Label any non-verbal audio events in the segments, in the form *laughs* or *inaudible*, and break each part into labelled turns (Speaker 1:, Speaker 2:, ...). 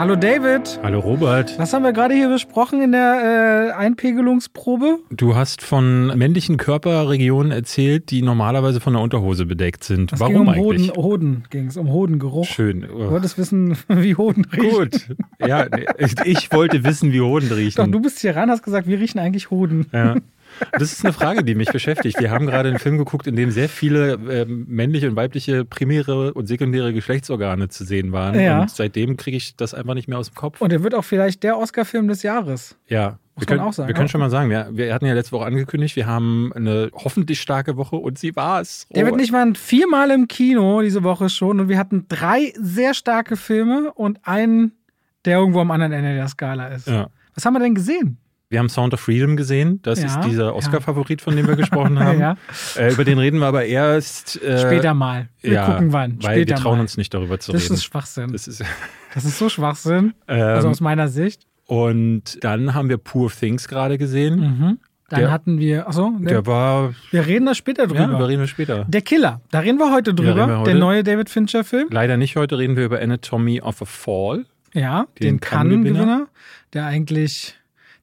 Speaker 1: Hallo David.
Speaker 2: Hallo Robert.
Speaker 1: Was haben wir gerade hier besprochen in der äh, Einpegelungsprobe?
Speaker 2: Du hast von männlichen Körperregionen erzählt, die normalerweise von der Unterhose bedeckt sind.
Speaker 1: Es
Speaker 2: Warum
Speaker 1: ging um
Speaker 2: eigentlich?
Speaker 1: Hoden, Hoden ging es, um Hodengeruch.
Speaker 2: Schön.
Speaker 1: Du wolltest wissen, *laughs* wie Hoden riechen.
Speaker 2: Gut. Ja, nee, ich wollte wissen, wie Hoden riechen.
Speaker 1: Doch, du bist hier ran, hast gesagt, wie riechen eigentlich Hoden?
Speaker 2: Ja. Das ist eine Frage, die mich beschäftigt. Wir haben gerade einen Film geguckt, in dem sehr viele äh, männliche und weibliche primäre und sekundäre Geschlechtsorgane zu sehen waren.
Speaker 1: Ja.
Speaker 2: Und seitdem kriege ich das einfach nicht mehr aus dem Kopf.
Speaker 1: Und er wird auch vielleicht der Oscar-Film des Jahres.
Speaker 2: Ja. Wir können,
Speaker 1: auch sagen,
Speaker 2: wir können
Speaker 1: oder?
Speaker 2: schon mal sagen, wir, wir hatten ja letzte Woche angekündigt, wir haben eine hoffentlich starke Woche und sie war es.
Speaker 1: Der wird nicht mal viermal im Kino diese Woche schon und wir hatten drei sehr starke Filme und einen, der irgendwo am anderen Ende der Skala ist.
Speaker 2: Ja.
Speaker 1: Was haben wir denn gesehen?
Speaker 2: Wir haben Sound of Freedom gesehen. Das
Speaker 1: Ja,
Speaker 2: ist dieser Oscar-Favorit, von dem wir *laughs* gesprochen haben.
Speaker 1: Ja.
Speaker 2: äh, über den reden wir aber erst äh,
Speaker 1: Später mal. Wir
Speaker 2: ja,
Speaker 1: gucken wann.
Speaker 2: Weil
Speaker 1: Später
Speaker 2: wir trauen
Speaker 1: mal.
Speaker 2: uns nicht darüber zu
Speaker 1: das
Speaker 2: reden.
Speaker 1: ist Schwachsinn.
Speaker 2: das ist, *laughs*
Speaker 1: Das ist so Schwachsinn.
Speaker 2: ähm,
Speaker 1: Also aus meiner Sicht.
Speaker 2: und dann haben wir Poor Things gerade gesehen.
Speaker 1: Mhm. Dann
Speaker 2: der-
Speaker 1: hatten wir, achso, ne,
Speaker 2: Der war,
Speaker 1: wir reden da später
Speaker 2: ja,
Speaker 1: drüber.
Speaker 2: darüber reden wir später.
Speaker 1: der Killer, da reden wir heute drüber.
Speaker 2: wir heute.
Speaker 1: Der neue David Fincher-Film.
Speaker 2: Leider nicht heute reden wir über Anatomy of a Fall.
Speaker 1: Ja,
Speaker 2: Den
Speaker 1: den.
Speaker 2: Cannes-Gewinner,
Speaker 1: der eigentlich,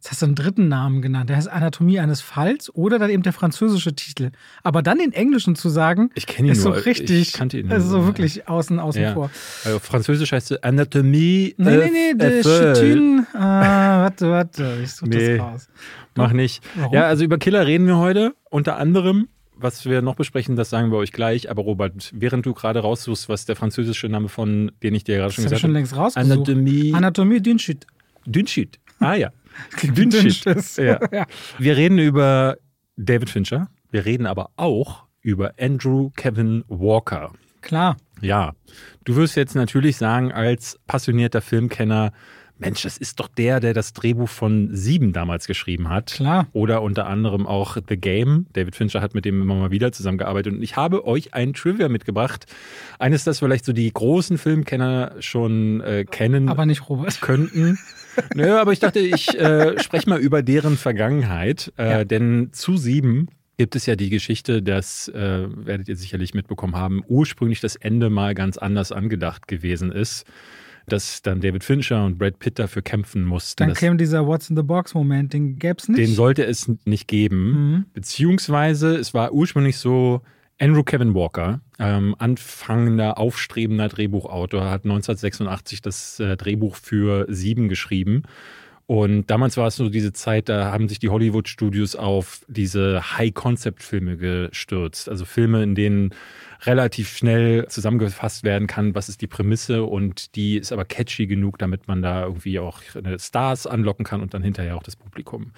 Speaker 1: jetzt hast du einen dritten Namen genannt, der heißt Anatomie eines Falls oder dann eben der französische Titel. Aber dann den englischen zu sagen,
Speaker 2: Ich kenne ihn
Speaker 1: ist so
Speaker 2: nur.
Speaker 1: richtig,
Speaker 2: Ich kannte ihn nur.
Speaker 1: ist so wirklich außen, außen
Speaker 2: Ja.
Speaker 1: vor.
Speaker 2: Also Französisch heißt es Anatomie
Speaker 1: Nee, nee, nee, de
Speaker 2: Fall.
Speaker 1: Chutun, ah, warte, warte, ich suche
Speaker 2: Nee.
Speaker 1: das raus.
Speaker 2: Mach nicht.
Speaker 1: Warum?
Speaker 2: Ja, also über Killer reden wir heute. Unter anderem, was wir noch besprechen, das sagen wir euch gleich. Aber Robert, während du gerade raussuchst, was der französische Name von, den ich dir gerade
Speaker 1: Das
Speaker 2: schon
Speaker 1: habe
Speaker 2: gesagt
Speaker 1: schon
Speaker 2: habe.
Speaker 1: längst rausgesucht.
Speaker 2: Anatomie.
Speaker 1: Anatomie d'une chute.
Speaker 2: Dünnschied. Ah ja. *laughs* Dünnschied.
Speaker 1: Dünnschiss.
Speaker 2: Ja. *laughs*
Speaker 1: Ja.
Speaker 2: Wir reden über David Fincher. Wir reden aber auch über Andrew Kevin Walker.
Speaker 1: Klar.
Speaker 2: Ja, du wirst jetzt natürlich sagen, als passionierter Filmkenner, Mensch, das ist doch der, der das Drehbuch von Sieben damals geschrieben hat.
Speaker 1: Klar.
Speaker 2: Oder unter anderem auch The Game. David Fincher hat mit dem immer mal wieder zusammengearbeitet. Und ich habe euch ein Trivia mitgebracht. Eines, das vielleicht so die großen Filmkenner schon äh, kennen
Speaker 1: Aber nicht Robert.
Speaker 2: könnten. *laughs* Nö, aber ich dachte, ich äh, spreche mal über deren Vergangenheit. Äh,
Speaker 1: Ja.
Speaker 2: Denn zu sieben gibt es ja die Geschichte, das äh, werdet ihr sicherlich mitbekommen haben, ursprünglich das Ende mal ganz anders angedacht gewesen ist. Dass dann David Fincher und Brad Pitt dafür kämpfen mussten.
Speaker 1: Dann käme dieser What's in the Box Moment, den gäbe es nicht.
Speaker 2: den sollte es nicht geben.
Speaker 1: Mhm.
Speaker 2: Beziehungsweise es war ursprünglich so, Andrew Kevin Walker, ähm, anfangender, aufstrebender Drehbuchautor, hat 1986 das äh, Drehbuch für Sieben geschrieben. Und damals war es so diese Zeit, da haben sich die Hollywood-Studios auf diese High-Concept-Filme gestürzt. Also Filme, in denen relativ schnell zusammengefasst werden kann, was ist die Prämisse und die ist aber catchy genug, damit man da irgendwie auch Stars anlocken kann und dann hinterher auch das Publikum.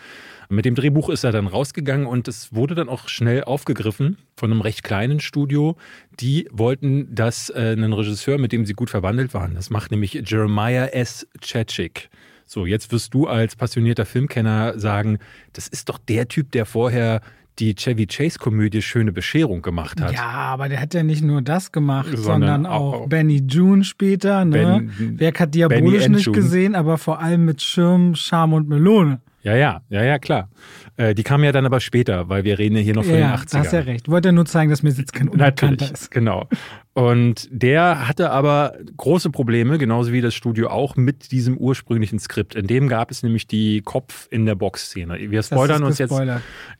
Speaker 2: Mit dem Drehbuch ist er dann rausgegangen und es wurde dann auch schnell aufgegriffen von einem recht kleinen Studio. Die wollten, dass äh, ein Regisseur, mit dem sie gut verwandelt waren, das macht nämlich Jeremiah S. Chechik. So, jetzt wirst du als passionierter Filmkenner sagen, das ist doch der Typ, der vorher die Chevy Chase-Komödie Schöne Bescherung gemacht hat.
Speaker 1: Ja, aber der hat ja nicht nur das gemacht,
Speaker 2: Sondern
Speaker 1: sondern, auch,
Speaker 2: auch-
Speaker 1: Benny June später. Ne?
Speaker 2: Ben-
Speaker 1: Wer hat Diabolisch nicht gesehen, aber vor allem mit Schirm, Charme und Melone.
Speaker 2: Ja, ja, ja, ja, klar. Äh, die kam ja dann aber später, weil wir reden ja hier noch von
Speaker 1: Ja,
Speaker 2: den
Speaker 1: da
Speaker 2: 80ern.
Speaker 1: hast ja recht. Ich wollte ja nur zeigen, dass mir jetzt kein Unbekannter
Speaker 2: Natürlich,
Speaker 1: ist.
Speaker 2: genau. Und der hatte aber große Probleme, genauso wie das Studio auch, mit diesem ursprünglichen Skript. In dem gab es nämlich die Kopf in der Box-Szene. Wir spoilern
Speaker 1: ist
Speaker 2: uns jetzt.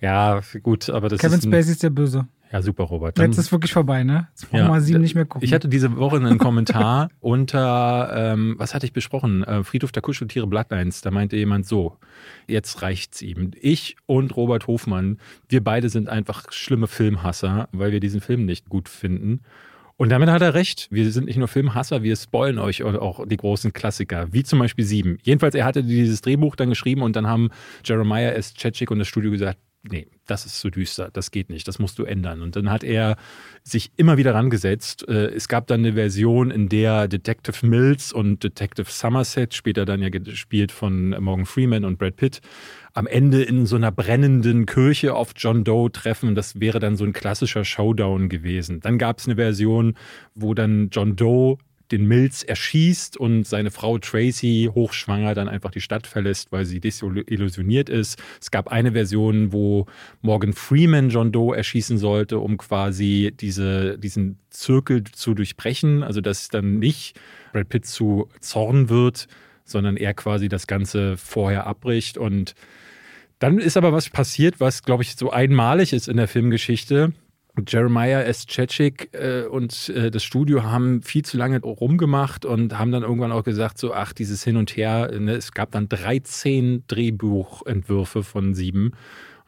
Speaker 2: Ja, gut, aber das
Speaker 1: Kevin
Speaker 2: ist.
Speaker 1: Spacey ist der Böse.
Speaker 2: Ja, super, Robert. Dann-
Speaker 1: Jetzt ist wirklich vorbei, ne? Jetzt brauchen
Speaker 2: Ja.
Speaker 1: wir sieben nicht mehr gucken.
Speaker 2: Ich hatte diese Woche einen Kommentar *laughs* unter, ähm, was hatte ich besprochen? Äh, Friedhof der Kuscheltiere Bloodlines. Da meinte jemand so, jetzt reicht's ihm. Ich und Robert Hofmann, wir beide sind einfach schlimme Filmhasser, weil wir diesen Film nicht gut finden. Und damit hat er recht. Wir sind nicht nur Filmhasser, wir spoilen euch auch die großen Klassiker, wie zum Beispiel Sieben. Jedenfalls, er hatte dieses Drehbuch dann geschrieben und dann haben Jeremiah S. Chechik und das Studio gesagt, nee, das ist zu düster, das geht nicht, das musst du ändern. Und dann hat er sich immer wieder rangesetzt. Äh, Es gab dann eine Version, in der Detective Mills und Detective Somerset, später dann ja gespielt von Morgan Freeman und Brad Pitt, am Ende in so einer brennenden Kirche auf John Doe treffen. Das wäre dann so ein klassischer Showdown gewesen. Dann gab es eine Version, wo dann John Doe den Mills erschießt und seine Frau Tracy hochschwanger dann einfach die Stadt verlässt, weil sie desillusioniert ist. Es gab eine Version, wo Morgan Freeman John Doe erschießen sollte, um quasi diese, diesen Zirkel zu durchbrechen, also dass dann nicht Brad Pitt zu Zorn wird, sondern er quasi das Ganze vorher abbricht. Und dann ist aber was passiert, was, glaube ich, so einmalig ist in der Filmgeschichte. Jeremiah S. Chechik äh, und äh, das Studio haben viel zu lange rumgemacht und haben dann irgendwann auch gesagt, so, ach, dieses Hin und Her, ne, es gab dann 13 Drehbuchentwürfe von sieben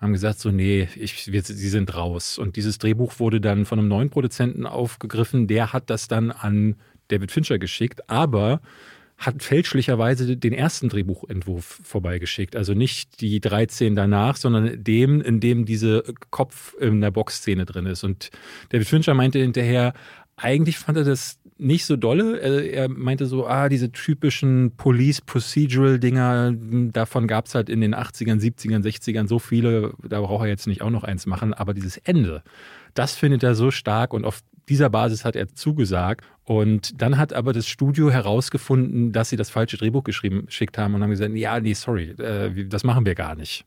Speaker 2: haben gesagt, so, nee, ich, wir, sie sind raus. Und dieses Drehbuch wurde dann von einem neuen Produzenten aufgegriffen, der hat das dann an David Fincher geschickt, aber hat fälschlicherweise den ersten Drehbuchentwurf vorbeigeschickt. Also nicht die 13 danach, sondern dem, in dem diese Kopf in der Boxszene drin ist. Und David Fincher meinte hinterher, eigentlich fand er das nicht so dolle. Er, meinte so, ah, diese typischen Police-Procedural-Dinger, davon gab es halt in den 80ern, 70ern, 60ern so viele, da braucht er jetzt nicht auch noch eins machen. Aber dieses Ende, das findet er so stark und auf dieser Basis hat er zugesagt. Und dann hat aber das Studio herausgefunden, dass sie das falsche Drehbuch geschrieben, geschickt haben und haben gesagt, ja, nee, sorry, äh, das machen wir gar nicht.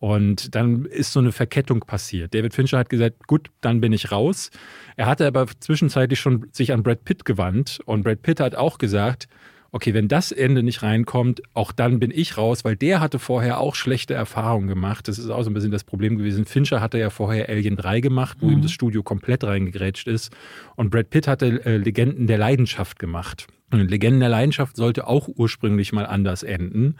Speaker 2: Und dann ist so eine Verkettung passiert. David Fincher hat gesagt, gut, dann bin ich raus. Er hatte aber zwischenzeitlich schon sich an Brad Pitt gewandt und Brad Pitt hat auch gesagt, okay, wenn das Ende nicht reinkommt, auch dann bin ich raus, weil der hatte vorher auch schlechte Erfahrungen gemacht. Das ist auch so ein bisschen das Problem gewesen. Fincher hatte ja vorher Alien 3 gemacht, wo mhm. ihm das Studio komplett reingegrätscht ist. Und Brad Pitt hatte äh, Legenden der Leidenschaft gemacht. Legenden der Leidenschaft sollte auch ursprünglich mal anders enden.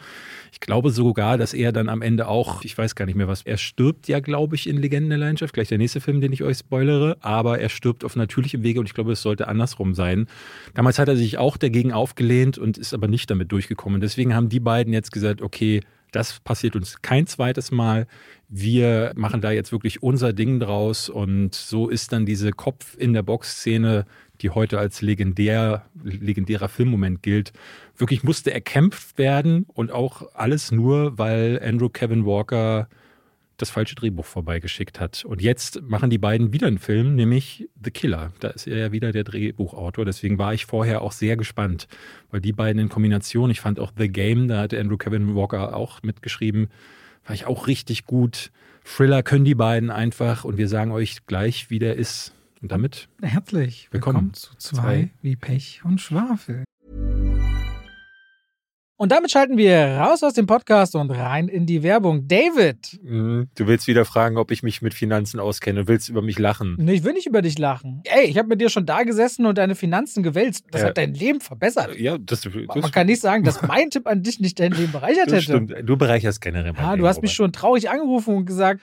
Speaker 2: Ich glaube sogar, dass er dann am Ende auch, ich weiß gar nicht mehr was, er stirbt ja, glaube ich, in Legenden der Leidenschaft, gleich der nächste Film, den ich euch spoilere, aber er stirbt auf natürlichem Wege und ich glaube, es sollte andersrum sein. Damals hat er sich auch dagegen aufgelehnt und ist aber nicht damit durchgekommen. Deswegen haben die beiden jetzt gesagt, okay, das passiert uns kein zweites Mal. Wir machen da jetzt wirklich unser Ding draus und so ist dann diese Kopf in der Box-Szene die heute als legendär, legendärer Filmmoment gilt, wirklich musste erkämpft werden und auch alles nur, weil Andrew Kevin Walker das falsche Drehbuch vorbeigeschickt hat. Und jetzt machen die beiden wieder einen Film, nämlich The Killer. Da ist er ja wieder der Drehbuchautor. Deswegen war ich vorher auch sehr gespannt, weil die beiden in Kombination, ich fand auch The Game, da hatte Andrew Kevin Walker auch mitgeschrieben, war ich auch richtig gut. Thriller können die beiden einfach und wir sagen euch gleich, wie der ist. Und damit
Speaker 1: herzlich willkommen, willkommen zu zwei, zwei wie Pech und Schwafel. Und damit schalten wir raus aus dem Podcast und rein in die Werbung. David!
Speaker 2: Mhm. Du willst wieder fragen, ob ich mich mit Finanzen auskenne. Du willst über mich lachen.
Speaker 1: Nee, ich will nicht über dich lachen. Ey, ich habe mit dir schon da gesessen und deine Finanzen gewälzt. Das ja. hat dein Leben verbessert.
Speaker 2: Ja, das, das
Speaker 1: Man kann nicht sagen, dass mein Tipp an dich nicht dein Leben bereichert hätte. Stimmt.
Speaker 2: Du bereicherst generell
Speaker 1: mein Ja, du hast mich schon traurig angerufen und gesagt,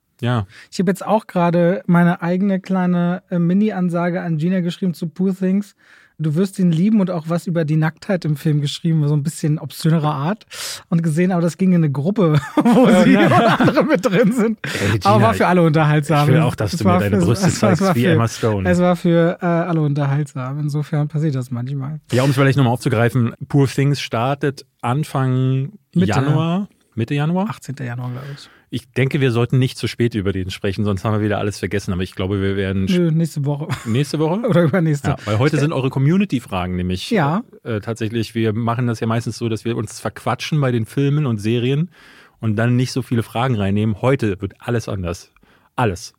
Speaker 2: Ja.
Speaker 1: Ich habe jetzt auch gerade meine eigene kleine äh, Mini-Ansage an Gina geschrieben zu Poor Things. Du wirst ihn lieben und auch was über die Nacktheit im Film geschrieben, so ein bisschen obszönerer Art. Und gesehen, aber das ging in eine Gruppe, *laughs* wo ja, sie und andere mit drin sind. Ey, Gina, aber war für alle unterhaltsam.
Speaker 2: Ich will auch, dass du mir deine für, Brüste zeigst wie
Speaker 1: für,
Speaker 2: Emma Stone.
Speaker 1: Es war für äh, alle unterhaltsam. Insofern passiert das manchmal.
Speaker 2: Ja, um es vielleicht nochmal aufzugreifen, Poor Things startet Anfang Mitte, Januar. Mitte Januar?
Speaker 1: 18. Januar, glaube ich.
Speaker 2: Ich denke, wir sollten nicht zu spät über den sprechen, sonst haben wir wieder alles vergessen. Aber ich glaube, wir werden.
Speaker 1: Nö, nächste Woche.
Speaker 2: Nächste Woche? *laughs*
Speaker 1: Oder übernächste.
Speaker 2: Ja, weil heute sind eure Community-Fragen nämlich.
Speaker 1: Ja.
Speaker 2: Äh, tatsächlich, wir machen das ja meistens so, dass wir uns verquatschen bei den Filmen und Serien und dann nicht so viele Fragen reinnehmen. Heute wird alles anders. Alles.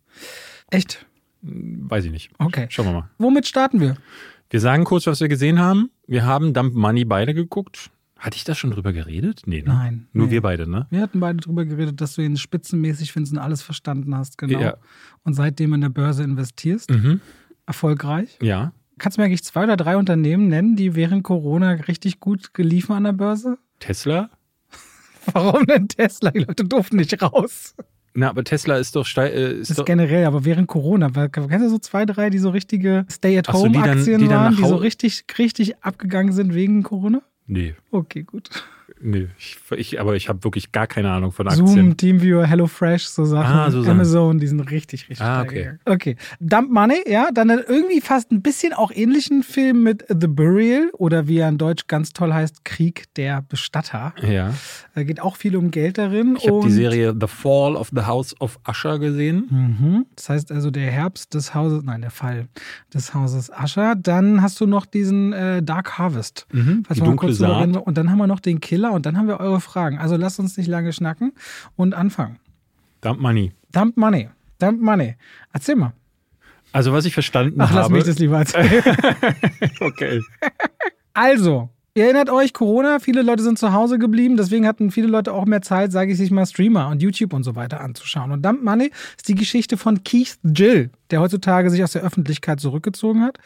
Speaker 1: Echt?
Speaker 2: Weiß ich nicht.
Speaker 1: Okay.
Speaker 2: Schauen wir mal.
Speaker 1: Womit starten wir?
Speaker 2: Wir sagen kurz, was wir gesehen haben. Wir haben Dump Money beide geguckt. Hatte ich da schon drüber geredet? Nee, ne?
Speaker 1: Nein.
Speaker 2: Nur
Speaker 1: nee.
Speaker 2: wir beide, ne?
Speaker 1: Wir hatten beide drüber geredet, dass du ihn spitzenmäßig findest und alles verstanden hast, genau. Ja. Und seitdem in der Börse investierst.
Speaker 2: Mhm.
Speaker 1: Erfolgreich.
Speaker 2: Ja.
Speaker 1: Kannst du mir eigentlich zwei oder drei Unternehmen nennen, die während Corona richtig gut geliefert an der Börse?
Speaker 2: Tesla? *laughs*
Speaker 1: Warum denn Tesla? Die Leute durften nicht raus.
Speaker 2: Na, aber Tesla ist doch steil.
Speaker 1: Äh,
Speaker 2: ist,
Speaker 1: ist
Speaker 2: doch
Speaker 1: generell, aber während Corona, kennst du so zwei, drei, die so richtige Stay-at-Home-Aktien so, waren, die so richtig, richtig abgegangen sind wegen Corona?
Speaker 2: Nee.
Speaker 1: Okay, gut.
Speaker 2: Nee, ich, ich, aber ich habe wirklich gar keine Ahnung von Aktien.
Speaker 1: Zoom, TeamViewer, HelloFresh, so Sachen.
Speaker 2: Ah, so
Speaker 1: Amazon, die sind richtig, richtig
Speaker 2: ah, okay.
Speaker 1: Okay. Dump Money, ja, dann irgendwie fast ein bisschen auch ähnlichen Film mit The Burial oder wie er in Deutsch ganz toll heißt, Krieg der Bestatter.
Speaker 2: Ja.
Speaker 1: Da geht auch viel um Geld darin.
Speaker 2: Ich habe die Serie The Fall of the House of Usher gesehen.
Speaker 1: Mhm. Das heißt also der Herbst des Hauses, nein, der Fall des Hauses Usher. Dann hast du noch diesen äh, Dark Harvest.
Speaker 2: Mhm. Die dunkle Saat.
Speaker 1: Und dann haben wir noch den Killer und dann haben wir eure Fragen. Also lasst uns nicht lange schnacken und anfangen.
Speaker 2: Dump Money.
Speaker 1: Dump Money. Dump Money. Erzähl mal.
Speaker 2: Also, was ich verstanden
Speaker 1: Ach,
Speaker 2: habe.
Speaker 1: lass mich das lieber erzählen. *laughs*
Speaker 2: okay.
Speaker 1: Also, Ihr erinnert euch, Corona, viele Leute sind zu Hause geblieben, deswegen hatten viele Leute auch mehr Zeit, sage ich sich mal, Streamer und YouTube und so weiter anzuschauen. Und Dump Money ist die Geschichte von Keith Jill, der heutzutage sich aus der Öffentlichkeit zurückgezogen hat.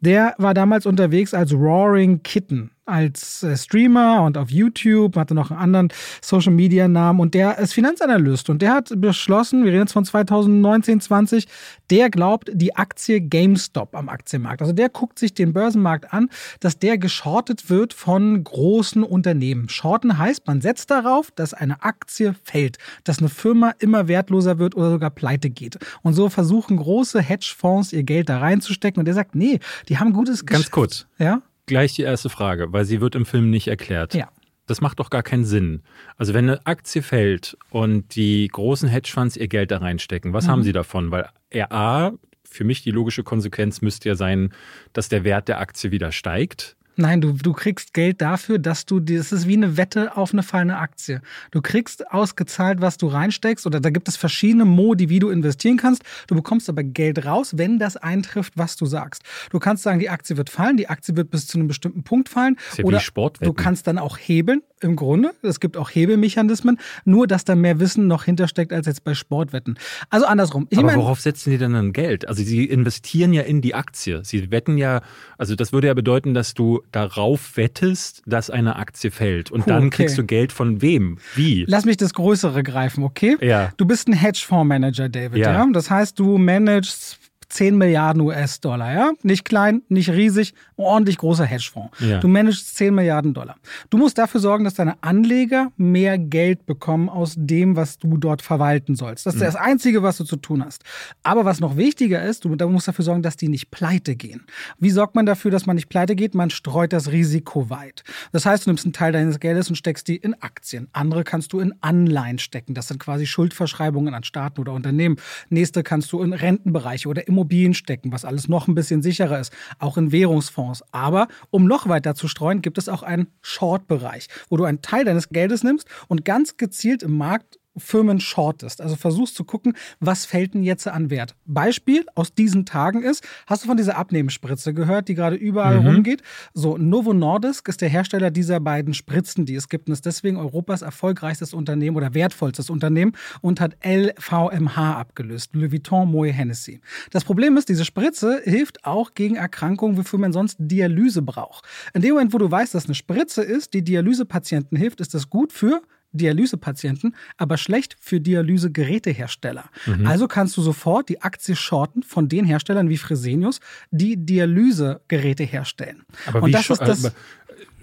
Speaker 1: Der war damals unterwegs als Roaring Kitten als äh, Streamer und auf YouTube, hatte noch einen anderen Social Media Namen und der ist Finanzanalyst und der hat beschlossen, wir reden jetzt von 2019, 20, der glaubt, die Aktie GameStop am Aktienmarkt, also der guckt sich den Börsenmarkt an, dass der geschortet wird von großen Unternehmen. Shorten heißt, man setzt darauf, dass eine Aktie fällt, dass eine Firma immer wertloser wird oder sogar pleite geht. Und so versuchen große Hedgefonds ihr Geld da reinzustecken und der sagt, nee, die haben gutes
Speaker 2: Geschäft. Ganz kurz.
Speaker 1: Ja?
Speaker 2: gleich die erste Frage, weil sie wird im Film nicht erklärt.
Speaker 1: Ja.
Speaker 2: Das macht doch gar keinen Sinn. Also wenn eine Aktie fällt und die großen Hedgefonds ihr Geld da reinstecken, was mhm. haben sie davon? Weil A, für mich die logische Konsequenz müsste ja sein, dass der Wert der Aktie wieder steigt.
Speaker 1: Nein, du, du kriegst Geld dafür, dass du, das ist wie eine Wette auf eine fallende Aktie. Du kriegst ausgezahlt, was du reinsteckst, oder da gibt es verschiedene Modi, wie du investieren kannst. Du bekommst aber Geld raus, wenn das eintrifft, was du sagst. Du kannst sagen, die Aktie wird fallen, die Aktie wird bis zu einem bestimmten Punkt fallen.
Speaker 2: ja
Speaker 1: oder du kannst dann auch hebeln, im Grunde. Es gibt auch Hebelmechanismen, nur dass da mehr Wissen noch hintersteckt als jetzt bei Sportwetten. Also andersrum.
Speaker 2: Ich aber mein, worauf setzen die denn dann Geld? Also sie investieren ja in die Aktie. Sie wetten ja, also das würde ja bedeuten, dass du darauf wettest, dass eine Aktie fällt. Und Puh, dann okay. kriegst du Geld von wem? Wie?
Speaker 1: Lass mich das Größere greifen, okay?
Speaker 2: Ja.
Speaker 1: Du bist ein Hedgefondsmanager, David. Ja. ja. Das heißt, du managst 10 Milliarden US-Dollar, ja? Nicht klein, nicht riesig, ordentlich großer Hedgefonds.
Speaker 2: Ja.
Speaker 1: Du managst 10 Milliarden Dollar. Du musst dafür sorgen, dass deine Anleger mehr Geld bekommen aus dem, was du dort verwalten sollst. Das ist mhm. das Einzige, was du zu tun hast. Aber was noch wichtiger ist, du musst dafür sorgen, dass die nicht pleite gehen. Wie sorgt man dafür, dass man nicht pleite geht? Man streut das Risiko weit. Das heißt, du nimmst einen Teil deines Geldes und steckst die in Aktien. Andere kannst du in Anleihen stecken. Das sind quasi Schuldverschreibungen an Staaten oder Unternehmen. Nächste kannst du in Rentenbereiche oder Immobilien Immobilien stecken, was alles noch ein bisschen sicherer ist, auch in Währungsfonds. Aber um noch weiter zu streuen, gibt es auch einen Short-Bereich, wo du einen Teil deines Geldes nimmst und ganz gezielt im Markt Firmen shortest. Also versuchst zu gucken, was fällt denn jetzt an Wert. Beispiel aus diesen Tagen ist, hast du von dieser Abnehmspritze gehört, die gerade überall mhm. rumgeht? So, Novo Nordisk ist der Hersteller dieser beiden Spritzen, die es gibt und ist deswegen Europas erfolgreichstes Unternehmen oder wertvollstes Unternehmen und hat LVMH abgelöst. Louis Vuitton, Moe Hennessy. Das Problem ist, diese Spritze hilft auch gegen Erkrankungen, wofür man sonst Dialyse braucht. In dem Moment, wo du weißt, dass eine Spritze ist, die Dialysepatienten hilft, ist das gut für Dialysepatienten, aber schlecht für Dialysegerätehersteller. Mhm. Also kannst du sofort die Aktie shorten von den Herstellern wie Fresenius, die Dialysegeräte herstellen.
Speaker 2: Aber Und wie das ist das,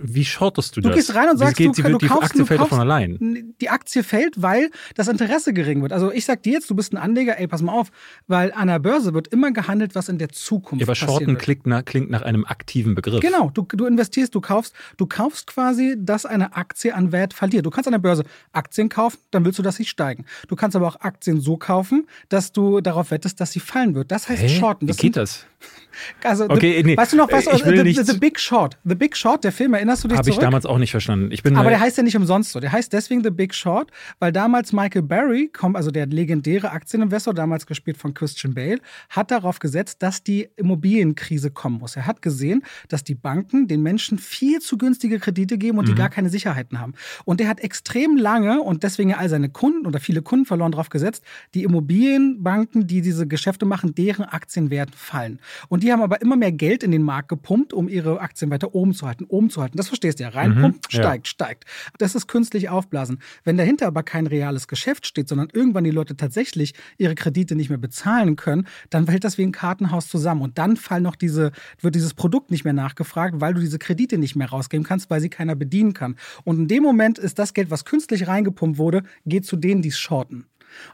Speaker 2: wie shortest du,
Speaker 1: du
Speaker 2: das?
Speaker 1: Du gehst rein und sagst,
Speaker 2: geht,
Speaker 1: du,
Speaker 2: du,
Speaker 1: die
Speaker 2: kaufst, Aktie fällt von allein.
Speaker 1: Die Aktie fällt, weil das Interesse gering wird. Also ich sag dir jetzt, du bist ein Anleger, ey, pass mal auf, weil an der Börse wird immer gehandelt, was in der Zukunft
Speaker 2: ja, aber Shorten klingt nach, klingt nach einem aktiven Begriff.
Speaker 1: Genau, du, du investierst, du kaufst, du kaufst quasi, dass eine Aktie an Wert verliert. Du kannst an der Börse Aktien kaufen, dann willst du, dass sie steigen. Du kannst aber auch Aktien so kaufen, dass du darauf wettest, dass sie fallen wird. Das heißt
Speaker 2: Hä?
Speaker 1: Shorten.
Speaker 2: Das Wie geht das? *laughs*
Speaker 1: Also,
Speaker 2: okay,
Speaker 1: the,
Speaker 2: nee,
Speaker 1: weißt du noch, was
Speaker 2: ich will
Speaker 1: the, the, the, Big Short? The Big Short, der Film, erinnerst du dich
Speaker 2: Habe ich damals auch nicht verstanden. Ich bin
Speaker 1: Aber der heißt ja nicht umsonst so. Der heißt deswegen The Big Short, weil damals Michael Barry, also der legendäre Aktieninvestor, damals gespielt von Christian Bale, hat darauf gesetzt, dass die Immobilienkrise kommen muss. Er hat gesehen, dass die Banken den Menschen viel zu günstige Kredite geben und die mhm. gar keine Sicherheiten haben. Und der hat extrem lange und deswegen all seine Kunden oder viele Kunden verloren darauf gesetzt, die Immobilienbanken, die diese Geschäfte machen, deren Aktien werden fallen. Und die haben aber immer mehr Geld in den Markt gepumpt, um ihre Aktien weiter oben zu halten, oben zu halten. Das verstehst du ja. Reinpumpt, mhm, steigt, ja. steigt. Das ist künstlich aufblasen. Wenn dahinter aber kein reales Geschäft steht, sondern irgendwann die Leute tatsächlich ihre Kredite nicht mehr bezahlen können, dann fällt das wie ein Kartenhaus zusammen. Und dann fallen noch diese, wird dieses Produkt nicht mehr nachgefragt, weil du diese Kredite nicht mehr rausgeben kannst, weil sie keiner bedienen kann. Und in dem Moment ist das Geld, was künstlich reingepumpt wurde, geht zu denen, die es shorten.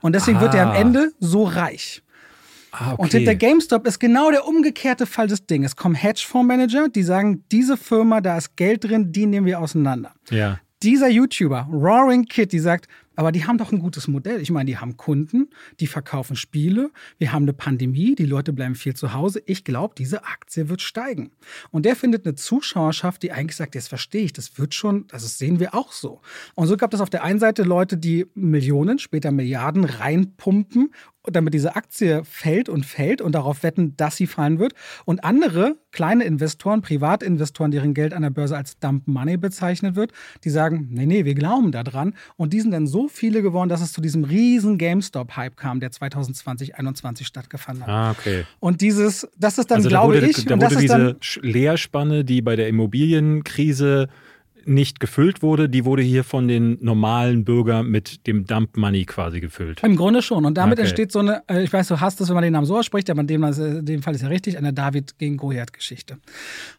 Speaker 1: Und deswegen ah. wird er am Ende so reich. Ah, okay. Und hinter GameStop ist genau der umgekehrte Fall des Dinges. Es kommen Hedgefondsmanager, die sagen, diese Firma, da ist Geld drin, die nehmen wir auseinander.
Speaker 2: Ja.
Speaker 1: Dieser YouTuber, Roaring Kid, die sagt, aber die haben doch ein gutes Modell. Ich meine, die haben Kunden, die verkaufen Spiele, wir haben eine Pandemie, die Leute bleiben viel zu Hause. Ich glaube, diese Aktie wird steigen. Und der findet eine Zuschauerschaft, die eigentlich sagt, jetzt verstehe ich, das wird schon, also das sehen wir auch so. Und so gab es auf der einen Seite Leute, die Millionen, später Milliarden reinpumpen damit diese Aktie fällt und fällt und darauf wetten, dass sie fallen wird. Und andere kleine Investoren, Privatinvestoren, deren Geld an der Börse als Dump Money bezeichnet wird, die sagen, nee, nee, wir glauben daran. Und die sind dann so viele geworden, dass es zu diesem riesen GameStop-Hype kam, der 2020, 2021 stattgefunden hat.
Speaker 2: Ah, okay.
Speaker 1: Und dieses, das ist dann, also glaube
Speaker 2: da
Speaker 1: ich,
Speaker 2: da wurde diese Leerspanne, die bei der Immobilienkrise nicht gefüllt wurde, die wurde hier von den normalen Bürgern mit dem Dump Money quasi gefüllt.
Speaker 1: Im Grunde schon. Und damit okay. entsteht so eine, äh, ich weiß, du hast es, wenn man den Namen so ausspricht, aber in dem, in dem Fall ist ja richtig, eine David gegen Goliath-Geschichte.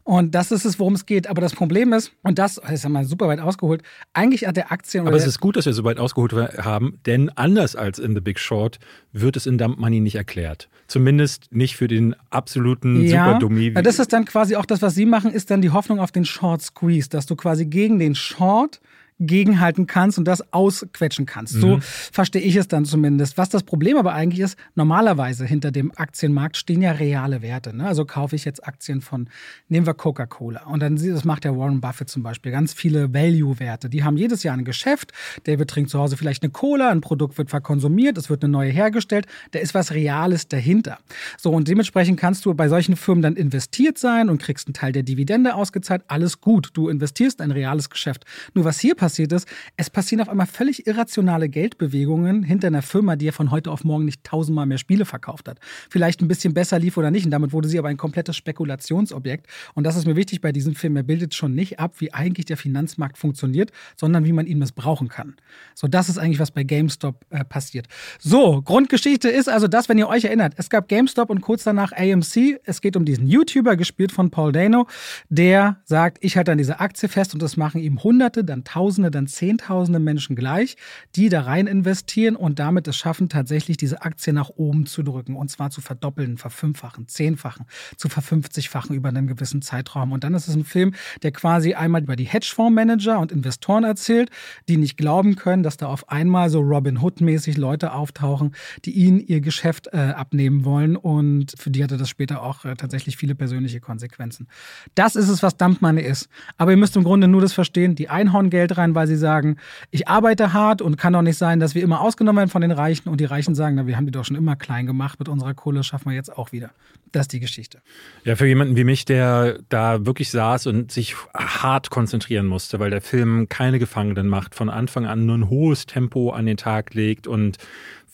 Speaker 1: Und das ist es, worum es geht. Aber das Problem ist, und das ist ja mal super weit ausgeholt, eigentlich hat der Aktien.
Speaker 2: Aber es ist gut, dass wir so weit ausgeholt haben, denn anders als in The Big Short wird es in Dump Money nicht erklärt. Zumindest nicht für den absoluten ja, Superdummy.
Speaker 1: Ja, das ist dann quasi auch das, was Sie machen, ist dann die Hoffnung auf den Short Squeeze, dass du quasi gegen den Short gegenhalten kannst und das ausquetschen kannst. Mhm. So verstehe ich es dann zumindest. Was das Problem aber eigentlich ist, normalerweise hinter dem Aktienmarkt stehen ja reale Werte. Ne? Also kaufe ich jetzt Aktien von, nehmen wir Coca-Cola. Und dann das macht der Warren Buffett zum Beispiel, ganz viele Value-Werte. Die haben jedes Jahr ein Geschäft. David trinkt zu Hause vielleicht eine Cola, ein Produkt wird verkonsumiert, es wird eine neue hergestellt. Da ist was Reales dahinter. So, und dementsprechend kannst du bei solchen Firmen dann investiert sein und kriegst einen Teil der Dividende ausgezahlt. Alles gut. Du investierst ein reales Geschäft. Nur was hier passiert, passiert ist, es passieren auf einmal völlig irrationale Geldbewegungen hinter einer Firma, die ja von heute auf morgen nicht tausendmal mehr Spiele verkauft hat. Vielleicht ein bisschen besser lief oder nicht. Und damit wurde sie aber ein komplettes Spekulationsobjekt. Und das ist mir wichtig bei diesem Film. Er bildet schon nicht ab, wie eigentlich der Finanzmarkt funktioniert, sondern wie man ihn missbrauchen kann. So, das ist eigentlich, was bei GameStop äh, passiert. So, Grundgeschichte ist also das, wenn ihr euch erinnert. Es gab GameStop und kurz danach AMC. Es geht um diesen YouTuber, gespielt von Paul Dano, der sagt, ich halte an dieser Aktie fest und das machen ihm Hunderte, dann Tausende Tausende, dann Zehntausende Menschen gleich, die da rein investieren und damit es schaffen, tatsächlich diese Aktie nach oben zu drücken. Und zwar zu verdoppeln, verfünffachen, zehnfachen, zu verfünfzigfachen über einen gewissen Zeitraum. Und dann ist es ein Film, der quasi einmal über die Hedgefondsmanager und Investoren erzählt, die nicht glauben können, dass da auf einmal so Robin Hood-mäßig Leute auftauchen, die ihnen ihr Geschäft äh, abnehmen wollen. Und für die hatte das später auch äh, tatsächlich viele persönliche Konsequenzen. Das ist es, was Dampfmanne ist. Aber ihr müsst im Grunde nur das verstehen, die einhauen Geld rein, rein, weil sie sagen, ich arbeite hart und kann doch nicht sein, dass wir immer ausgenommen werden von den Reichen und die Reichen sagen, na, wir haben die doch schon immer klein gemacht, mit unserer Kohle schaffen wir jetzt auch wieder. Das ist die Geschichte.
Speaker 2: Ja, für jemanden wie mich, der da wirklich saß und sich hart konzentrieren musste, weil der Film keine Gefangenen macht, von Anfang an nur ein hohes Tempo an den Tag legt und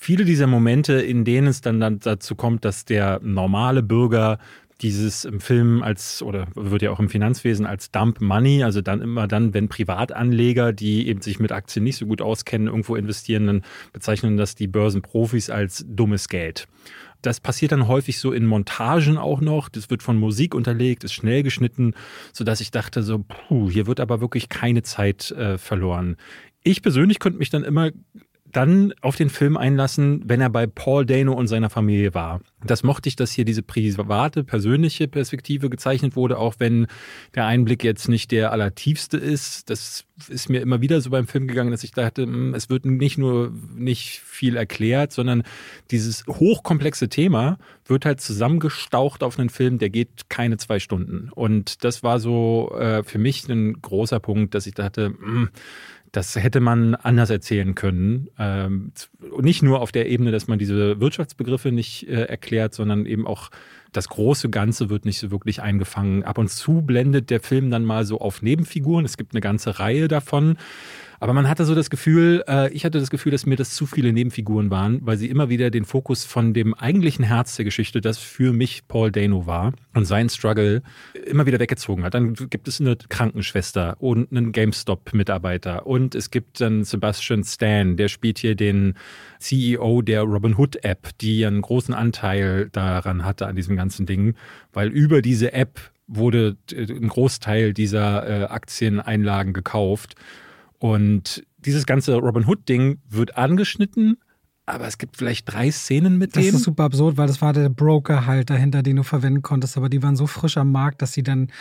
Speaker 2: viele dieser Momente, in denen es dann, dann dazu kommt, dass der normale Bürger dieses im Film als oder wird ja auch im Finanzwesen als Dump Money, also dann immer dann, wenn Privatanleger, die eben sich mit Aktien nicht so gut auskennen, irgendwo investieren, dann bezeichnen das die Börsenprofis als dummes Geld. Das passiert dann häufig so in Montagen auch noch. Das wird von Musik unterlegt, ist schnell geschnitten, sodass ich dachte so, puh, hier wird aber wirklich keine Zeit äh, verloren. Ich persönlich könnte mich dann immer dann auf den Film einlassen, wenn er bei Paul Dano und seiner Familie war. Das mochte ich, dass hier diese private, persönliche Perspektive gezeichnet wurde, auch wenn der Einblick jetzt nicht der allertiefste ist. Das ist mir immer wieder so beim Film gegangen, dass ich dachte, hm, es wird nicht nur nicht viel erklärt, sondern dieses hochkomplexe Thema wird halt zusammengestaucht auf einen Film, der geht keine zwei Stunden. Und das war so äh, für mich ein großer Punkt, dass ich dachte, mh, hm, das hätte man anders erzählen können. Ähm, nicht nur auf der Ebene, dass man diese Wirtschaftsbegriffe nicht äh, erklärt, sondern eben auch das große Ganze wird nicht so wirklich eingefangen. Ab und zu blendet der Film dann mal so auf Nebenfiguren. Es gibt eine ganze Reihe davon. Aber man hatte so das Gefühl, äh, ich hatte das Gefühl, dass mir das zu viele Nebenfiguren waren, weil sie immer wieder den Fokus von dem eigentlichen Herz der Geschichte, das für mich Paul Dano war und sein Struggle, immer wieder weggezogen hat. Dann gibt es eine Krankenschwester und einen GameStop-Mitarbeiter und es gibt dann Sebastian Stan, der spielt hier den CEO der Robinhood App, die einen großen Anteil daran hatte an diesem ganzen Ding, weil über diese App wurde äh, ein Großteil dieser äh, Aktieneinlagen gekauft. Und dieses ganze Robin Hood-Ding wird angeschnitten, aber es gibt vielleicht drei Szenen mit
Speaker 1: dem.
Speaker 2: Das
Speaker 1: ist super absurd, weil das war der Broker halt dahinter, den du verwenden konntest, aber die waren so frisch am Markt, dass sie dann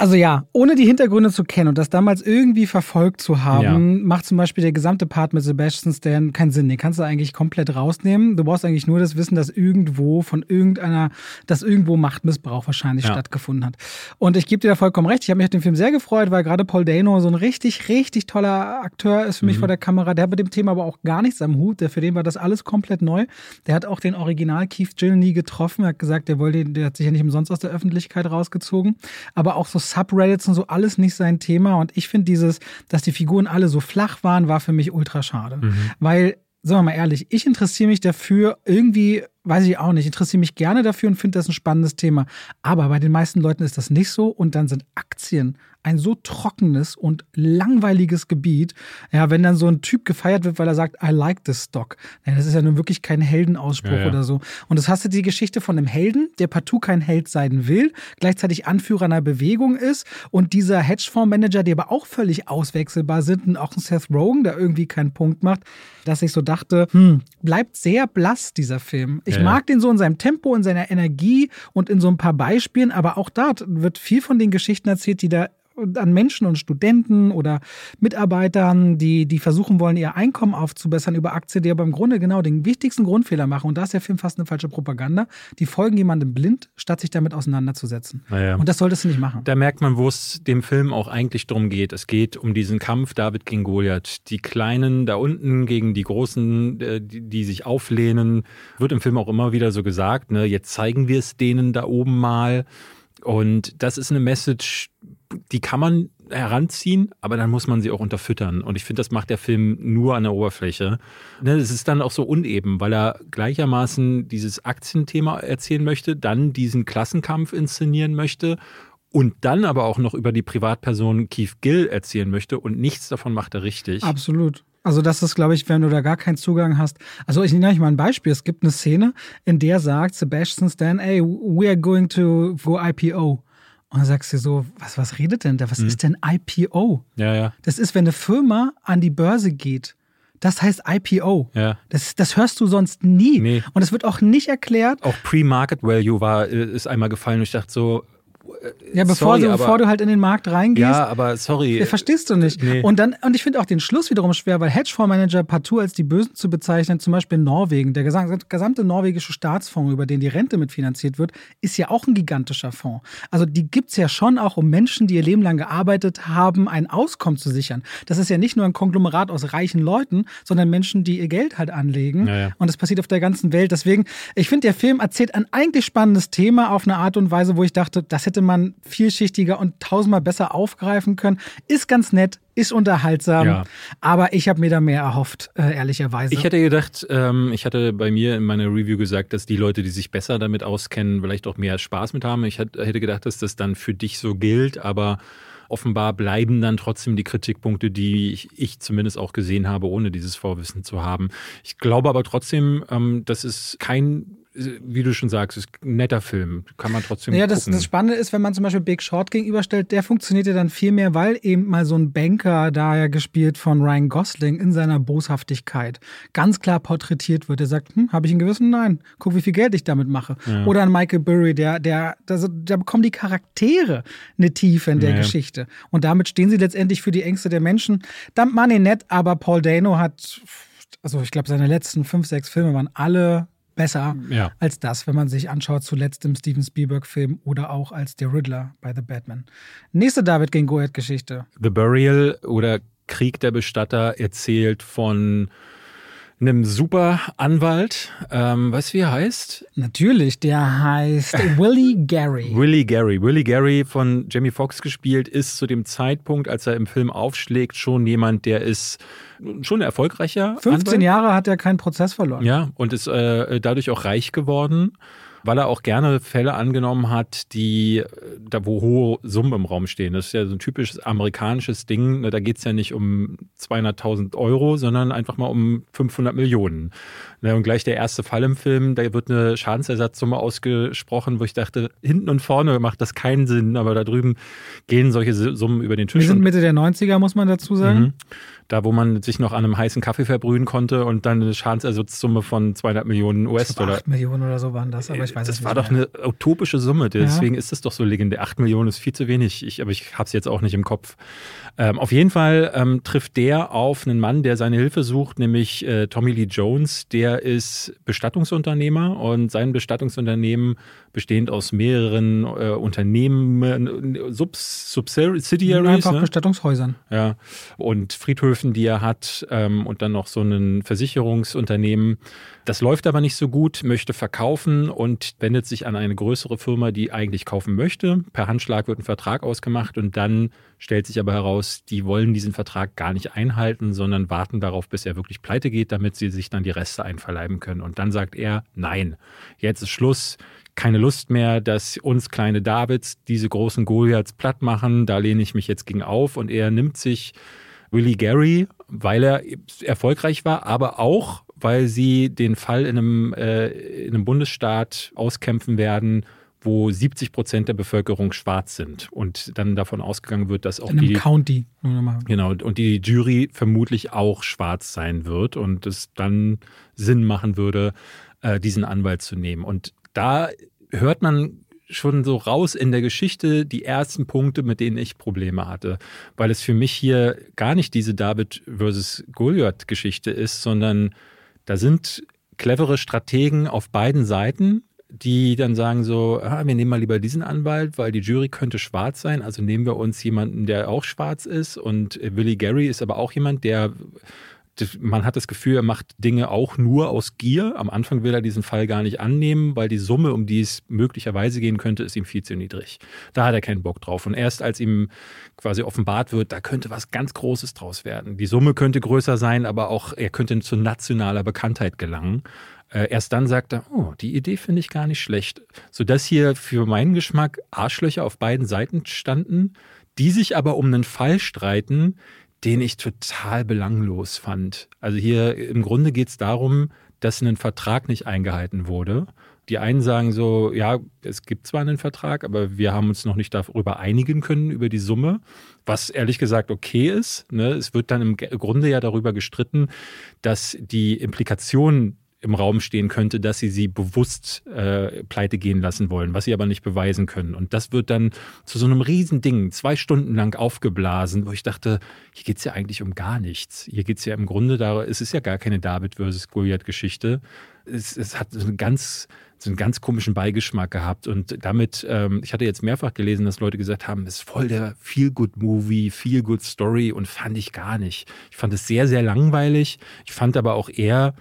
Speaker 1: also ja, ohne die Hintergründe zu kennen und das damals irgendwie verfolgt zu haben, ja. macht zum Beispiel der gesamte Part mit Sebastian Stan keinen Sinn. Den kannst du eigentlich komplett rausnehmen. Du brauchst eigentlich nur das Wissen, dass irgendwo von irgendeiner, dass irgendwo Machtmissbrauch wahrscheinlich ja. stattgefunden hat. Und ich gebe dir da vollkommen recht. Ich habe mich auf den Film sehr gefreut, weil gerade Paul Dano so ein richtig, richtig toller Akteur ist für mich mhm. vor der Kamera. Der hat mit dem Thema aber auch gar nichts am Hut. Der, für den war das alles komplett neu. Der hat auch den Original Keith Jill nie getroffen. Er hat gesagt, der wollte, der hat sich ja nicht umsonst aus der Öffentlichkeit rausgezogen. Aber auch so Subreddits und so alles nicht sein Thema. Und ich finde dieses, dass die Figuren alle so flach waren, war für mich ultra schade. Mhm. Weil, sagen wir mal ehrlich, ich interessiere mich dafür irgendwie weiß ich auch nicht, interessiere mich gerne dafür und finde das ein spannendes Thema. Aber bei den meisten Leuten ist das nicht so und dann sind Aktien ein so trockenes und langweiliges Gebiet. Ja, wenn dann so ein Typ gefeiert wird, weil er sagt, I like this stock. Ja, das ist ja nun wirklich kein Heldenausspruch ja, ja. oder so. Und das hast du die Geschichte von einem Helden, der partout kein Held sein will, gleichzeitig Anführer einer Bewegung ist und dieser Hedgefondsmanager, die aber auch völlig auswechselbar sind und auch ein Seth Rogen, der irgendwie keinen Punkt macht, dass ich so dachte, hm, bleibt sehr blass dieser Film. Ich ich mag den so in seinem Tempo, in seiner Energie und in so ein paar Beispielen, aber auch da wird viel von den Geschichten erzählt, die da an Menschen und Studenten oder Mitarbeitern, die, die versuchen wollen, ihr Einkommen aufzubessern über Aktien, die aber im Grunde genau den wichtigsten Grundfehler machen. Und da ist der Film fast eine falsche Propaganda. Die folgen jemandem blind, statt sich damit auseinanderzusetzen. Naja. Und das solltest du nicht machen.
Speaker 2: Da merkt man, wo es dem Film auch eigentlich darum geht. Es geht um diesen Kampf David gegen Goliath. Die Kleinen da unten gegen die Großen, äh, die, die sich auflehnen. Wird im Film auch immer wieder so gesagt, ne? jetzt zeigen wir es denen da oben mal. Und das ist eine Message, die kann man heranziehen, aber dann muss man sie auch unterfüttern. Und ich finde, das macht der Film nur an der Oberfläche. Ne, es ist dann auch so uneben, weil er gleichermaßen dieses Aktienthema erzählen möchte, dann diesen Klassenkampf inszenieren möchte und dann aber auch noch über die Privatperson Keith Gill erzählen möchte und nichts davon macht er richtig.
Speaker 1: Absolut. Also das ist, glaube ich, wenn du da gar keinen Zugang hast. Also ich nehme euch mal ein Beispiel. Es gibt eine Szene, in der sagt Sebastian Stan, ey, we are going to go IPO. Und dann sagst du so, was, was redet denn da? Was hm. ist denn IPO?
Speaker 2: Ja, ja.
Speaker 1: Das ist, wenn eine Firma an die Börse geht. Das heißt IPO.
Speaker 2: Ja.
Speaker 1: Das, das hörst du sonst nie. Nee. Und es wird auch nicht erklärt.
Speaker 2: Auch Pre-Market Value war, äh, ist einmal gefallen und ich dachte so,
Speaker 1: ja, bevor, sorry, du, bevor du halt in den Markt reingehst.
Speaker 2: Ja, aber sorry.
Speaker 1: Verstehst du nicht. Nee. Und dann, und ich finde auch den Schluss wiederum schwer, weil Hedgefondsmanager partout als die Bösen zu bezeichnen, zum Beispiel in Norwegen, der gesamte norwegische Staatsfonds, über den die Rente mitfinanziert wird, ist ja auch ein gigantischer Fonds. Also die gibt es ja schon auch, um Menschen, die ihr Leben lang gearbeitet haben, ein Auskommen zu sichern. Das ist ja nicht nur ein Konglomerat aus reichen Leuten, sondern Menschen, die ihr Geld halt anlegen. Ja, ja. Und das passiert auf der ganzen Welt. Deswegen, ich finde, der Film erzählt ein eigentlich spannendes Thema auf eine Art und Weise, wo ich dachte, das hätte man vielschichtiger und tausendmal besser aufgreifen können. Ist ganz nett, ist unterhaltsam, ja. aber ich habe mir da mehr erhofft, äh, ehrlicherweise.
Speaker 2: Ich hätte gedacht, ähm, ich hatte bei mir in meiner Review gesagt, dass die Leute, die sich besser damit auskennen, vielleicht auch mehr Spaß mit haben. Ich hätte gedacht, dass das dann für dich so gilt, aber offenbar bleiben dann trotzdem die Kritikpunkte, die ich, ich, zumindest auch gesehen habe, ohne dieses Vorwissen zu haben. Ich glaube aber trotzdem, ähm, dass es kein wie du schon sagst, ist ein netter Film. Kann man trotzdem.
Speaker 1: Ja, das, das, Spannende ist, wenn man zum Beispiel Big Short gegenüberstellt, der funktioniert ja dann viel mehr, weil eben mal so ein Banker, da ja gespielt von Ryan Gosling, in seiner Boshaftigkeit ganz klar porträtiert wird. Der sagt, hm, habe ich ein Gewissen? Nein. Guck, wie viel Geld ich damit mache. Ja. Oder ein Michael Burry, der, der, der, da bekommen die Charaktere eine Tiefe in der ja. Geschichte. Und damit stehen sie letztendlich für die Ängste der Menschen. Dump Money nett, aber Paul Dano hat, also ich glaube, seine letzten fünf, sechs Filme waren alle besser ja. als das, wenn man sich anschaut, zuletzt im Steven Spielberg-Film oder auch als der Riddler bei The Batman. Nächste David gegen Goethe-Geschichte.
Speaker 2: The Burial oder Krieg der Bestatter erzählt von einem super Anwalt. Ähm, weißt du, wie er heißt?
Speaker 1: Natürlich, der heißt Willie Gary. *laughs*
Speaker 2: Willie Gary. Willie Gary von Jamie Foxx gespielt, ist zu dem Zeitpunkt, als er im Film aufschlägt, schon jemand, der ist schon erfolgreicher.
Speaker 1: 15 Anwalt. Jahre hat er keinen Prozess verloren.
Speaker 2: Ja, und ist äh, dadurch auch reich geworden weil er auch gerne Fälle angenommen hat, die da wo hohe Summen im Raum stehen. Das ist ja so ein typisches amerikanisches Ding. Da geht es ja nicht um 200.000 Euro, sondern einfach mal um 500 Millionen. Und gleich der erste Fall im Film, da wird eine Schadensersatzsumme ausgesprochen, wo ich dachte, hinten und vorne macht das keinen Sinn, aber da drüben gehen solche Summen über den Tisch.
Speaker 1: Wir sind Mitte der 90er, muss man dazu sagen. Mhm
Speaker 2: da wo man sich noch an einem heißen Kaffee verbrühen konnte und dann eine Schadensersatzsumme von 200 Millionen US-Dollar.
Speaker 1: 8 Millionen oder so waren das, aber ich weiß
Speaker 2: das
Speaker 1: es
Speaker 2: nicht. Das war doch eine utopische Summe, deswegen ja. ist das doch so legendär. 8 Millionen ist viel zu wenig, ich, aber ich habe es jetzt auch nicht im Kopf. Ähm, auf jeden Fall ähm, trifft der auf einen Mann, der seine Hilfe sucht, nämlich äh, Tommy Lee Jones. Der ist Bestattungsunternehmer und sein Bestattungsunternehmen bestehend aus mehreren äh, Unternehmen, Subs Subsidiaries.
Speaker 1: Einfach ne? Bestattungshäusern.
Speaker 2: Ja, und Friedhöfen, die er hat ähm, und dann noch so ein Versicherungsunternehmen. Das läuft aber nicht so gut, möchte verkaufen und wendet sich an eine größere Firma, die eigentlich kaufen möchte. Per Handschlag wird ein Vertrag ausgemacht und dann stellt sich aber heraus, die wollen diesen Vertrag gar nicht einhalten, sondern warten darauf, bis er wirklich pleite geht, damit sie sich dann die Reste einverleiben können. Und dann sagt er, nein, jetzt ist Schluss keine Lust mehr, dass uns kleine Davids diese großen Goliaths platt machen. Da lehne ich mich jetzt gegen auf. Und er nimmt sich Willie Gary, weil er erfolgreich war, aber auch, weil sie den Fall in einem, äh, in einem Bundesstaat auskämpfen werden, wo 70 Prozent der Bevölkerung schwarz sind und dann davon ausgegangen wird, dass auch
Speaker 1: in
Speaker 2: die
Speaker 1: County
Speaker 2: genau und die Jury vermutlich auch schwarz sein wird und es dann Sinn machen würde, äh, diesen Anwalt zu nehmen. Und da hört man schon so raus in der Geschichte die ersten Punkte, mit denen ich Probleme hatte, weil es für mich hier gar nicht diese David versus Goliath Geschichte ist, sondern da sind clevere Strategen auf beiden Seiten, die dann sagen so, ah, wir nehmen mal lieber diesen Anwalt, weil die Jury könnte schwarz sein, also nehmen wir uns jemanden, der auch schwarz ist. Und Willie Gary ist aber auch jemand, der man hat das Gefühl, er macht Dinge auch nur aus Gier. Am Anfang will er diesen Fall gar nicht annehmen, weil die Summe, um die es möglicherweise gehen könnte, ist ihm viel zu niedrig. Da hat er keinen Bock drauf. Und erst als ihm quasi offenbart wird, da könnte was ganz Großes draus werden. Die Summe könnte größer sein, aber auch er könnte zu nationaler Bekanntheit gelangen. Äh, erst dann sagt er, oh, die Idee finde ich gar nicht schlecht. Sodass hier für meinen Geschmack Arschlöcher auf beiden Seiten standen, die sich aber um einen Fall streiten, den ich total belanglos fand. Also hier im Grunde geht es darum, dass ein Vertrag nicht eingehalten wurde. Die einen sagen so, ja, es gibt zwar einen Vertrag, aber wir haben uns noch nicht darüber einigen können, über die Summe, was ehrlich gesagt okay ist. Ne? Es wird dann im Grunde ja darüber gestritten, dass die Implikationen im Raum stehen könnte, dass sie sie bewusst äh, pleite gehen lassen wollen, was sie aber nicht beweisen können. Und das wird dann zu so einem Riesending, zwei Stunden lang aufgeblasen, wo ich dachte, hier geht es ja eigentlich um gar nichts. Hier geht es ja im Grunde darum, es ist ja gar keine David versus Goliath-Geschichte. Es, es, hat so einen ganz, so einen ganz komischen Beigeschmack gehabt. Und damit, ähm, ich hatte jetzt mehrfach gelesen, dass Leute gesagt haben, es ist voll der Feel-Good-Movie, Feel-Good-Story und fand ich gar nicht. Ich fand es sehr, sehr langweilig. Ich fand aber auch eher,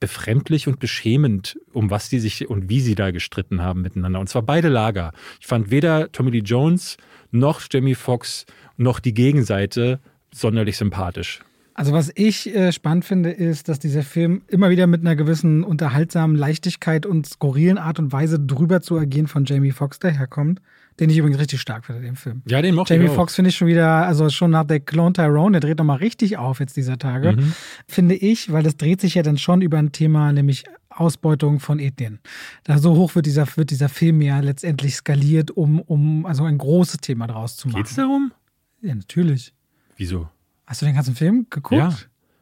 Speaker 2: befremdlich und beschämend, um was die sich und wie sie da gestritten haben miteinander. Und zwar beide Lager. Ich fand weder Tommy Lee Jones noch Jamie Foxx noch die Gegenseite sonderlich sympathisch.
Speaker 1: Also was ich äh, spannend finde, ist, dass dieser Film immer wieder mit einer gewissen unterhaltsamen Leichtigkeit und skurrilen Art und Weise drüber zu agieren von Jamie Foxx daherkommt. Den ich übrigens richtig stark finde, den Film.
Speaker 2: Ja, den mochte
Speaker 1: Jamie
Speaker 2: ich auch.
Speaker 1: Foxx finde ich schon wieder, also schon nach der Clone Tyrone, der dreht nochmal richtig auf jetzt dieser Tage, mhm. finde ich, weil das dreht sich ja dann schon über ein Thema, nämlich Ausbeutung von Ethnien. Da so hoch wird dieser, wird dieser Film ja letztendlich skaliert, um, um also ein großes Thema draus zu machen.
Speaker 2: Geht's darum?
Speaker 1: Ja, natürlich.
Speaker 2: Wieso?
Speaker 1: Hast du den ganzen Film geguckt?
Speaker 2: Ja.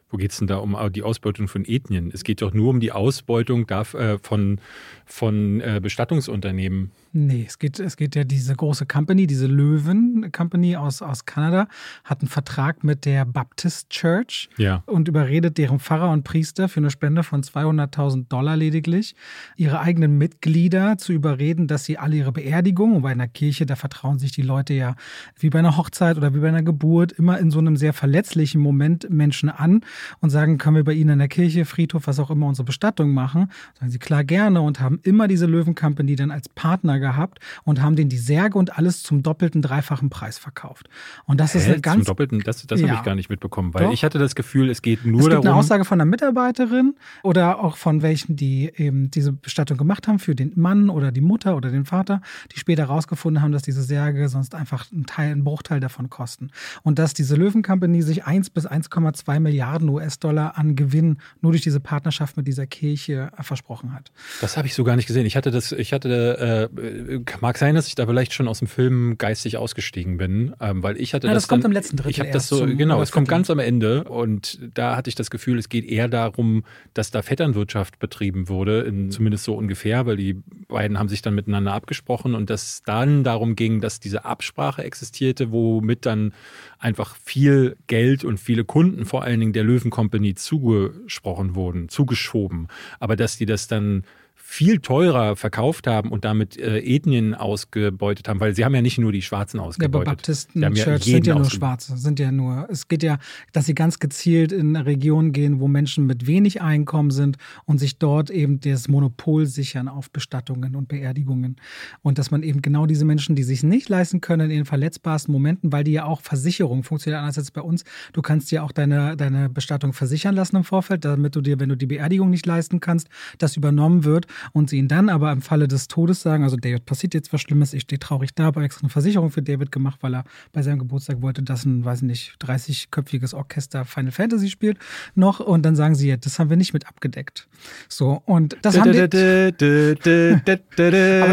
Speaker 2: Wo geht es denn da um die Ausbeutung von Ethnien? Es geht doch nur um die Ausbeutung äh, von, von äh, Bestattungsunternehmen.
Speaker 1: Nee, es geht, es geht ja diese große Company, diese Löwen-Company aus, aus Kanada, hat einen Vertrag mit der Baptist Church
Speaker 2: ja.
Speaker 1: und überredet deren Pfarrer und Priester für eine Spende von 200.000 Dollar lediglich, ihre eigenen Mitglieder zu überreden, dass sie alle ihre Beerdigung, und bei einer Kirche, da vertrauen sich die Leute ja wie bei einer Hochzeit oder wie bei einer Geburt immer in so einem sehr verletzlichen Moment Menschen an und sagen, können wir bei ihnen in der Kirche, Friedhof, was auch immer, unsere Bestattung machen? Sagen sie klar gerne und haben immer diese Löwen-Company dann als Partner gehabt und haben denen die Särge und alles zum doppelten, dreifachen Preis verkauft. Und das
Speaker 2: Hä?
Speaker 1: ist eine ganz.
Speaker 2: Zum doppelten, das, das ja. habe ich gar nicht mitbekommen, weil Doch. ich hatte das Gefühl, es geht nur darum. Es gibt
Speaker 1: darum, eine Aussage von einer Mitarbeiterin oder auch von welchen, die eben diese Bestattung gemacht haben für den Mann oder die Mutter oder den Vater, die später herausgefunden haben, dass diese Särge sonst einfach einen Teil, einen Bruchteil davon kosten. Und dass diese Löwen-Company sich 1 bis 1,2 Milliarden US-Dollar an Gewinn nur durch diese Partnerschaft mit dieser Kirche versprochen hat.
Speaker 2: Das habe ich so gar nicht gesehen. Ich hatte das, ich hatte äh, mag sein, dass ich da vielleicht schon aus dem Film geistig ausgestiegen bin, ähm, weil ich hatte
Speaker 1: ja,
Speaker 2: das.
Speaker 1: das kommt
Speaker 2: dann,
Speaker 1: im letzten Drittel.
Speaker 2: Ich habe das so, genau, es kommt ganz am Ende und da hatte ich das Gefühl, es geht eher darum, dass da Vetternwirtschaft betrieben wurde, in, zumindest so ungefähr, weil die beiden haben sich dann miteinander abgesprochen und dass dann darum ging, dass diese Absprache existierte, womit dann einfach viel Geld und viele Kunden vor allen Dingen der Löwen Company zugesprochen wurden, zugeschoben, aber dass die das dann viel teurer verkauft haben und damit äh, Ethnien ausgebeutet haben, weil sie haben ja nicht nur die Schwarzen ausgebeutet. Ja, aber
Speaker 1: Baptisten Church ja sind ja nur Schwarze, sind ja nur, es geht ja, dass sie ganz gezielt in Regionen gehen, wo Menschen mit wenig Einkommen sind und sich dort eben das Monopol sichern auf Bestattungen und Beerdigungen. Und dass man eben genau diese Menschen, die sich nicht leisten können in den verletzbarsten Momenten, weil die ja auch Versicherung funktioniert anders als bei uns, du kannst ja auch deine, deine Bestattung versichern lassen im Vorfeld, damit du dir, wenn du die Beerdigung nicht leisten kannst, das übernommen wird und sie ihn dann aber im Falle des Todes sagen, also David, passiert jetzt was Schlimmes, ich stehe traurig da, habe extra eine Versicherung für David gemacht, weil er bei seinem Geburtstag wollte, dass ein, weiß nicht, 30-köpfiges Orchester Final Fantasy spielt noch und dann sagen sie, ja, das haben wir nicht mit abgedeckt. So, und das haben die, *laughs* aber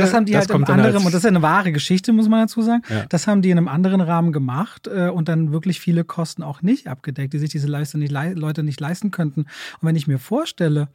Speaker 1: das haben die halt im anderen, und das ist ja eine wahre Geschichte, muss man dazu sagen, das haben die in einem anderen Rahmen gemacht äh, und dann wirklich viele Kosten auch nicht abgedeckt, die sich diese Leute nicht leisten könnten. Und wenn ich mir vorstelle,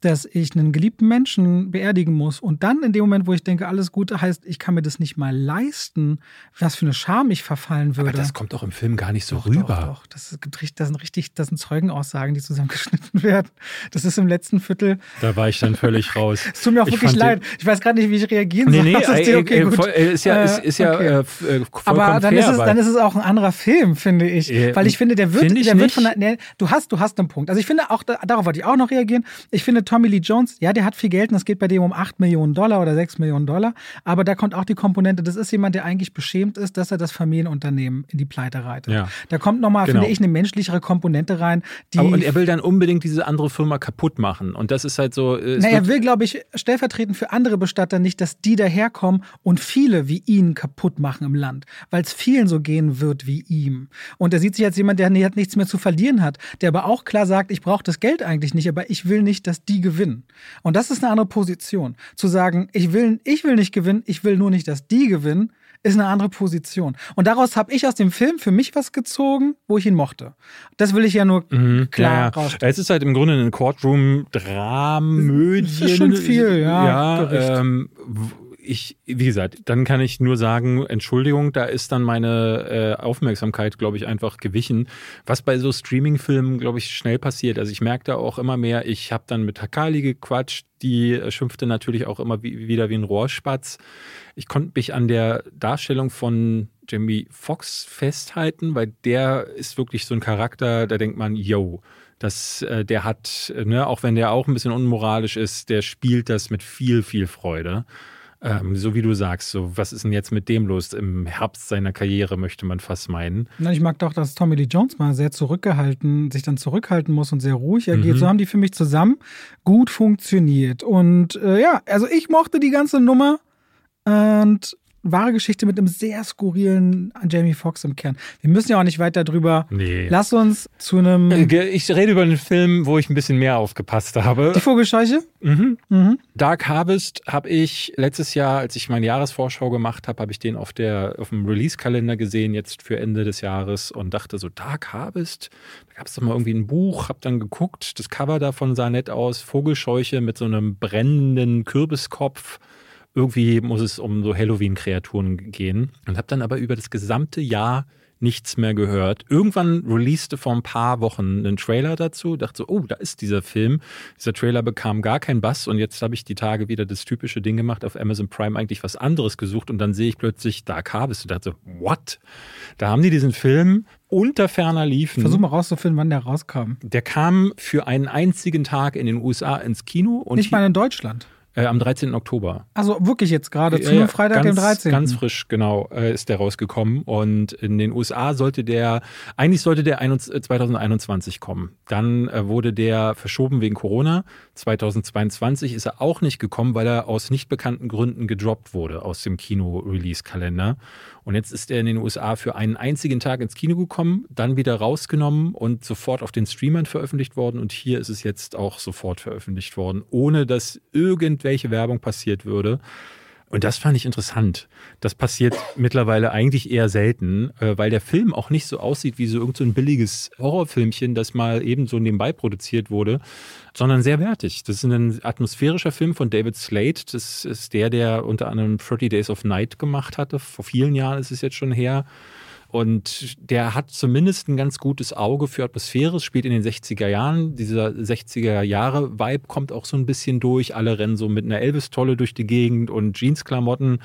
Speaker 1: dass ich einen geliebten Menschen beerdigen muss und dann in dem Moment, wo ich denke, alles Gute heißt, ich kann mir das nicht mal leisten, was für eine Scham ich verfallen würde.
Speaker 2: Aber das kommt doch im Film gar nicht so doch, rüber. Doch, doch.
Speaker 1: Das, ist, das sind richtig, das sind Zeugenaussagen, die zusammengeschnitten *laughs* werden. Das ist im letzten Viertel.
Speaker 2: Da war ich dann völlig *laughs* raus.
Speaker 1: es tut mir auch ich wirklich leid. Ich weiß gerade nicht, wie ich reagieren soll.
Speaker 2: Nee, *laughs* nee, ey, okay, gut. ist ja, ist, ist ja okay. äh,
Speaker 1: Aber dann, fair, ist es, dann ist es auch ein anderer Film, finde ich. Äh, weil ich finde, der wird, der wird von der, nee, du hast, du hast einen Punkt. Also ich finde auch, darauf wollte ich auch noch reagieren. Ich finde, Tommy Lee Jones, ja, der hat viel Geld und es geht bei dem um 8 Millionen Dollar oder 6 Millionen Dollar. Aber da kommt auch die Komponente, das ist jemand, der eigentlich beschämt ist, dass er das Familienunternehmen in die Pleite reitet. Ja. Da kommt nochmal, genau. finde ich, eine menschlichere Komponente rein. Die
Speaker 2: Aber, und er will dann unbedingt diese andere Firma kaputt machen. Und das ist halt so.
Speaker 1: Na, er will, glaube ich, stellvertretend für andere Bestatter nicht, dass die daherkommen und viele wie ihn kaputt machen im Land. Weil es vielen so gehen wird wie ihm. Und er sieht sich als jemand, der nichts mehr zu verlieren hat, der aber auch klar sagt, ich brauche das Geld eigentlich nicht, aber ich will nicht, dass die gewinnen. Und das ist eine andere Position. Zu sagen, ich will, ich will nicht gewinnen, ich will nur nicht, dass die gewinnen, ist eine andere Position. Und daraus habe ich aus dem Film für mich was gezogen, wo ich ihn mochte. Das will ich ja nur mhm, klar ja, ja.
Speaker 2: Es ist halt im Grunde ein Courtroom-Dramödie. Das
Speaker 1: ist schon viel,
Speaker 2: ja. ja ähm, ich, wie gesagt, dann kann ich nur sagen, Entschuldigung, da ist dann meine äh, Aufmerksamkeit, glaube ich, einfach gewichen. Was bei so Streaming-Filmen, glaube ich, schnell passiert. Also ich merke da auch immer mehr, ich habe dann mit Takali gequatscht, die äh, schimpfte natürlich auch immer wie, wieder wie ein Rohrspatz. Ich konnte mich an der Darstellung von Jamie Foxx festhalten, weil der ist wirklich so ein Charakter, da denkt man, yo, das, äh, der hat, ne, auch wenn der auch ein bisschen unmoralisch ist, der spielt das mit viel, viel Freude. Ähm, so wie du sagst, so was ist denn jetzt mit dem los? Im Herbst seiner Karriere möchte man fast meinen.
Speaker 1: Na, ich mag doch, dass Tommy Lee Jones mal sehr zurückgehalten, sich dann zurückhalten muss und sehr ruhig agiert. Mhm. So haben die für mich zusammen gut funktioniert. Und äh, ja, also ich mochte die ganze Nummer. Und wahre Geschichte mit einem sehr skurrilen Jamie Foxx im Kern. Wir müssen ja auch nicht weiter drüber. Nee. Lass uns zu einem.
Speaker 2: Äh, ich rede über einen Film, wo ich ein bisschen mehr aufgepasst habe.
Speaker 1: Die Vogelscheuche?
Speaker 2: Mhm. Mhm. Dark Harvest habe ich letztes Jahr, als ich meine Jahresvorschau gemacht habe, habe ich den auf, der, auf dem Release-Kalender gesehen, jetzt für Ende des Jahres und dachte so, Dark Harvest? Da gab es doch mal irgendwie ein Buch, habe dann geguckt, das Cover davon sah nett aus, Vogelscheuche mit so einem brennenden Kürbiskopf irgendwie muss es um so Halloween-Kreaturen gehen. Und habe dann aber über das gesamte Jahr nichts mehr gehört. Irgendwann releaste vor ein paar Wochen einen Trailer dazu, dachte so, oh, da ist dieser Film. Dieser Trailer bekam gar keinen Bass und jetzt habe ich die Tage wieder das typische Ding gemacht, auf Amazon Prime eigentlich was anderes gesucht und dann sehe ich plötzlich Dark Harvest und dachte so, what? Da haben die diesen Film unter ferner liefen.
Speaker 1: Versuch mal rauszufinden, wann der rauskam.
Speaker 2: Der kam für einen einzigen Tag in den USA ins Kino.
Speaker 1: Und Nicht mal in Deutschland.
Speaker 2: Äh, am 13. Oktober.
Speaker 1: Also wirklich jetzt gerade, zu ja, Freitag,
Speaker 2: ganz,
Speaker 1: dem 13.
Speaker 2: Ganz frisch, genau, äh, ist der rausgekommen. Und in den USA sollte der, eigentlich sollte der 2021 kommen. Dann äh, wurde der verschoben wegen Corona. 2022 ist er auch nicht gekommen, weil er aus nicht bekannten Gründen gedroppt wurde aus dem Kino-Release-Kalender. Und jetzt ist er in den USA für einen einzigen Tag ins Kino gekommen, dann wieder rausgenommen und sofort auf den Streamern veröffentlicht worden. Und hier ist es jetzt auch sofort veröffentlicht worden, ohne dass irgendwelche Werbung passiert würde. Und das fand ich interessant. Das passiert mittlerweile eigentlich eher selten, äh, weil der Film auch nicht so aussieht wie so irgendein so billiges Horrorfilmchen, das mal eben so nebenbei produziert wurde, sondern sehr wertig. Das ist ein atmosphärischer Film von David Slade. Das ist der, der unter anderem 30 Days of Night gemacht hatte. Vor vielen Jahren ist es jetzt schon her. Und der hat zumindest ein ganz gutes Auge für Atmosphäre. Es spielt in den 60er Jahren. Dieser 60er Jahre Vibe kommt auch so ein bisschen durch. Alle rennen so mit einer Elvis-Tolle durch die Gegend und Jeansklamotten.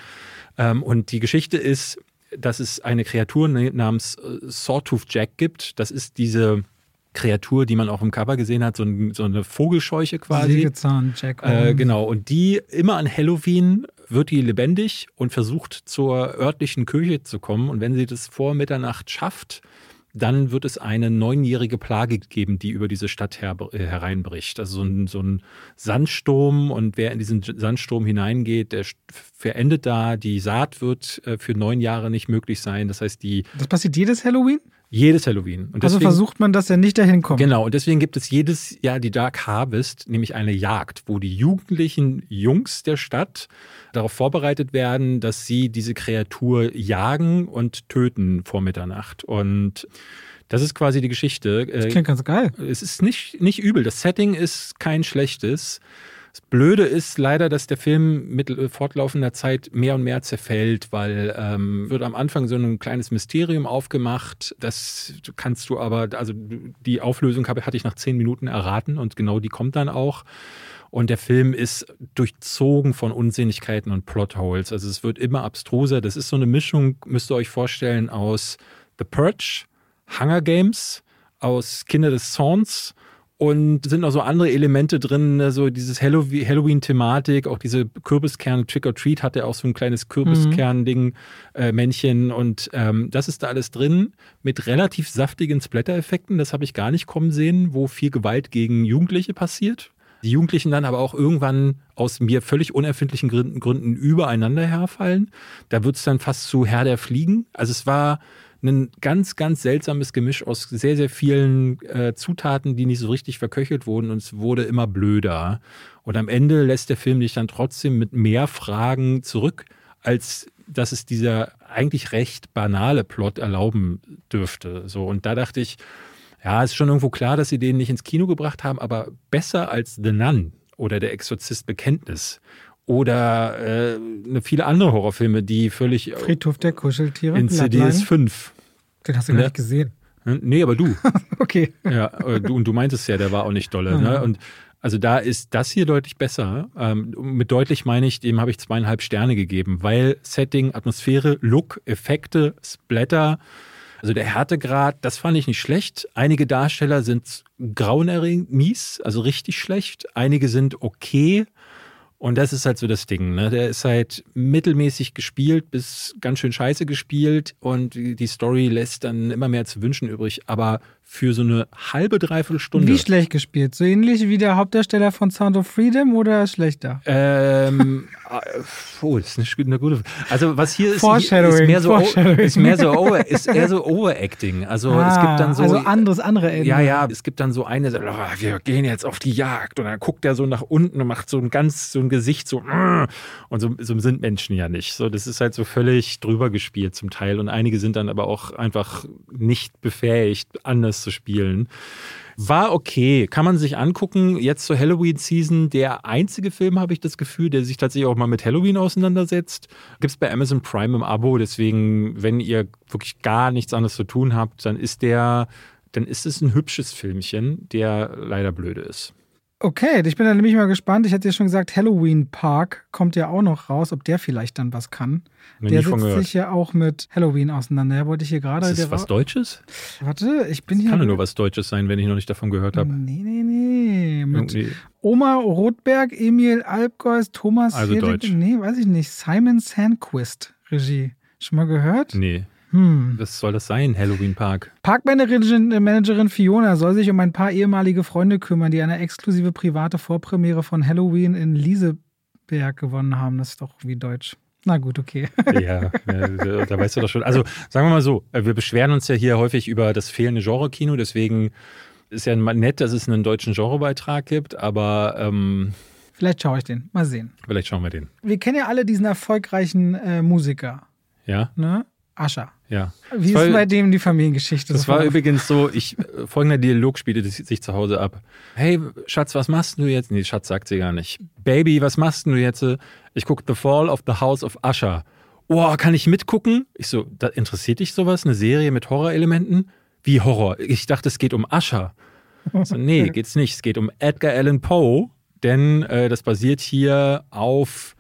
Speaker 2: Ähm, und die Geschichte ist, dass es eine Kreatur namens äh, Sawtooth Jack gibt. Das ist diese Kreatur, die man auch im Cover gesehen hat, so, ein, so eine Vogelscheuche quasi.
Speaker 1: Sägezahn, Jack.
Speaker 2: Äh, genau. Und die immer an Halloween wird die lebendig und versucht zur örtlichen Kirche zu kommen. Und wenn sie das vor Mitternacht schafft, dann wird es eine neunjährige Plage geben, die über diese Stadt her, äh, hereinbricht. Also so ein, so ein, Sandsturm und wer in diesen Sandsturm hineingeht, der verendet da. Die Saat wird äh, für neun Jahre nicht möglich sein. Das heißt, die.
Speaker 1: Das passiert jedes Halloween?
Speaker 2: Jedes Halloween.
Speaker 1: Und also deswegen, also versucht man, dass er nicht dahin kommt.
Speaker 2: Genau, und deswegen gibt es jedes Jahr die Dark Harvest, nämlich eine Jagd, wo die jugendlichen Jungs der Stadt darauf vorbereitet werden, dass sie diese Kreatur jagen und töten vor Mitternacht. Und das ist quasi die Geschichte.
Speaker 1: Das klingt ganz geil.
Speaker 2: Es ist nicht, nicht übel. Das Setting ist kein schlechtes. Das Blöde ist leider, dass der Film mit fortlaufender Zeit mehr und mehr zerfällt, weil ähm, wird am Anfang so ein kleines Mysterium aufgemacht. Das kannst du aber, also die Auflösung hatte ich nach zehn Minuten erraten und genau die kommt dann auch. Und der Film ist durchzogen von Unsinnigkeiten und Plotholes. Also es wird immer abstruser. Das ist so eine Mischung, müsst ihr euch vorstellen, aus The Purge, Hunger Games, aus Kinder des Zorns und sind noch so andere Elemente drin, ne, so dieses Halloween-Thematik, auch diese Kürbiskern, Trick or Treat hat er auch so ein kleines Kürbiskern-Ding, äh, Männchen und ähm, das ist da alles drin mit relativ saftigen Splatter-Effekten, das habe ich gar nicht kommen sehen, wo viel Gewalt gegen Jugendliche passiert. Die Jugendlichen dann aber auch irgendwann aus mir völlig unerfindlichen Gründen, Gründen übereinander herfallen. Da wird es dann fast zu Herr der Fliegen. Also es war ein ganz, ganz seltsames Gemisch aus sehr, sehr vielen äh, Zutaten, die nicht so richtig verköchelt wurden und es wurde immer blöder. Und am Ende lässt der Film dich dann trotzdem mit mehr Fragen zurück, als dass es dieser eigentlich recht banale Plot erlauben dürfte. So, und da dachte ich, ja, ist schon irgendwo klar, dass sie den nicht ins Kino gebracht haben, aber besser als The Nun oder Der Exorzist Bekenntnis oder äh, viele andere Horrorfilme, die völlig.
Speaker 1: Friedhof der Kuscheltiere.
Speaker 2: In CDS 5.
Speaker 1: Den hast du gar ne? nicht gesehen.
Speaker 2: Hm? Nee, aber du. *laughs*
Speaker 1: okay.
Speaker 2: Ja, äh, du, und du meintest ja, der war auch nicht dolle. Ne? Und also da ist das hier deutlich besser. Ähm, mit deutlich meine ich, dem habe ich zweieinhalb Sterne gegeben, weil Setting, Atmosphäre, Look, Effekte, Splatter, also der Härtegrad, das fand ich nicht schlecht. Einige Darsteller sind grauenerregend mies, also richtig schlecht. Einige sind okay. Und das ist halt so das Ding. Ne? Der ist halt mittelmäßig gespielt bis ganz schön scheiße gespielt und die Story lässt dann immer mehr zu wünschen übrig. Aber für so eine halbe, dreiviertel Stunde.
Speaker 1: Wie schlecht gespielt? So ähnlich wie der Hauptdarsteller von Sound of Freedom oder schlechter?
Speaker 2: Ähm, äh, *laughs* oh, das ist eine gute Also was hier ist, hier ist mehr so, ist mehr so over, ist eher so *laughs* Overacting. Also ah, es gibt dann so.
Speaker 1: Also anderes, andere
Speaker 2: Ende. Ja, ja, es gibt dann so eine, oh, wir gehen jetzt auf die Jagd und dann guckt er so nach unten und macht so ein ganz, so ein Gesicht so und so, so sind Menschen ja nicht. So, das ist halt so völlig drüber gespielt zum Teil und einige sind dann aber auch einfach nicht befähigt, anders zu spielen. War okay, kann man sich angucken. Jetzt zur Halloween-Season der einzige Film, habe ich das Gefühl, der sich tatsächlich auch mal mit Halloween auseinandersetzt. Gibt es bei Amazon Prime im Abo. Deswegen, wenn ihr wirklich gar nichts anderes zu tun habt, dann ist der, dann ist es ein hübsches Filmchen, der leider blöde ist.
Speaker 1: Okay, ich bin dann nämlich mal gespannt. Ich hatte ja schon gesagt, Halloween Park kommt ja auch noch raus, ob der vielleicht dann was kann.
Speaker 2: Nee,
Speaker 1: der setzt sich ja auch mit Halloween auseinander. Ja, wollte ich hier gerade.
Speaker 2: Ist das was Deutsches?
Speaker 1: Warte, ich bin
Speaker 2: das
Speaker 1: hier.
Speaker 2: Kann nur was Deutsches sein, wenn ich noch nicht davon gehört habe.
Speaker 1: Nee, nee, nee. Mit Irgendwie. Oma Rothberg, Emil Alpgeus, Thomas
Speaker 2: Also Fehrig, Deutsch.
Speaker 1: Nee, weiß ich nicht. Simon Sandquist, Regie. Schon mal gehört?
Speaker 2: Nee. Hm. Was soll das sein, Halloween Park?
Speaker 1: Parkmanagerin Fiona soll sich um ein paar ehemalige Freunde kümmern, die eine exklusive private Vorpremiere von Halloween in Lieseberg gewonnen haben. Das ist doch wie Deutsch. Na gut, okay.
Speaker 2: Ja, ja, da weißt du doch schon. Also sagen wir mal so, äh, wir beschweren uns ja hier häufig über das fehlende Genre-Kino, deswegen ist ja nett, dass es einen deutschen Genrebeitrag gibt, aber ähm,
Speaker 1: Vielleicht schaue ich den. Mal sehen.
Speaker 2: Vielleicht schauen wir den.
Speaker 1: Wir kennen ja alle diesen erfolgreichen äh, Musiker.
Speaker 2: Ja.
Speaker 1: Ne? Ascher.
Speaker 2: Ja.
Speaker 1: Wie das ist bei dem die Familiengeschichte?
Speaker 2: Das so war übrigens so, ich, folgender Dialog spielte sich zu Hause ab. Hey, Schatz, was machst du jetzt? Nee, Schatz sagt sie gar nicht. Baby, was machst du jetzt? Ich gucke The Fall of the House of Usher. Oh, kann ich mitgucken? Ich so, da interessiert dich sowas? Eine Serie mit Horrorelementen? Wie Horror? Ich dachte, es geht um Usher. So, nee, *laughs* geht's nicht. Es geht um Edgar Allan Poe, denn äh, das basiert hier auf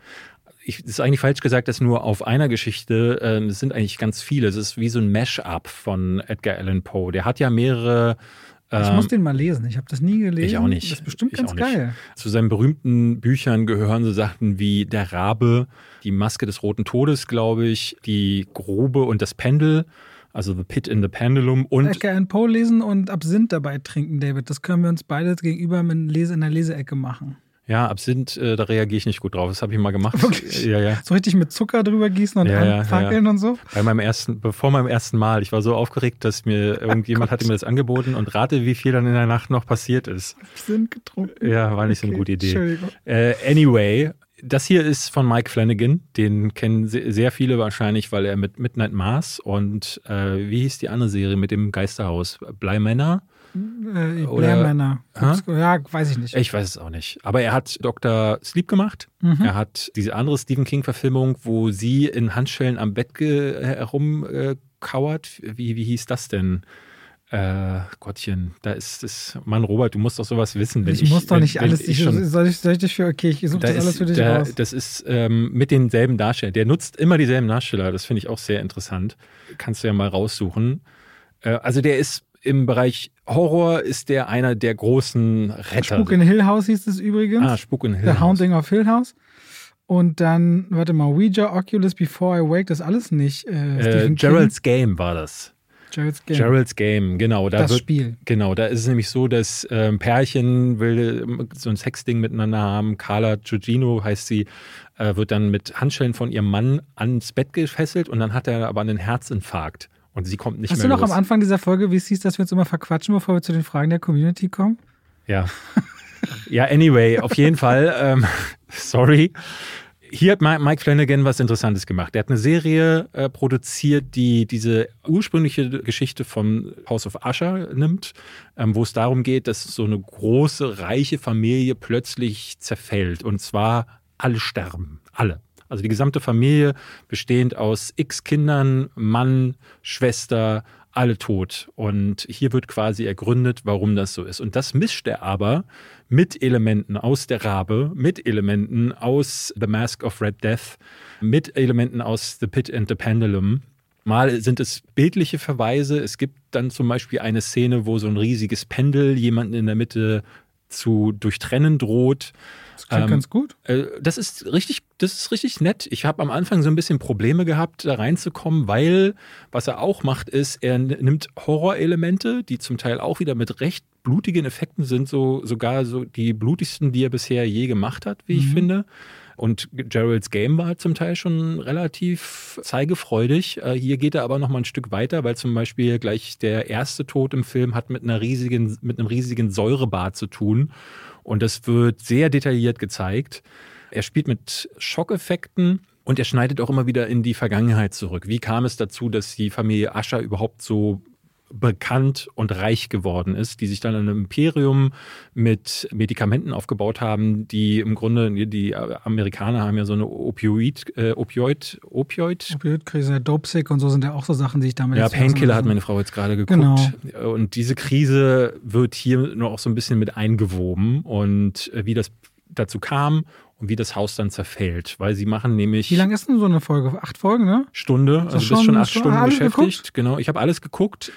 Speaker 2: ich, ist eigentlich falsch gesagt, dass nur auf einer Geschichte, äh, es sind eigentlich ganz viele. Es ist wie so ein Mash-up von Edgar Allan Poe. Der hat ja mehrere.
Speaker 1: Ähm, ich muss den mal lesen. Ich habe das nie gelesen.
Speaker 2: Ich auch nicht.
Speaker 1: Das ist bestimmt
Speaker 2: ich
Speaker 1: ganz geil.
Speaker 2: Zu seinen berühmten Büchern gehören so Sachen wie Der Rabe, Die Maske des Roten Todes, glaube ich, Die Grobe und das Pendel. Also The Pit in the Pendulum und.
Speaker 1: Edgar Allan Poe lesen und Absinth dabei trinken, David. Das können wir uns beide gegenüber in der Leseecke machen.
Speaker 2: Ja, Absinth, äh, da reagiere ich nicht gut drauf. Das habe ich mal gemacht.
Speaker 1: Wirklich?
Speaker 2: Ja, ja.
Speaker 1: So richtig mit Zucker drüber gießen und
Speaker 2: ja, ja,
Speaker 1: fackeln
Speaker 2: ja.
Speaker 1: und so?
Speaker 2: Bei meinem ersten, bevor meinem ersten Mal. Ich war so aufgeregt, dass mir *laughs* irgendjemand oh hatte mir das angeboten und rate, wie viel dann in der Nacht noch passiert ist.
Speaker 1: Absinth getrunken.
Speaker 2: Ja, war nicht okay, so eine gute Idee. Entschuldigung. Äh, anyway, das hier ist von Mike Flanagan. Den kennen sehr viele wahrscheinlich, weil er mit Midnight Mars und äh, wie hieß die andere Serie mit dem Geisterhaus? Bleimänner?
Speaker 1: Äh, Blair Ja, weiß ich nicht.
Speaker 2: Ich weiß es auch nicht. Aber er hat Dr. Sleep gemacht. Mhm. Er hat diese andere Stephen King-Verfilmung, wo sie in Handschellen am Bett herumkauert. Äh, wie, wie hieß das denn? Äh, Gottchen, da ist es. Mann, Robert, du musst doch sowas wissen.
Speaker 1: ich, ich muss doch nicht wenn, alles. Ich schon, soll, ich, soll ich dich für. Okay, ich suche da das ist, alles für dich
Speaker 2: da,
Speaker 1: raus.
Speaker 2: Das ist ähm, mit denselben Darstellern. Der nutzt immer dieselben Darsteller. Das finde ich auch sehr interessant. Kannst du ja mal raussuchen. Äh, also der ist im Bereich Horror ist der einer der großen Retter.
Speaker 1: Spuk in Hill House hieß es übrigens.
Speaker 2: Ah, Spuk in Hill House.
Speaker 1: The Haunting of Hill House. Und dann, warte mal, Ouija, Oculus, Before I Wake, das alles nicht.
Speaker 2: Äh, äh, Gerald's Game war das.
Speaker 1: Gerald's Game.
Speaker 2: Gerald's Game, genau.
Speaker 1: Da das
Speaker 2: wird,
Speaker 1: Spiel.
Speaker 2: Genau, da ist es nämlich so, dass ähm, Pärchen will so ein Sexding miteinander haben. Carla Giugino heißt sie, äh, wird dann mit Handschellen von ihrem Mann ans Bett gefesselt und dann hat er aber einen Herzinfarkt. Und sie kommt nicht
Speaker 1: Hast
Speaker 2: mehr
Speaker 1: du noch
Speaker 2: los.
Speaker 1: am Anfang dieser Folge, wie es hieß, dass wir uns immer verquatschen, bevor wir zu den Fragen der Community kommen?
Speaker 2: Ja. *laughs* ja, anyway, auf jeden Fall. Ähm, *laughs* sorry. Hier hat Mike Flanagan was Interessantes gemacht. Er hat eine Serie äh, produziert, die diese ursprüngliche Geschichte von House of Usher nimmt, ähm, wo es darum geht, dass so eine große, reiche Familie plötzlich zerfällt. Und zwar alle sterben. Alle. Also die gesamte Familie bestehend aus x Kindern, Mann, Schwester, alle tot. Und hier wird quasi ergründet, warum das so ist. Und das mischt er aber mit Elementen aus der Rabe, mit Elementen aus The Mask of Red Death, mit Elementen aus The Pit and the Pendulum. Mal sind es bildliche Verweise. Es gibt dann zum Beispiel eine Szene, wo so ein riesiges Pendel jemanden in der Mitte zu durchtrennen droht.
Speaker 1: Das klingt ähm, ganz gut.
Speaker 2: Äh, das ist richtig, das ist richtig nett. Ich habe am Anfang so ein bisschen Probleme gehabt, da reinzukommen, weil was er auch macht, ist, er nimmt Horrorelemente, die zum Teil auch wieder mit recht blutigen Effekten sind, so sogar so die blutigsten, die er bisher je gemacht hat, wie mhm. ich finde. Und Geralds Game war zum Teil schon relativ zeigefreudig. Äh, hier geht er aber noch mal ein Stück weiter, weil zum Beispiel gleich der erste Tod im Film hat mit einer riesigen, mit einem riesigen Säurebad zu tun. Und das wird sehr detailliert gezeigt. Er spielt mit Schockeffekten und er schneidet auch immer wieder in die Vergangenheit zurück. Wie kam es dazu, dass die Familie Ascher überhaupt so bekannt und reich geworden ist, die sich dann ein Imperium mit Medikamenten aufgebaut haben, die im Grunde, die Amerikaner haben ja so eine Opioid, äh, Opioid, Opioid.
Speaker 1: Opioidkrise, Dopesick und so sind ja auch so Sachen, die ich damit.
Speaker 2: Ja, Painkiller hat meine Frau jetzt gerade geguckt. Genau. Und diese Krise wird hier nur auch so ein bisschen mit eingewoben und äh, wie das dazu kam und wie das Haus dann zerfällt. Weil sie machen nämlich.
Speaker 1: Wie lange ist denn so eine Folge? Acht Folgen, ne?
Speaker 2: Stunde, also bist schon acht Stunden beschäftigt. Geguckt? Genau, ich habe alles geguckt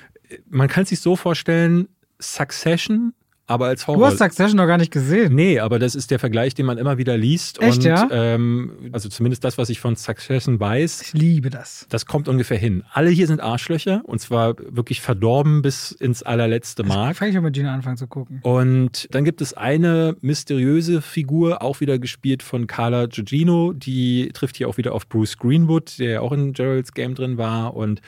Speaker 2: man kann sich so vorstellen, Succession aber als Horror.
Speaker 1: Du hast Succession noch gar nicht gesehen.
Speaker 2: Nee, aber das ist der Vergleich, den man immer wieder liest.
Speaker 1: Echt,
Speaker 2: und,
Speaker 1: ja?
Speaker 2: Ähm, also zumindest das, was ich von Succession weiß.
Speaker 1: Ich liebe das.
Speaker 2: Das kommt ungefähr hin. Alle hier sind Arschlöcher und zwar wirklich verdorben bis ins allerletzte Mark.
Speaker 1: Also, Fange ich auch mit Gina anfangen zu gucken.
Speaker 2: Und dann gibt es eine mysteriöse Figur, auch wieder gespielt von Carla Gugino, die trifft hier auch wieder auf Bruce Greenwood, der auch in Geralds Game drin war und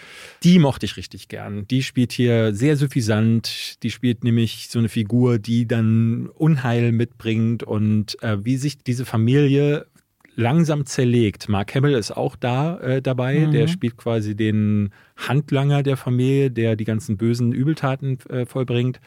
Speaker 2: die mochte ich richtig gern. Die spielt hier sehr suffisant. Die spielt nämlich so eine Figur, die dann Unheil mitbringt und äh, wie sich diese Familie langsam zerlegt. Mark Hamill ist auch da äh, dabei. Mhm. Der spielt quasi den Handlanger der Familie, der die ganzen bösen Übeltaten äh, vollbringt.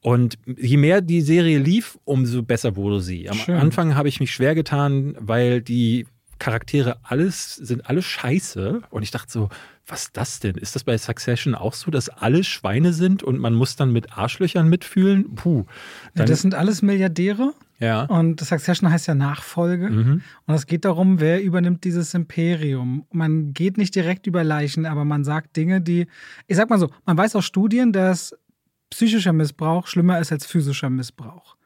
Speaker 2: Und je mehr die Serie lief, umso besser wurde sie. Am Schön. Anfang habe ich mich schwer getan, weil die Charaktere alles sind alle scheiße. Und ich dachte so, was ist das denn? Ist das bei Succession auch so, dass alle Schweine sind und man muss dann mit Arschlöchern mitfühlen? Puh.
Speaker 1: Ja, das sind alles Milliardäre.
Speaker 2: Ja.
Speaker 1: Und Succession heißt ja Nachfolge. Mhm. Und es geht darum, wer übernimmt dieses Imperium. Man geht nicht direkt über Leichen, aber man sagt Dinge, die, ich sag mal so, man weiß aus Studien, dass psychischer Missbrauch schlimmer ist als physischer Missbrauch.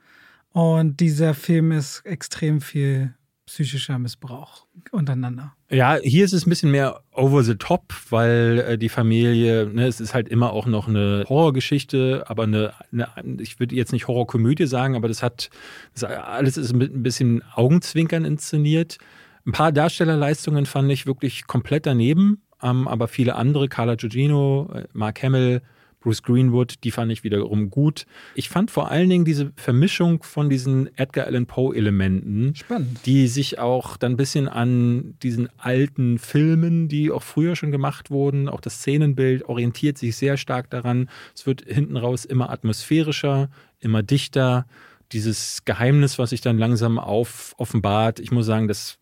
Speaker 1: Und dieser Film ist extrem viel psychischer Missbrauch untereinander.
Speaker 2: Ja, hier ist es ein bisschen mehr over the top, weil äh, die Familie, ne, es ist halt immer auch noch eine Horrorgeschichte, aber eine, eine ich würde jetzt nicht Horrorkomödie sagen, aber das hat, das alles ist mit ein bisschen Augenzwinkern inszeniert. Ein paar Darstellerleistungen fand ich wirklich komplett daneben, ähm, aber viele andere, Carla Giugino, äh, Mark Hamill, Bruce Greenwood, die fand ich wiederum gut. Ich fand vor allen Dingen diese Vermischung von diesen Edgar Allan Poe-Elementen, die sich auch dann ein bisschen an diesen alten Filmen, die auch früher schon gemacht wurden, auch das Szenenbild orientiert sich sehr stark daran. Es wird hinten raus immer atmosphärischer, immer dichter dieses Geheimnis, was sich dann langsam auf, offenbart. Ich muss sagen, dass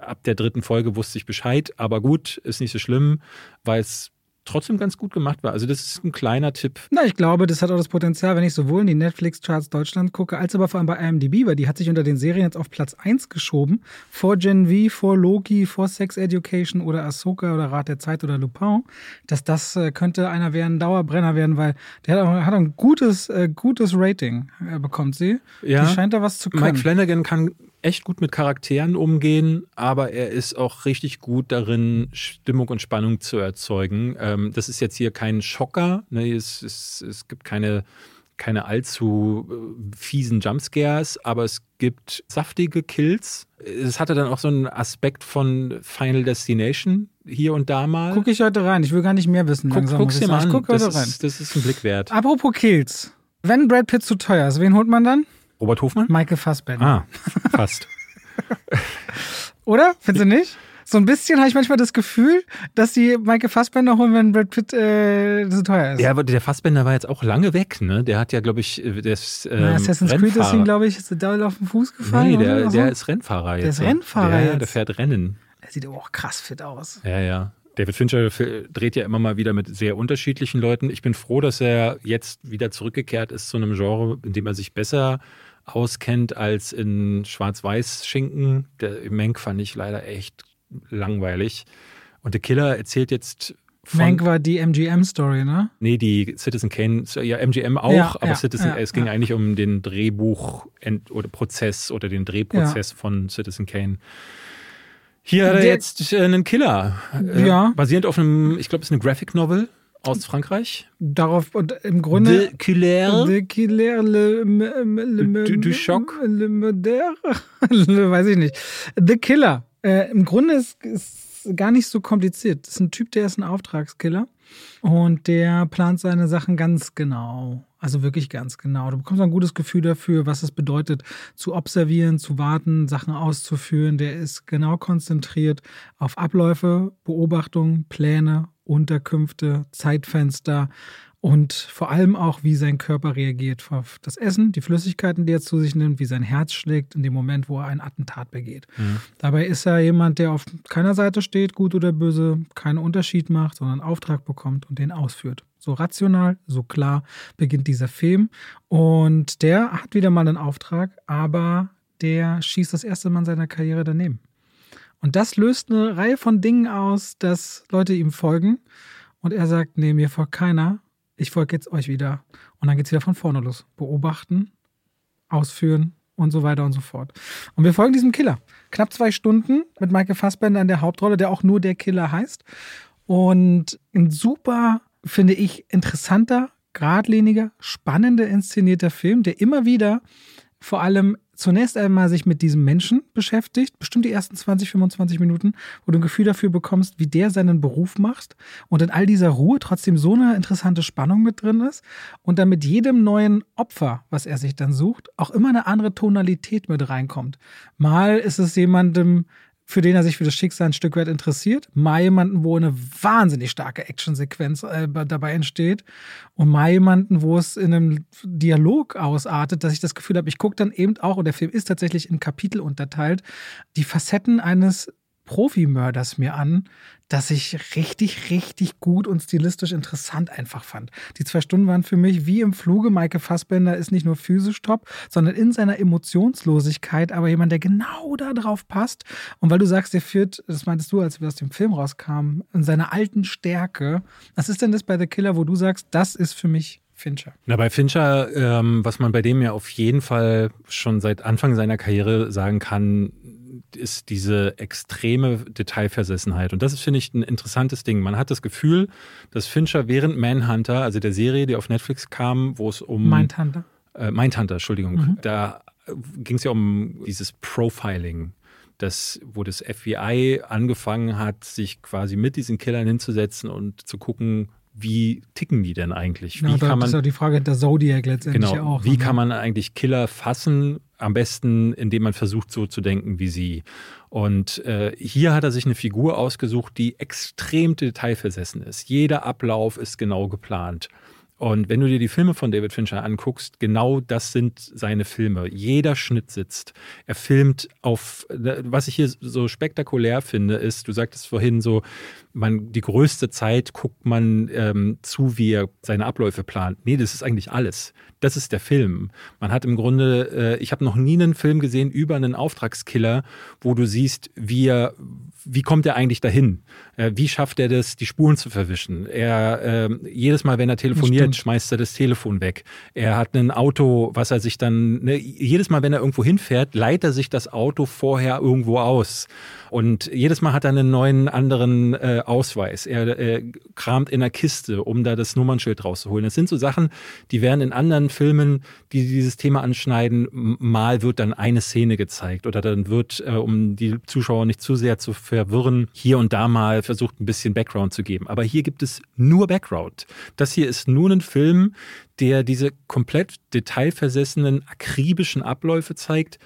Speaker 2: ab der dritten Folge wusste ich Bescheid, aber gut, ist nicht so schlimm, weil es trotzdem ganz gut gemacht war. Also das ist ein kleiner Tipp.
Speaker 1: Na, ich glaube, das hat auch das Potenzial, wenn ich sowohl in die Netflix-Charts Deutschland gucke, als aber vor allem bei IMDb, weil die hat sich unter den Serien jetzt auf Platz 1 geschoben. Vor Gen V, vor Loki, vor Sex Education oder Ahsoka oder Rat der Zeit oder Lupin. Dass das äh, könnte einer werden, ein Dauerbrenner werden, weil der hat, auch, hat ein gutes, äh, gutes Rating, äh, bekommt sie.
Speaker 2: Ja.
Speaker 1: Die scheint da was zu können.
Speaker 2: Mike Flanagan kann echt gut mit Charakteren umgehen, aber er ist auch richtig gut darin, Stimmung und Spannung zu erzeugen. Ähm, das ist jetzt hier kein Schocker. Ne? Es, es, es gibt keine, keine allzu äh, fiesen Jumpscares, aber es gibt saftige Kills. Es hatte dann auch so einen Aspekt von Final Destination hier und da mal.
Speaker 1: Guck ich heute rein. Ich will gar nicht mehr wissen.
Speaker 2: Guck, langsam, guck's dir mal an. Guck das. Ist, das ist ein Blick wert.
Speaker 1: Apropos Kills. Wenn Brad Pitt zu teuer ist, wen holt man dann?
Speaker 2: Robert Hofmann?
Speaker 1: Michael Fassbender.
Speaker 2: Ah, fast. *laughs*
Speaker 1: Oder? Findest du nicht? So ein bisschen habe ich manchmal das Gefühl, dass die Michael Fassbender holen, wenn Brad Pitt äh, so teuer ist.
Speaker 2: Ja, aber der Fassbender war jetzt auch lange weg, ne? Der hat ja, glaube ich, äh, der ist ähm,
Speaker 1: Na, Assassin's Creed ist ihm, glaube ich, ist der auf den Fuß gefallen.
Speaker 2: Nee, der, der ist Rennfahrer jetzt.
Speaker 1: Der ist Rennfahrer
Speaker 2: der,
Speaker 1: jetzt.
Speaker 2: Der fährt Rennen.
Speaker 1: Der sieht aber auch krass fit aus.
Speaker 2: Ja, ja. David Fincher dreht ja immer mal wieder mit sehr unterschiedlichen Leuten. Ich bin froh, dass er jetzt wieder zurückgekehrt ist zu einem Genre, in dem er sich besser auskennt als in Schwarz-Weiß-Schinken. Der Menk fand ich leider echt langweilig. Und der Killer erzählt jetzt
Speaker 1: Mank war die MGM-Story, ne?
Speaker 2: Nee, die Citizen Kane, ja, MGM auch, ja, aber ja, Citizen, ja, es ging eigentlich um den Drehbuch- oder Prozess oder den Drehprozess von Citizen Kane. Hier hat er jetzt einen Killer. Äh, ja. Basierend auf einem, ich glaube, es ist eine Graphic Novel aus Frankreich.
Speaker 1: Darauf und im Grunde.
Speaker 2: De Killer.
Speaker 1: De Killer le, le, le,
Speaker 2: du, du Schock.
Speaker 1: Le Moderne. *laughs* Weiß ich nicht. The Killer. Äh, Im Grunde ist, ist gar nicht so kompliziert. Das ist ein Typ, der ist ein Auftragskiller und der plant seine Sachen ganz genau. Also wirklich ganz genau. Du bekommst ein gutes Gefühl dafür, was es bedeutet, zu observieren, zu warten, Sachen auszuführen. Der ist genau konzentriert auf Abläufe, Beobachtungen, Pläne, Unterkünfte, Zeitfenster und vor allem auch, wie sein Körper reagiert auf das Essen, die Flüssigkeiten, die er zu sich nimmt, wie sein Herz schlägt in dem Moment, wo er ein Attentat begeht. Mhm. Dabei ist er jemand, der auf keiner Seite steht, gut oder böse, keinen Unterschied macht, sondern einen Auftrag bekommt und den ausführt. So rational, so klar beginnt dieser Film. Und der hat wieder mal einen Auftrag, aber der schießt das erste Mal in seiner Karriere daneben. Und das löst eine Reihe von Dingen aus, dass Leute ihm folgen. Und er sagt, nee, mir folgt keiner ich folge jetzt euch wieder. Und dann geht es wieder von vorne los. Beobachten, ausführen und so weiter und so fort. Und wir folgen diesem Killer. Knapp zwei Stunden mit Michael Fassbender in der Hauptrolle, der auch nur der Killer heißt. Und ein super, finde ich, interessanter, geradliniger, spannender inszenierter Film, der immer wieder vor allem zunächst einmal sich mit diesem Menschen beschäftigt, bestimmt die ersten 20, 25 Minuten, wo du ein Gefühl dafür bekommst, wie der seinen Beruf macht und in all dieser Ruhe trotzdem so eine interessante Spannung mit drin ist und dann mit jedem neuen Opfer, was er sich dann sucht, auch immer eine andere Tonalität mit reinkommt. Mal ist es jemandem, für den er sich für das Schicksal ein Stück weit interessiert, mal jemanden, wo eine wahnsinnig starke Actionsequenz äh, dabei entsteht. Und mal jemanden, wo es in einem Dialog ausartet, dass ich das Gefühl habe, ich gucke dann eben auch, und der Film ist tatsächlich in Kapitel unterteilt, die Facetten eines Profimörders mir an, das ich richtig, richtig gut und stilistisch interessant einfach fand. Die zwei Stunden waren für mich wie im Fluge. Maike Fassbender ist nicht nur physisch top, sondern in seiner Emotionslosigkeit, aber jemand, der genau da drauf passt. Und weil du sagst, der führt, das meintest du, als wir aus dem Film rauskamen, in seiner alten Stärke. Was ist denn das bei The Killer, wo du sagst, das ist für mich Fincher.
Speaker 2: Na, bei Fincher, ähm, was man bei dem ja auf jeden Fall schon seit Anfang seiner Karriere sagen kann, ist diese extreme Detailversessenheit. Und das ist, finde ich, ein interessantes Ding. Man hat das Gefühl, dass Fincher während Manhunter, also der Serie, die auf Netflix kam, wo es um.
Speaker 1: Mindhunter.
Speaker 2: Äh, Mindhunter, Entschuldigung. Mhm. Da ging es ja um dieses Profiling. Das, wo das FBI angefangen hat, sich quasi mit diesen Killern hinzusetzen und zu gucken, wie ticken die denn eigentlich? Wie
Speaker 1: ja, kann man, das ist ja die Frage der Zodiac letztendlich
Speaker 2: genau,
Speaker 1: auch.
Speaker 2: Wie ne? kann man eigentlich Killer fassen? Am besten, indem man versucht, so zu denken wie sie. Und äh, hier hat er sich eine Figur ausgesucht, die extrem detailversessen ist. Jeder Ablauf ist genau geplant. Und wenn du dir die Filme von David Fincher anguckst, genau das sind seine Filme. Jeder Schnitt sitzt. Er filmt auf, was ich hier so spektakulär finde, ist, du sagtest vorhin so, man, die größte Zeit guckt man ähm, zu, wie er seine Abläufe plant. Nee, das ist eigentlich alles. Das ist der Film. Man hat im Grunde, äh, ich habe noch nie einen Film gesehen über einen Auftragskiller, wo du siehst, wie er, wie kommt er eigentlich dahin? Äh, wie schafft er das, die Spuren zu verwischen? Er äh, jedes Mal, wenn er telefoniert, schmeißt er das Telefon weg. Er hat ein Auto, was er sich dann ne, jedes Mal, wenn er irgendwo hinfährt, leiht er sich das Auto vorher irgendwo aus. Und jedes Mal hat er einen neuen anderen äh, Ausweis. Er äh, kramt in der Kiste, um da das Nummernschild rauszuholen. Das sind so Sachen, die werden in anderen Filmen, die dieses Thema anschneiden, mal wird dann eine Szene gezeigt oder dann wird, äh, um die Zuschauer nicht zu sehr zu verwirren, hier und da mal versucht, ein bisschen Background zu geben. Aber hier gibt es nur Background. Das hier ist nur ein Film, der diese komplett detailversessenen, akribischen Abläufe zeigt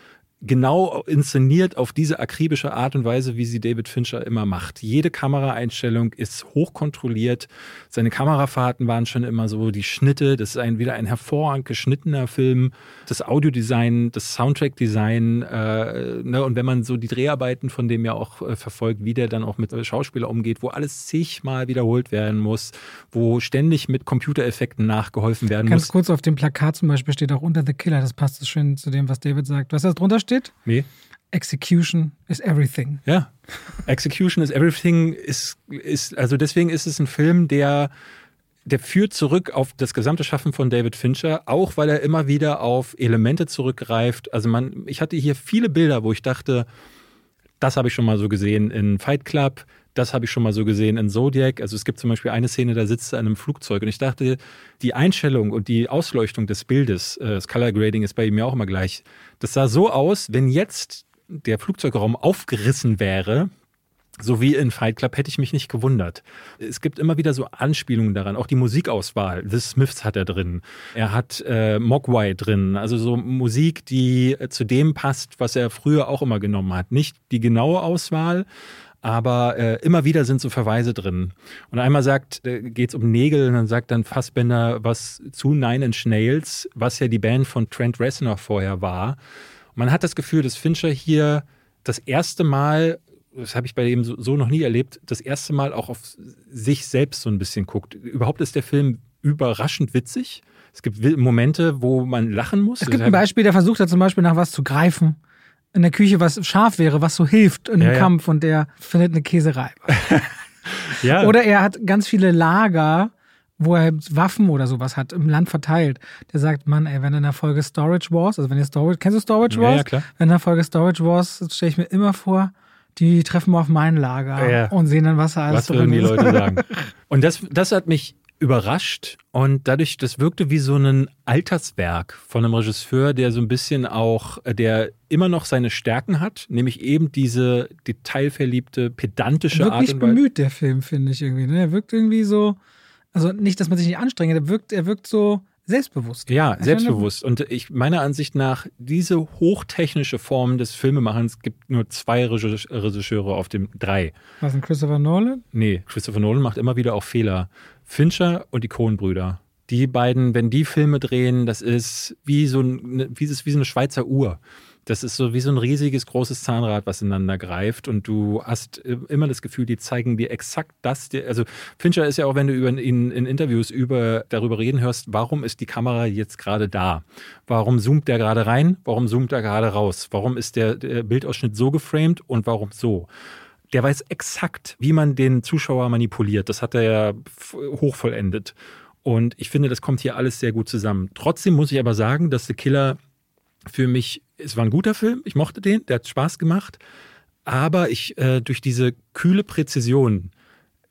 Speaker 2: genau inszeniert auf diese akribische Art und Weise, wie sie David Fincher immer macht. Jede Kameraeinstellung ist hochkontrolliert. Seine Kamerafahrten waren schon immer so, die Schnitte, das ist ein, wieder ein hervorragend geschnittener Film. Das Audiodesign, das Soundtrackdesign, äh, ne, und wenn man so die Dreharbeiten von dem ja auch äh, verfolgt, wie der dann auch mit Schauspielern umgeht, wo alles zigmal wiederholt werden muss, wo ständig mit Computereffekten nachgeholfen werden
Speaker 1: Ganz
Speaker 2: muss.
Speaker 1: Ganz kurz auf dem Plakat zum Beispiel steht auch unter The Killer, das passt schön zu dem, was David sagt. Was das drunter steht?
Speaker 2: Nee.
Speaker 1: Execution is everything.
Speaker 2: Ja, Execution is everything ist, ist, also deswegen ist es ein Film, der der führt zurück auf das gesamte Schaffen von David Fincher, auch weil er immer wieder auf Elemente zurückgreift. Also man, ich hatte hier viele Bilder, wo ich dachte, das habe ich schon mal so gesehen in Fight Club, das habe ich schon mal so gesehen in Zodiac. Also es gibt zum Beispiel eine Szene, da sitzt er in einem Flugzeug und ich dachte, die Einstellung und die Ausleuchtung des Bildes, äh, das Color Grading ist bei ihm ja auch immer gleich, das sah so aus, wenn jetzt der Flugzeugraum aufgerissen wäre, so wie in Fight Club hätte ich mich nicht gewundert. Es gibt immer wieder so Anspielungen daran. Auch die Musikauswahl. The Smiths hat er drin. Er hat äh, Mogwai drin. Also so Musik, die zu dem passt, was er früher auch immer genommen hat. Nicht die genaue Auswahl, aber äh, immer wieder sind so Verweise drin. Und einmal sagt, äh, geht es um Nägel und dann sagt dann Fassbender was zu Nine Inch Nails, was ja die Band von Trent Reznor vorher war. Man hat das Gefühl, dass Fincher hier das erste Mal das habe ich bei ihm so, so, noch nie erlebt, das erste Mal auch auf sich selbst so ein bisschen guckt. Überhaupt ist der Film überraschend witzig. Es gibt Momente, wo man lachen muss.
Speaker 1: Es gibt ein Beispiel, der versucht hat zum Beispiel nach was zu greifen. In der Küche, was scharf wäre, was so hilft in einem ja, Kampf und der findet eine Käsereibe. *laughs* ja. Oder er hat ganz viele Lager, wo er Waffen oder sowas hat, im Land verteilt. Der sagt, Mann, ey, wenn in der Folge Storage Wars, also wenn ihr Storage, kennst du Storage Wars? Ja, ja klar. Wenn in der Folge Storage Wars, stelle ich mir immer vor, die treffen wir auf mein Lager ja. und sehen dann, was da alles
Speaker 2: was drin die Leute sagen. *laughs* Und das, das hat mich überrascht und dadurch, das wirkte wie so ein Alterswerk von einem Regisseur, der so ein bisschen auch, der immer noch seine Stärken hat, nämlich eben diese detailverliebte, pedantische
Speaker 1: Art und Weise. bemüht, der Film, finde ich irgendwie. Ne? Er wirkt irgendwie so, also nicht, dass man sich nicht anstrengt, er wirkt, er wirkt so selbstbewusst.
Speaker 2: Ja, selbstbewusst. Und ich meiner Ansicht nach, diese hochtechnische Form des Filmemachens gibt nur zwei Regisseure auf dem drei.
Speaker 1: Was denn Christopher Nolan?
Speaker 2: Nee, Christopher Nolan macht immer wieder auch Fehler. Fincher und die Coen-Brüder. Die beiden, wenn die Filme drehen, das ist wie so, ein, wie, ist wie so eine Schweizer Uhr. Das ist so wie so ein riesiges, großes Zahnrad, was ineinander greift und du hast immer das Gefühl, die zeigen dir exakt das. Also Fincher ist ja auch, wenn du über ihn in Interviews über, darüber reden hörst, warum ist die Kamera jetzt gerade da? Warum zoomt der gerade rein? Warum zoomt er gerade raus? Warum ist der, der Bildausschnitt so geframed und warum so? Der weiß exakt, wie man den Zuschauer manipuliert. Das hat er ja hochvollendet. Und ich finde, das kommt hier alles sehr gut zusammen. Trotzdem muss ich aber sagen, dass The Killer für mich, es war ein guter Film, ich mochte den, der hat Spaß gemacht, aber ich äh, durch diese kühle Präzision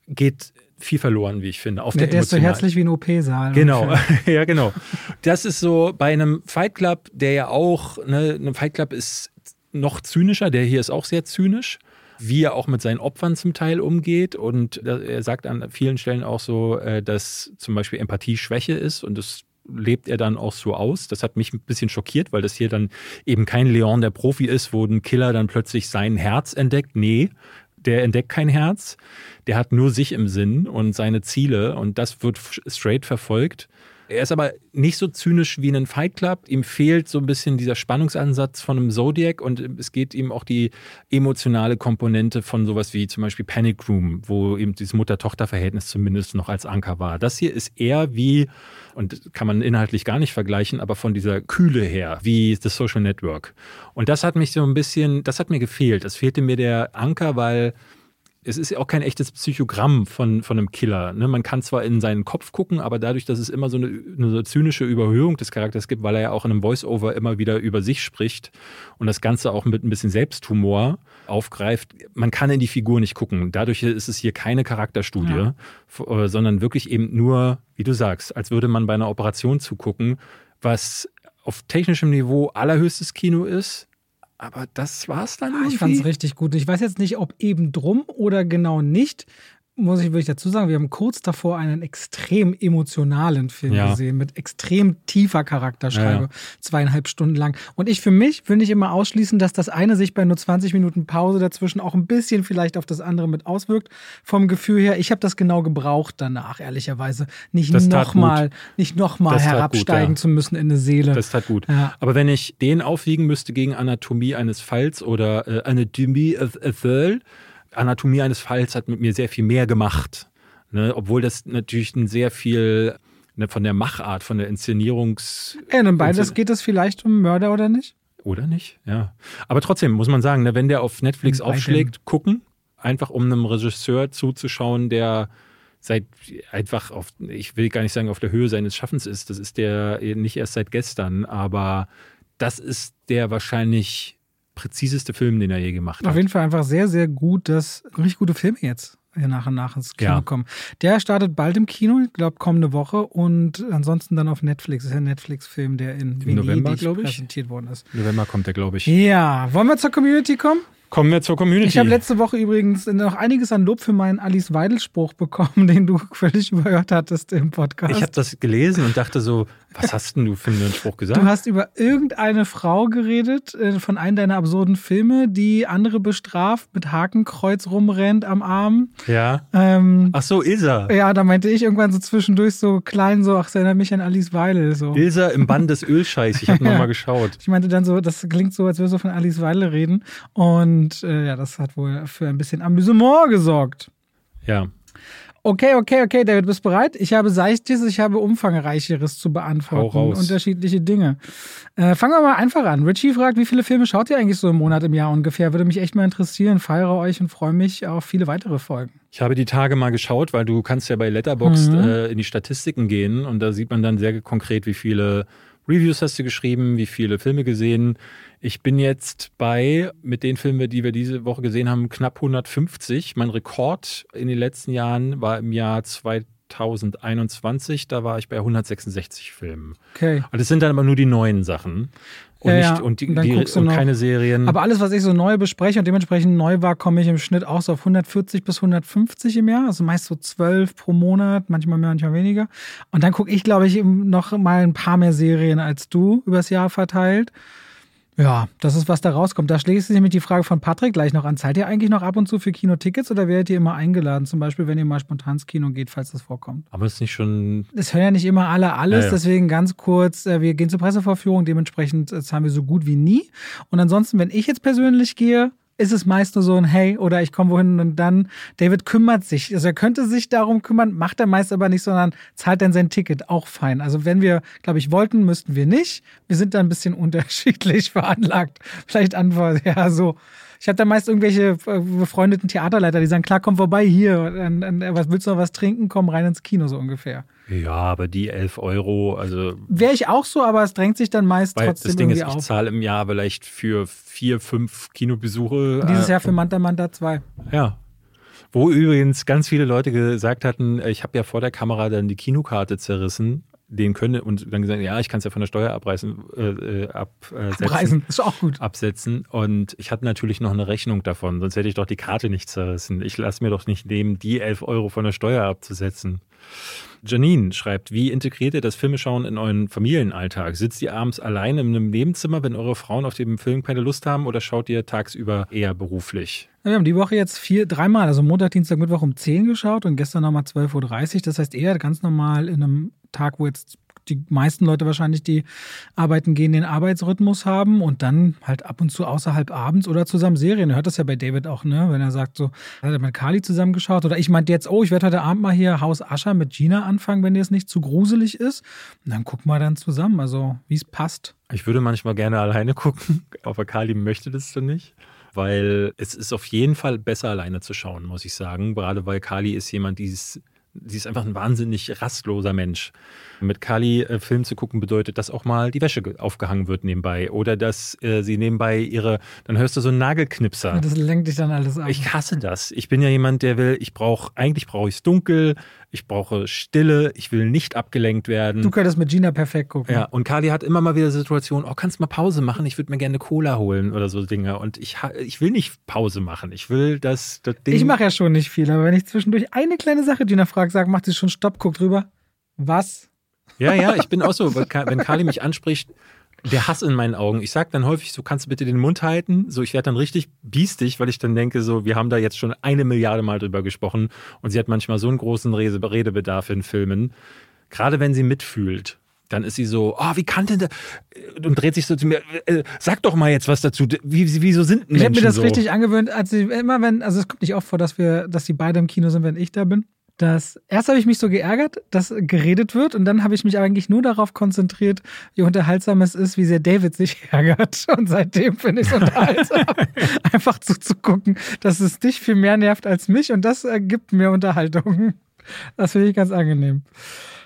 Speaker 2: geht viel verloren, wie ich finde.
Speaker 1: Auf der, der ist so herzlich wie ein OP-Saal.
Speaker 2: Genau, *laughs* ja, genau. Das ist so bei einem Fight Club, der ja auch, ne, ein Fight Club ist noch zynischer, der hier ist auch sehr zynisch, wie er auch mit seinen Opfern zum Teil umgeht. Und er sagt an vielen Stellen auch so, äh, dass zum Beispiel Empathie Schwäche ist und das lebt er dann auch so aus. Das hat mich ein bisschen schockiert, weil das hier dann eben kein Leon der Profi ist, wo ein Killer dann plötzlich sein Herz entdeckt. Nee, der entdeckt kein Herz. Der hat nur sich im Sinn und seine Ziele und das wird straight verfolgt. Er ist aber nicht so zynisch wie in einem Fight Club. Ihm fehlt so ein bisschen dieser Spannungsansatz von einem Zodiac und es geht ihm auch die emotionale Komponente von sowas wie zum Beispiel Panic Room, wo eben dieses Mutter-Tochter-Verhältnis zumindest noch als Anker war. Das hier ist eher wie, und kann man inhaltlich gar nicht vergleichen, aber von dieser Kühle her, wie The Social Network. Und das hat mich so ein bisschen, das hat mir gefehlt. Es fehlte mir der Anker, weil es ist ja auch kein echtes Psychogramm von, von einem Killer. Ne? Man kann zwar in seinen Kopf gucken, aber dadurch, dass es immer so eine, eine zynische Überhöhung des Charakters gibt, weil er ja auch in einem Voice-Over immer wieder über sich spricht und das Ganze auch mit ein bisschen Selbsthumor aufgreift, man kann in die Figur nicht gucken. Dadurch ist es hier keine Charakterstudie, ja. Äh, sondern wirklich eben nur, wie du sagst, als würde man bei einer Operation zugucken, was auf technischem Niveau allerhöchstes Kino ist, aber das war's dann irgendwie.
Speaker 1: Ich fand es richtig gut. Ich weiß jetzt nicht, ob eben drum oder genau nicht muss ich wirklich dazu sagen, wir haben kurz davor einen extrem emotionalen Film ja. gesehen, mit extrem tiefer Charakterschreibe, ja. zweieinhalb Stunden lang. Und ich für mich will nicht immer ausschließen, dass das eine sich bei nur 20 Minuten Pause dazwischen auch ein bisschen vielleicht auf das andere mit auswirkt. Vom Gefühl her, ich habe das genau gebraucht danach, ehrlicherweise. Nicht nochmal, nicht nochmal herabsteigen gut, ja. zu müssen in eine Seele.
Speaker 2: Das tat gut. Aber wenn ich den aufwiegen müsste gegen Anatomie eines Falls oder äh, Anatomie of a Third, Anatomie eines Falls hat mit mir sehr viel mehr gemacht. Ne? Obwohl das natürlich ein sehr viel ne, von der Machart, von der Inszenierungs.
Speaker 1: Ja, dann beides geht es vielleicht um Mörder oder nicht?
Speaker 2: Oder nicht? Ja. Aber trotzdem muss man sagen, ne, wenn der auf Netflix aufschlägt, gucken. Einfach um einem Regisseur zuzuschauen, der seit einfach auf, ich will gar nicht sagen, auf der Höhe seines Schaffens ist. Das ist der nicht erst seit gestern, aber das ist der wahrscheinlich präziseste Film, den er je gemacht hat.
Speaker 1: Auf jeden Fall einfach sehr, sehr gut, dass richtig gute Filme jetzt hier nach und nach ins Kino ja. kommen. Der startet bald im Kino, ich glaube kommende Woche und ansonsten dann auf Netflix. Das ist ja ein Netflix-Film, der in
Speaker 2: Im November,
Speaker 1: glaube ich, präsentiert worden ist.
Speaker 2: November kommt der, glaube ich.
Speaker 1: Ja, wollen wir zur Community kommen?
Speaker 2: Kommen wir zur Community.
Speaker 1: Ich habe letzte Woche übrigens noch einiges an Lob für meinen Alice Weidel-Spruch bekommen, *laughs* den du völlig überhört hattest im Podcast.
Speaker 2: Ich habe das gelesen und dachte so, was hast denn du für einen Spruch gesagt?
Speaker 1: Du hast über irgendeine Frau geredet äh, von einem deiner absurden Filme, die andere bestraft, mit Hakenkreuz rumrennt am Arm.
Speaker 2: Ja. Ähm, ach so, Ilsa.
Speaker 1: Ja, da meinte ich irgendwann so zwischendurch so klein, so, ach, das erinnert mich an Alice Weidel. So.
Speaker 2: Ilsa im Bann des Ölscheiß. Ich habe *laughs* ja. nochmal geschaut.
Speaker 1: Ich meinte dann so, das klingt so, als würde so von Alice Weidel reden. Und und äh, ja, das hat wohl für ein bisschen Amüsement gesorgt.
Speaker 2: Ja.
Speaker 1: Okay, okay, okay, David, bist bereit? Ich habe Seichtes, ich habe Umfangreicheres zu beantworten. Unterschiedliche Dinge. Äh, fangen wir mal einfach an. Richie fragt, wie viele Filme schaut ihr eigentlich so im Monat, im Jahr ungefähr? Würde mich echt mal interessieren. Feiere euch und freue mich auf viele weitere Folgen.
Speaker 2: Ich habe die Tage mal geschaut, weil du kannst ja bei Letterboxd mhm. äh, in die Statistiken gehen und da sieht man dann sehr konkret, wie viele Reviews hast du geschrieben, wie viele Filme gesehen. Ich bin jetzt bei, mit den Filmen, die wir diese Woche gesehen haben, knapp 150. Mein Rekord in den letzten Jahren war im Jahr 2021. Da war ich bei 166 Filmen.
Speaker 1: Okay.
Speaker 2: Und das sind dann aber nur die neuen Sachen. Und, ja, nicht, und, die, die, und keine Serien.
Speaker 1: Aber alles, was ich so neu bespreche und dementsprechend neu war, komme ich im Schnitt auch so auf 140 bis 150 im Jahr. Also meist so 12 pro Monat, manchmal mehr, manchmal weniger. Und dann gucke ich, glaube ich, noch mal ein paar mehr Serien als du übers Jahr verteilt. Ja, das ist, was da rauskommt. Da schließt sich nämlich die Frage von Patrick gleich noch an. Zahlt ihr eigentlich noch ab und zu für Kinotickets oder werdet ihr immer eingeladen? Zum Beispiel, wenn ihr mal spontan ins Kino geht, falls das vorkommt.
Speaker 2: Aber ist nicht schon.
Speaker 1: Es hören ja nicht immer alle alles, ja, ja. deswegen ganz kurz, äh, wir gehen zur Pressevorführung, dementsprechend äh, zahlen wir so gut wie nie. Und ansonsten, wenn ich jetzt persönlich gehe, ist es meist nur so ein Hey oder ich komme wohin und dann. David kümmert sich. Also er könnte sich darum kümmern, macht er meist aber nicht, sondern zahlt dann sein Ticket. Auch fein. Also wenn wir, glaube ich, wollten, müssten wir nicht. Wir sind da ein bisschen *laughs* unterschiedlich veranlagt. Vielleicht antworten, ja, so. Ich habe da meist irgendwelche äh, befreundeten Theaterleiter, die sagen, klar, komm vorbei hier. was willst du noch was trinken? Komm rein ins Kino, so ungefähr.
Speaker 2: Ja, aber die 11 Euro, also.
Speaker 1: Wäre ich auch so, aber es drängt sich dann meist trotzdem
Speaker 2: das Ding ist, ich zahle im Jahr vielleicht für vier, fünf Kinobesuche.
Speaker 1: Dieses äh, Jahr für Manta Manta 2.
Speaker 2: Ja. Wo übrigens ganz viele Leute gesagt hatten, ich habe ja vor der Kamera dann die Kinokarte zerrissen den könne und dann gesagt, ja, ich kann es ja von der Steuer abreißen, äh, äh absetzen. Abreißen,
Speaker 1: ist auch gut.
Speaker 2: Absetzen. Und ich hatte natürlich noch eine Rechnung davon, sonst hätte ich doch die Karte nicht zerrissen. Ich lasse mir doch nicht nehmen, die 11 Euro von der Steuer abzusetzen. Janine schreibt, wie integriert ihr das Filmeschauen in euren Familienalltag? Sitzt ihr abends allein in einem Nebenzimmer, wenn eure Frauen auf dem Film keine Lust haben oder schaut ihr tagsüber eher beruflich?
Speaker 1: Wir haben die Woche jetzt vier, dreimal, also Montag, Dienstag, Mittwoch um 10 geschaut und gestern nochmal 12.30 Uhr. Das heißt eher ganz normal in einem Tag, wo jetzt die meisten Leute wahrscheinlich, die arbeiten gehen, den Arbeitsrhythmus haben und dann halt ab und zu außerhalb abends oder zusammen Serien. Er hört das ja bei David auch, ne? Wenn er sagt, so, hat er mit Kali zusammengeschaut oder ich meinte jetzt, oh, ich werde heute Abend mal hier Haus Ascher mit Gina anfangen, wenn dir es nicht zu gruselig ist. Und dann gucken wir dann zusammen, also wie es passt.
Speaker 2: Ich würde manchmal gerne alleine gucken, *laughs* aber Kali möchte das dann nicht weil es ist auf jeden Fall besser alleine zu schauen, muss ich sagen. Gerade weil Kali ist jemand, die ist sie ist einfach ein wahnsinnig rastloser Mensch. Mit Kali äh, Film zu gucken bedeutet, dass auch mal die Wäsche aufgehangen wird nebenbei oder dass äh, sie nebenbei ihre, dann hörst du so einen Nagelknipser.
Speaker 1: Das lenkt dich dann alles ab.
Speaker 2: Ich hasse das. Ich bin ja jemand, der will, ich brauche, eigentlich brauche ich es dunkel, ich brauche Stille, ich will nicht abgelenkt werden.
Speaker 1: Du könntest mit Gina perfekt gucken.
Speaker 2: Ja, und Kali hat immer mal wieder Situationen, oh, kannst du mal Pause machen? Ich würde mir gerne Cola holen oder so Dinge. Und ich, ich will nicht Pause machen. Ich will, dass das Ding.
Speaker 1: Ich mache ja schon nicht viel, aber wenn ich zwischendurch eine kleine Sache Gina fragt, sagt, macht sie schon Stopp, guck drüber. Was?
Speaker 2: Ja, ja, *laughs* ich bin auch so, wenn Kali mich anspricht, der Hass in meinen Augen. Ich sage dann häufig so, kannst du bitte den Mund halten? So, ich werde dann richtig biestig, weil ich dann denke, so, wir haben da jetzt schon eine Milliarde Mal drüber gesprochen und sie hat manchmal so einen großen Redebedarf in Filmen. Gerade wenn sie mitfühlt, dann ist sie so, oh, wie kann denn der? Und dreht sich so zu mir, äh, sag doch mal jetzt was dazu. Wie, wieso sind Menschen
Speaker 1: Ich habe mir das
Speaker 2: so?
Speaker 1: richtig angewöhnt, als sie immer wenn, also es kommt nicht oft vor, dass wir, dass die beide im Kino sind, wenn ich da bin. Dass erst habe ich mich so geärgert, dass geredet wird und dann habe ich mich eigentlich nur darauf konzentriert, wie unterhaltsam es ist, wie sehr David sich *laughs* ärgert. Und seitdem finde ich es unterhaltsam, *laughs* einfach zuzugucken, dass es dich viel mehr nervt als mich und das ergibt mir Unterhaltung. Das finde ich ganz angenehm.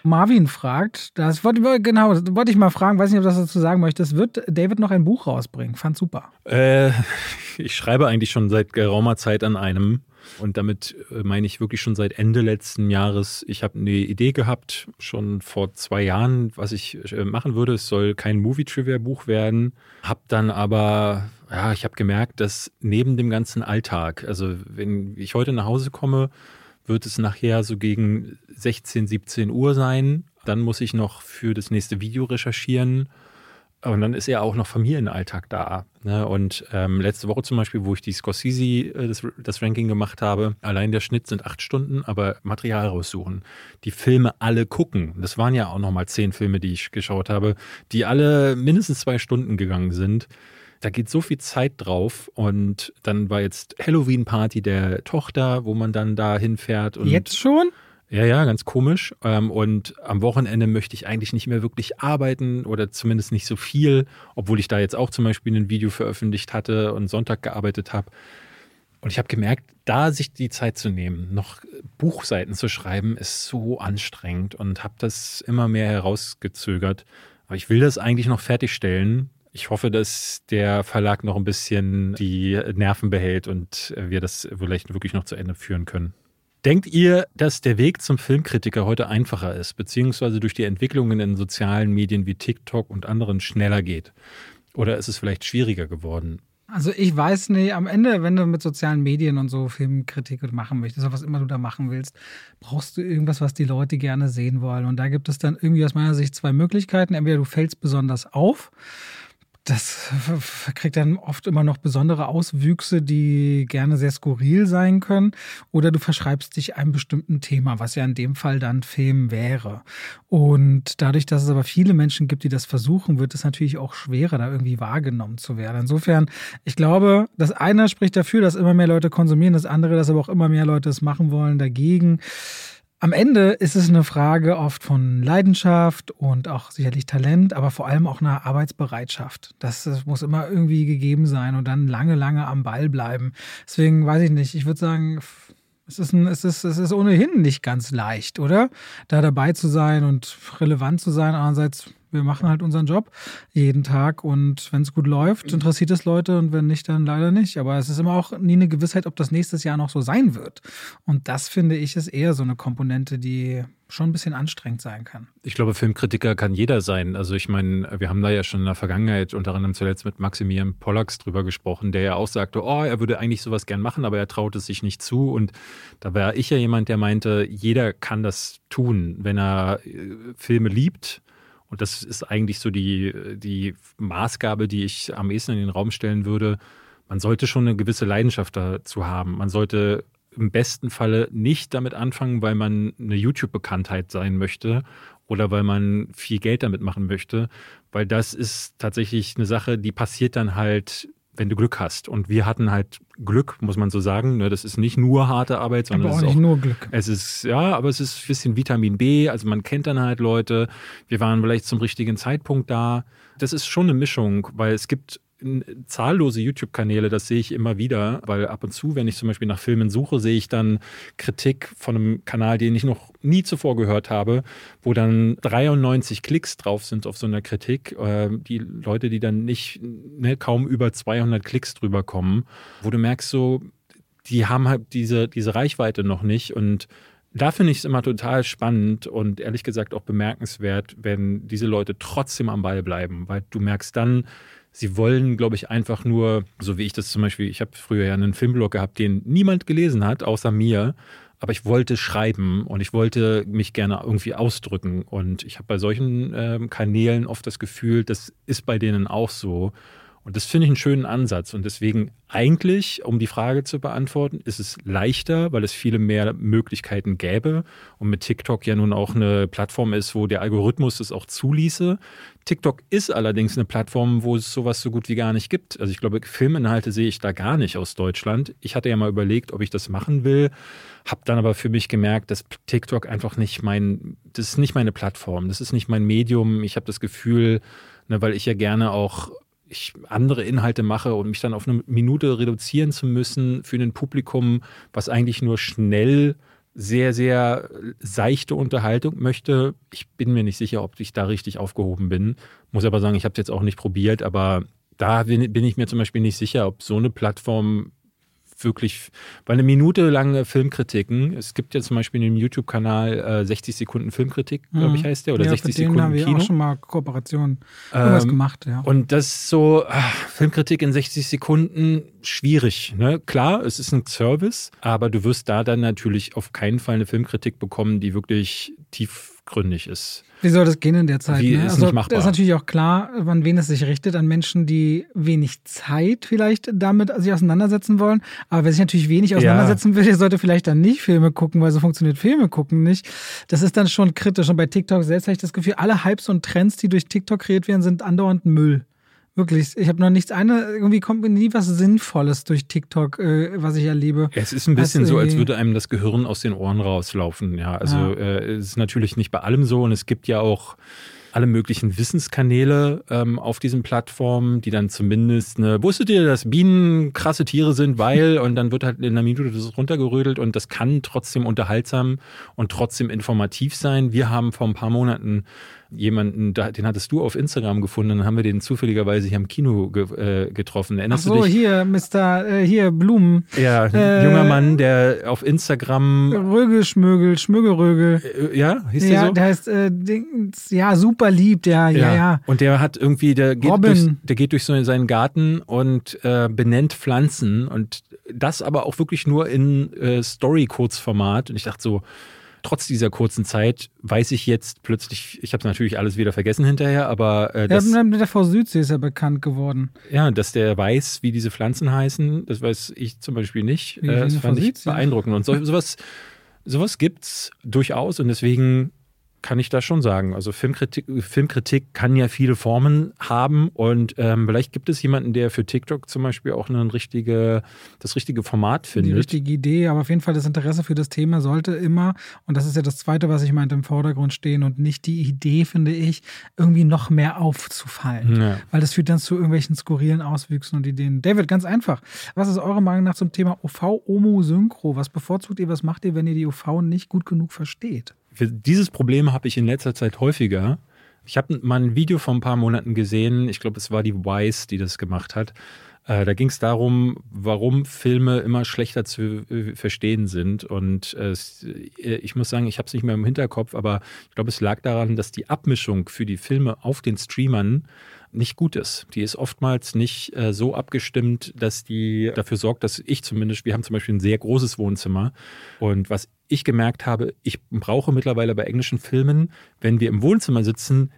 Speaker 1: Marvin fragt, das wollte ich, genau, wollte ich mal fragen, weiß nicht, ob du das dazu sagen möchtest. Wird David noch ein Buch rausbringen? Fand super.
Speaker 2: Äh, ich schreibe eigentlich schon seit geraumer Zeit an einem. Und damit äh, meine ich wirklich schon seit Ende letzten Jahres. Ich habe eine Idee gehabt, schon vor zwei Jahren, was ich äh, machen würde. Es soll kein Movie-Trivia-Buch werden. Hab dann aber, ja, ich habe gemerkt, dass neben dem ganzen Alltag, also wenn ich heute nach Hause komme, wird es nachher so gegen 16, 17 Uhr sein. Dann muss ich noch für das nächste Video recherchieren. Und dann ist ja auch noch Familienalltag da. Ne? Und ähm, letzte Woche zum Beispiel, wo ich die Scorsese, äh, das, das, Ranking gemacht habe, allein der Schnitt sind acht Stunden, aber Material raussuchen. Die Filme alle gucken. Das waren ja auch nochmal zehn Filme, die ich geschaut habe, die alle mindestens zwei Stunden gegangen sind. Da geht so viel Zeit drauf und dann war jetzt Halloween-Party der Tochter, wo man dann da hinfährt.
Speaker 1: Jetzt schon?
Speaker 2: Ja, ja, ganz komisch. Ähm, und am Wochenende möchte ich eigentlich nicht mehr wirklich arbeiten oder zumindest nicht so viel, obwohl ich da jetzt auch zum Beispiel ein Video veröffentlicht hatte und Sonntag gearbeitet habe. Und ich habe gemerkt, da sich die Zeit zu nehmen, noch Buchseiten zu schreiben, ist so anstrengend und habe das immer mehr herausgezögert. Aber ich will das eigentlich noch fertigstellen, ich hoffe, dass der Verlag noch ein bisschen die Nerven behält und wir das vielleicht wirklich noch zu Ende führen können. Denkt ihr, dass der Weg zum Filmkritiker heute einfacher ist, beziehungsweise durch die Entwicklungen in sozialen Medien wie TikTok und anderen schneller geht? Oder ist es vielleicht schwieriger geworden?
Speaker 1: Also ich weiß nicht, am Ende, wenn du mit sozialen Medien und so Filmkritik machen möchtest, oder was immer du da machen willst, brauchst du irgendwas, was die Leute gerne sehen wollen. Und da gibt es dann irgendwie aus meiner Sicht zwei Möglichkeiten. Entweder du fällst besonders auf das kriegt dann oft immer noch besondere Auswüchse, die gerne sehr skurril sein können. Oder du verschreibst dich einem bestimmten Thema, was ja in dem Fall dann Film wäre. Und dadurch, dass es aber viele Menschen gibt, die das versuchen, wird es natürlich auch schwerer, da irgendwie wahrgenommen zu werden. Insofern, ich glaube, das eine spricht dafür, dass immer mehr Leute konsumieren, das andere, dass aber auch immer mehr Leute es machen wollen, dagegen. Am Ende ist es eine Frage oft von Leidenschaft und auch sicherlich Talent, aber vor allem auch einer Arbeitsbereitschaft. Das, das, muss immer irgendwie gegeben sein und dann lange, lange am Ball bleiben. Deswegen weiß ich nicht. Ich würde sagen, es ist, ein, es, ist, es ist ohnehin nicht ganz leicht, oder? Da dabei zu sein und relevant zu sein. Andererseits wir machen halt unseren Job jeden Tag und wenn es gut läuft, interessiert es Leute und wenn nicht, dann leider nicht. Aber es ist immer auch nie eine Gewissheit, ob das nächstes Jahr noch so sein wird. Und das finde ich ist eher so eine Komponente, die schon ein bisschen anstrengend sein kann.
Speaker 2: Ich glaube, Filmkritiker kann jeder sein. Also ich meine, wir haben da ja schon in der Vergangenheit unter anderem zuletzt mit Maximilian Pollacks drüber gesprochen, der ja auch sagte, oh, er würde eigentlich sowas gern machen, aber er traut es sich nicht zu. Und da war ich ja jemand, der meinte, jeder kann das tun, wenn er äh, Filme liebt und das ist eigentlich so die, die Maßgabe, die ich am ehesten in den Raum stellen würde. Man sollte schon eine gewisse Leidenschaft dazu haben. Man sollte im besten Falle nicht damit anfangen, weil man eine YouTube-Bekanntheit sein möchte oder weil man viel Geld damit machen möchte, weil das ist tatsächlich eine Sache, die passiert dann halt wenn du Glück hast. Und wir hatten halt Glück, muss man so sagen. Ne? Das ist nicht nur harte Arbeit, sondern
Speaker 1: aber
Speaker 2: auch
Speaker 1: es ist auch, nur Glück.
Speaker 2: Es ist, ja, aber es ist ein bisschen Vitamin B. Also man kennt dann halt Leute. Wir waren vielleicht zum richtigen Zeitpunkt da. Das ist schon eine Mischung, weil es gibt zahllose YouTube-Kanäle, das sehe ich immer wieder, weil ab und zu, wenn ich zum Beispiel nach Filmen suche, sehe ich dann Kritik von einem Kanal, den ich noch nie zuvor gehört habe, wo dann 93 Klicks drauf sind auf so einer Kritik. Äh, die Leute, die dann nicht ne, kaum über 200 Klicks drüber kommen, wo du merkst so, die haben halt diese, diese Reichweite noch nicht und da finde ich es immer total spannend und ehrlich gesagt auch bemerkenswert, wenn diese Leute trotzdem am Ball bleiben, weil du merkst dann, Sie wollen, glaube ich, einfach nur, so wie ich das zum Beispiel, ich habe früher ja einen Filmblog gehabt, den niemand gelesen hat, außer mir. Aber ich wollte schreiben und ich wollte mich gerne irgendwie ausdrücken. Und ich habe bei solchen ähm, Kanälen oft das Gefühl, das ist bei denen auch so. Und das finde ich einen schönen Ansatz. Und deswegen eigentlich, um die Frage zu beantworten, ist es leichter, weil es viele mehr Möglichkeiten gäbe und mit TikTok ja nun auch eine Plattform ist, wo der Algorithmus es auch zuließe. TikTok ist allerdings eine Plattform, wo es sowas so gut wie gar nicht gibt. Also ich glaube, Filminhalte sehe ich da gar nicht aus Deutschland. Ich hatte ja mal überlegt, ob ich das machen will, habe dann aber für mich gemerkt, dass TikTok einfach nicht mein, das ist nicht meine Plattform, das ist nicht mein Medium. Ich habe das Gefühl, ne, weil ich ja gerne auch ich andere Inhalte mache und mich dann auf eine Minute reduzieren zu müssen für ein Publikum, was eigentlich nur schnell sehr, sehr seichte Unterhaltung möchte. Ich bin mir nicht sicher, ob ich da richtig aufgehoben bin. Muss aber sagen, ich habe es jetzt auch nicht probiert, aber da bin, bin ich mir zum Beispiel nicht sicher, ob so eine Plattform wirklich, weil eine Minute lange Filmkritiken, es gibt ja zum Beispiel in dem YouTube-Kanal äh, 60 Sekunden Filmkritik, glaube ich, mhm. heißt der, oder ja, 60 Sekunden haben wir Kino. auch
Speaker 1: schon mal Kooperationen ähm, gemacht, ja.
Speaker 2: Und das ist so, ach, Filmkritik in 60 Sekunden, schwierig, ne? Klar, es ist ein Service, aber du wirst da dann natürlich auf keinen Fall eine Filmkritik bekommen, die wirklich tiefgründig ist.
Speaker 1: Wie soll das gehen in der Zeit? Wie ne? ist also, nicht machbar. Das ist natürlich auch klar, an wen es sich richtet, an Menschen, die wenig Zeit vielleicht damit sich auseinandersetzen wollen. Aber wer sich natürlich wenig auseinandersetzen ja. will, der sollte vielleicht dann nicht Filme gucken, weil so funktioniert Filme gucken nicht. Das ist dann schon kritisch. Und bei TikTok selbst habe ich das Gefühl, alle Hypes und Trends, die durch TikTok kreiert werden, sind andauernd Müll. Wirklich, ich habe noch nichts eine, irgendwie kommt mir nie was Sinnvolles durch TikTok, äh, was ich erlebe.
Speaker 2: Es ist ein bisschen so, als würde einem das Gehirn aus den Ohren rauslaufen. Ja, also ja. Äh, es ist natürlich nicht bei allem so und es gibt ja auch alle möglichen Wissenskanäle ähm, auf diesen Plattformen, die dann zumindest eine, wusstet ihr, dass Bienen krasse Tiere sind, weil, und dann wird halt in einer Minute das runtergerödelt und das kann trotzdem unterhaltsam und trotzdem informativ sein. Wir haben vor ein paar Monaten jemanden, den hattest du auf Instagram gefunden, dann haben wir den zufälligerweise hier im Kino ge, äh, getroffen.
Speaker 1: Erinnerst Ach so, du dich? hier, Mr. Äh, hier, Blumen.
Speaker 2: Ja, ein äh, junger Mann, der auf Instagram.
Speaker 1: Rögel, Schmögel, Schmögelrögel.
Speaker 2: Äh, ja, hieß der
Speaker 1: ja,
Speaker 2: so?
Speaker 1: der heißt, äh, Dings, ja, super lieb, der, ja, ja, ja.
Speaker 2: Und der hat irgendwie, der geht, durch, der geht durch so seinen Garten und äh, benennt Pflanzen und das aber auch wirklich nur in äh, Story-Kurzformat. Und ich dachte so, trotz dieser kurzen Zeit weiß ich jetzt plötzlich, ich habe es natürlich alles wieder vergessen hinterher, aber
Speaker 1: äh, das, ja, mit der Frau Südsee ist er bekannt geworden.
Speaker 2: Ja, dass der weiß, wie diese Pflanzen heißen, das weiß ich zum Beispiel nicht. Äh, das fand ich beeindruckend. Und so, sowas, sowas gibt es durchaus und deswegen kann ich da schon sagen. Also Filmkritik, Filmkritik kann ja viele Formen haben und ähm, vielleicht gibt es jemanden, der für TikTok zum Beispiel auch eine richtige, das richtige Format findet.
Speaker 1: Die richtige Idee, aber auf jeden Fall das Interesse für das Thema sollte immer, und das ist ja das Zweite, was ich meinte, im Vordergrund stehen und nicht die Idee, finde ich, irgendwie noch mehr aufzufallen. Ja. Weil das führt dann zu irgendwelchen skurrilen Auswüchsen und Ideen. David, ganz einfach. Was ist eurer Meinung nach zum Thema OV, Omo, Synchro? Was bevorzugt ihr, was macht ihr, wenn ihr die OV nicht gut genug versteht?
Speaker 2: Dieses Problem habe ich in letzter Zeit häufiger. Ich habe mal ein Video vor ein paar Monaten gesehen. Ich glaube, es war die Wise, die das gemacht hat. Äh, da ging es darum, warum Filme immer schlechter zu äh, verstehen sind. Und äh, ich muss sagen, ich habe es nicht mehr im Hinterkopf, aber ich glaube, es lag daran, dass die Abmischung für die Filme auf den Streamern nicht gut ist. Die ist oftmals nicht äh, so abgestimmt, dass die dafür sorgt, dass ich zumindest, wir haben zum Beispiel ein sehr großes Wohnzimmer und was ich gemerkt habe, ich brauche mittlerweile bei englischen Filmen, wenn wir im Wohnzimmer sitzen,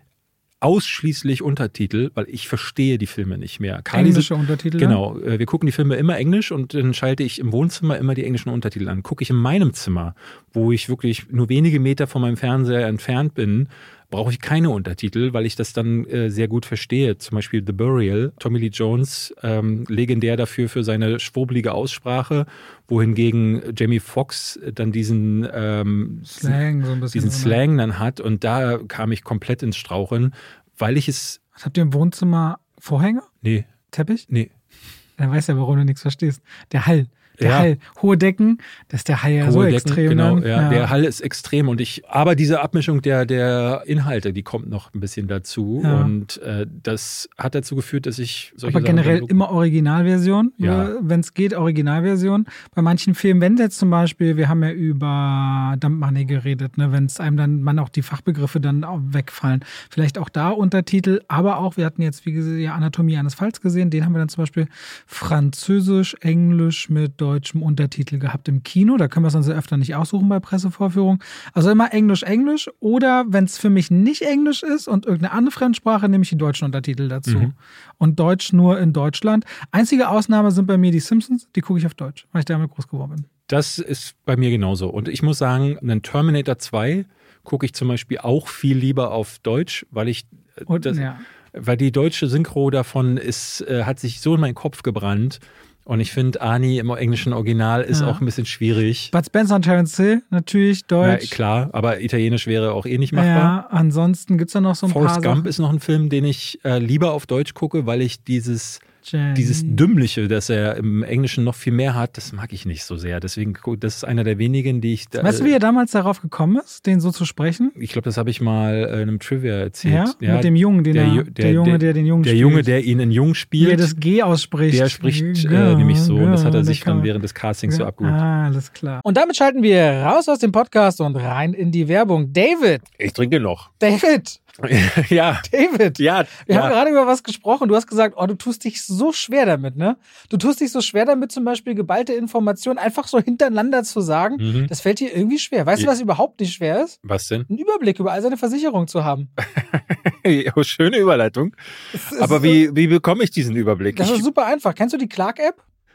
Speaker 2: ausschließlich Untertitel, weil ich verstehe die Filme nicht mehr.
Speaker 1: Kali Englische Untertitel?
Speaker 2: Genau. Äh, wir gucken die Filme immer englisch und dann schalte ich im Wohnzimmer immer die englischen Untertitel an. Gucke ich in meinem Zimmer, wo ich wirklich nur wenige Meter von meinem Fernseher entfernt bin, brauche ich keine Untertitel, weil ich das dann äh, sehr gut verstehe. Zum Beispiel The Burial, Tommy Lee Jones, ähm, legendär dafür für seine schwurbelige Aussprache, wohingegen Jamie Foxx dann diesen ähm, Slang, so ein bisschen diesen Slang dann hat und da kam ich komplett ins Straucheln, weil ich es.
Speaker 1: Habt ihr im Wohnzimmer? Vorhänge?
Speaker 2: Nee.
Speaker 1: Teppich?
Speaker 2: Nee.
Speaker 1: Dann weißt du ja, warum du nichts verstehst. Der Hall. Der ja. Hall, hohe Decken, das ist der Hall ja hohe so Decken, extrem.
Speaker 2: Genau, ja, ja, Der Hall ist extrem und ich, aber diese Abmischung der, der Inhalte, die kommt noch ein bisschen dazu ja. und äh, das hat dazu geführt, dass ich
Speaker 1: solche Aber generell Sachen immer Originalversion, ja. Ne, wenn es geht, Originalversion. Bei manchen Filmen, wenn jetzt zum Beispiel, wir haben ja über Dump Money geredet, ne, wenn es einem dann, man auch die Fachbegriffe dann wegfallen. Vielleicht auch da Untertitel, aber auch, wir hatten jetzt, wie gesagt, Anatomie eines Falls gesehen, den haben wir dann zum Beispiel Französisch, Englisch mit Deutsch deutschem Untertitel gehabt im Kino. Da können wir es uns ja öfter nicht aussuchen bei Pressevorführungen. Also immer Englisch, Englisch. Oder wenn es für mich nicht Englisch ist und irgendeine andere Fremdsprache, nehme ich die deutschen Untertitel dazu. Mhm. Und Deutsch nur in Deutschland. Einzige Ausnahme sind bei mir die Simpsons. Die gucke ich auf Deutsch, weil ich damit groß geworden bin.
Speaker 2: Das ist bei mir genauso. Und ich muss sagen, einen Terminator 2 gucke ich zum Beispiel auch viel lieber auf Deutsch, weil ich äh, und, das, ja. weil die deutsche Synchro davon ist, äh, hat sich so in meinen Kopf gebrannt. Und ich finde, Ani im englischen Original ist ja. auch ein bisschen schwierig.
Speaker 1: Bud Spencer und Terence Hill, natürlich Deutsch.
Speaker 2: Ja, klar, aber Italienisch wäre auch eh nicht machbar.
Speaker 1: Ja, ansonsten gibt es da noch so ein
Speaker 2: Forrest
Speaker 1: paar.
Speaker 2: Forrest Gump ist noch ein Film, den ich äh, lieber auf Deutsch gucke, weil ich dieses Jenny. Dieses Dümmliche, das er im Englischen noch viel mehr hat, das mag ich nicht so sehr. Deswegen, das ist einer der wenigen, die ich.
Speaker 1: Da, weißt du, wie er damals darauf gekommen ist, den so zu sprechen?
Speaker 2: Ich glaube, das habe ich mal in einem Trivia erzählt. Ja,
Speaker 1: ja mit dem Jungen, den der, er, der, der Junge, der den Jungen
Speaker 2: der spielt. Der Junge, der ihn in Jung spielt. Der
Speaker 1: das G ausspricht.
Speaker 2: Der spricht äh, nämlich so. und das hat er sich dann während des Castings so abgeholt.
Speaker 1: Ah, alles klar. Und damit schalten wir raus aus dem Podcast und rein in die Werbung. David.
Speaker 2: Ich trinke noch.
Speaker 1: David. *laughs*
Speaker 2: ja.
Speaker 1: David.
Speaker 2: Ja.
Speaker 1: Wir
Speaker 2: ja.
Speaker 1: haben gerade über was gesprochen. Du hast gesagt, oh, du tust dich so schwer damit, ne? Du tust dich so schwer damit, zum Beispiel geballte Informationen einfach so hintereinander zu sagen. Mhm. Das fällt dir irgendwie schwer. Weißt ja. du, was überhaupt nicht schwer ist?
Speaker 2: Was denn?
Speaker 1: Einen Überblick über all seine Versicherungen zu haben. *laughs*
Speaker 2: schöne Überleitung. Aber wie, wie bekomme ich diesen Überblick?
Speaker 1: Das ist super einfach. Kennst du die Clark-App?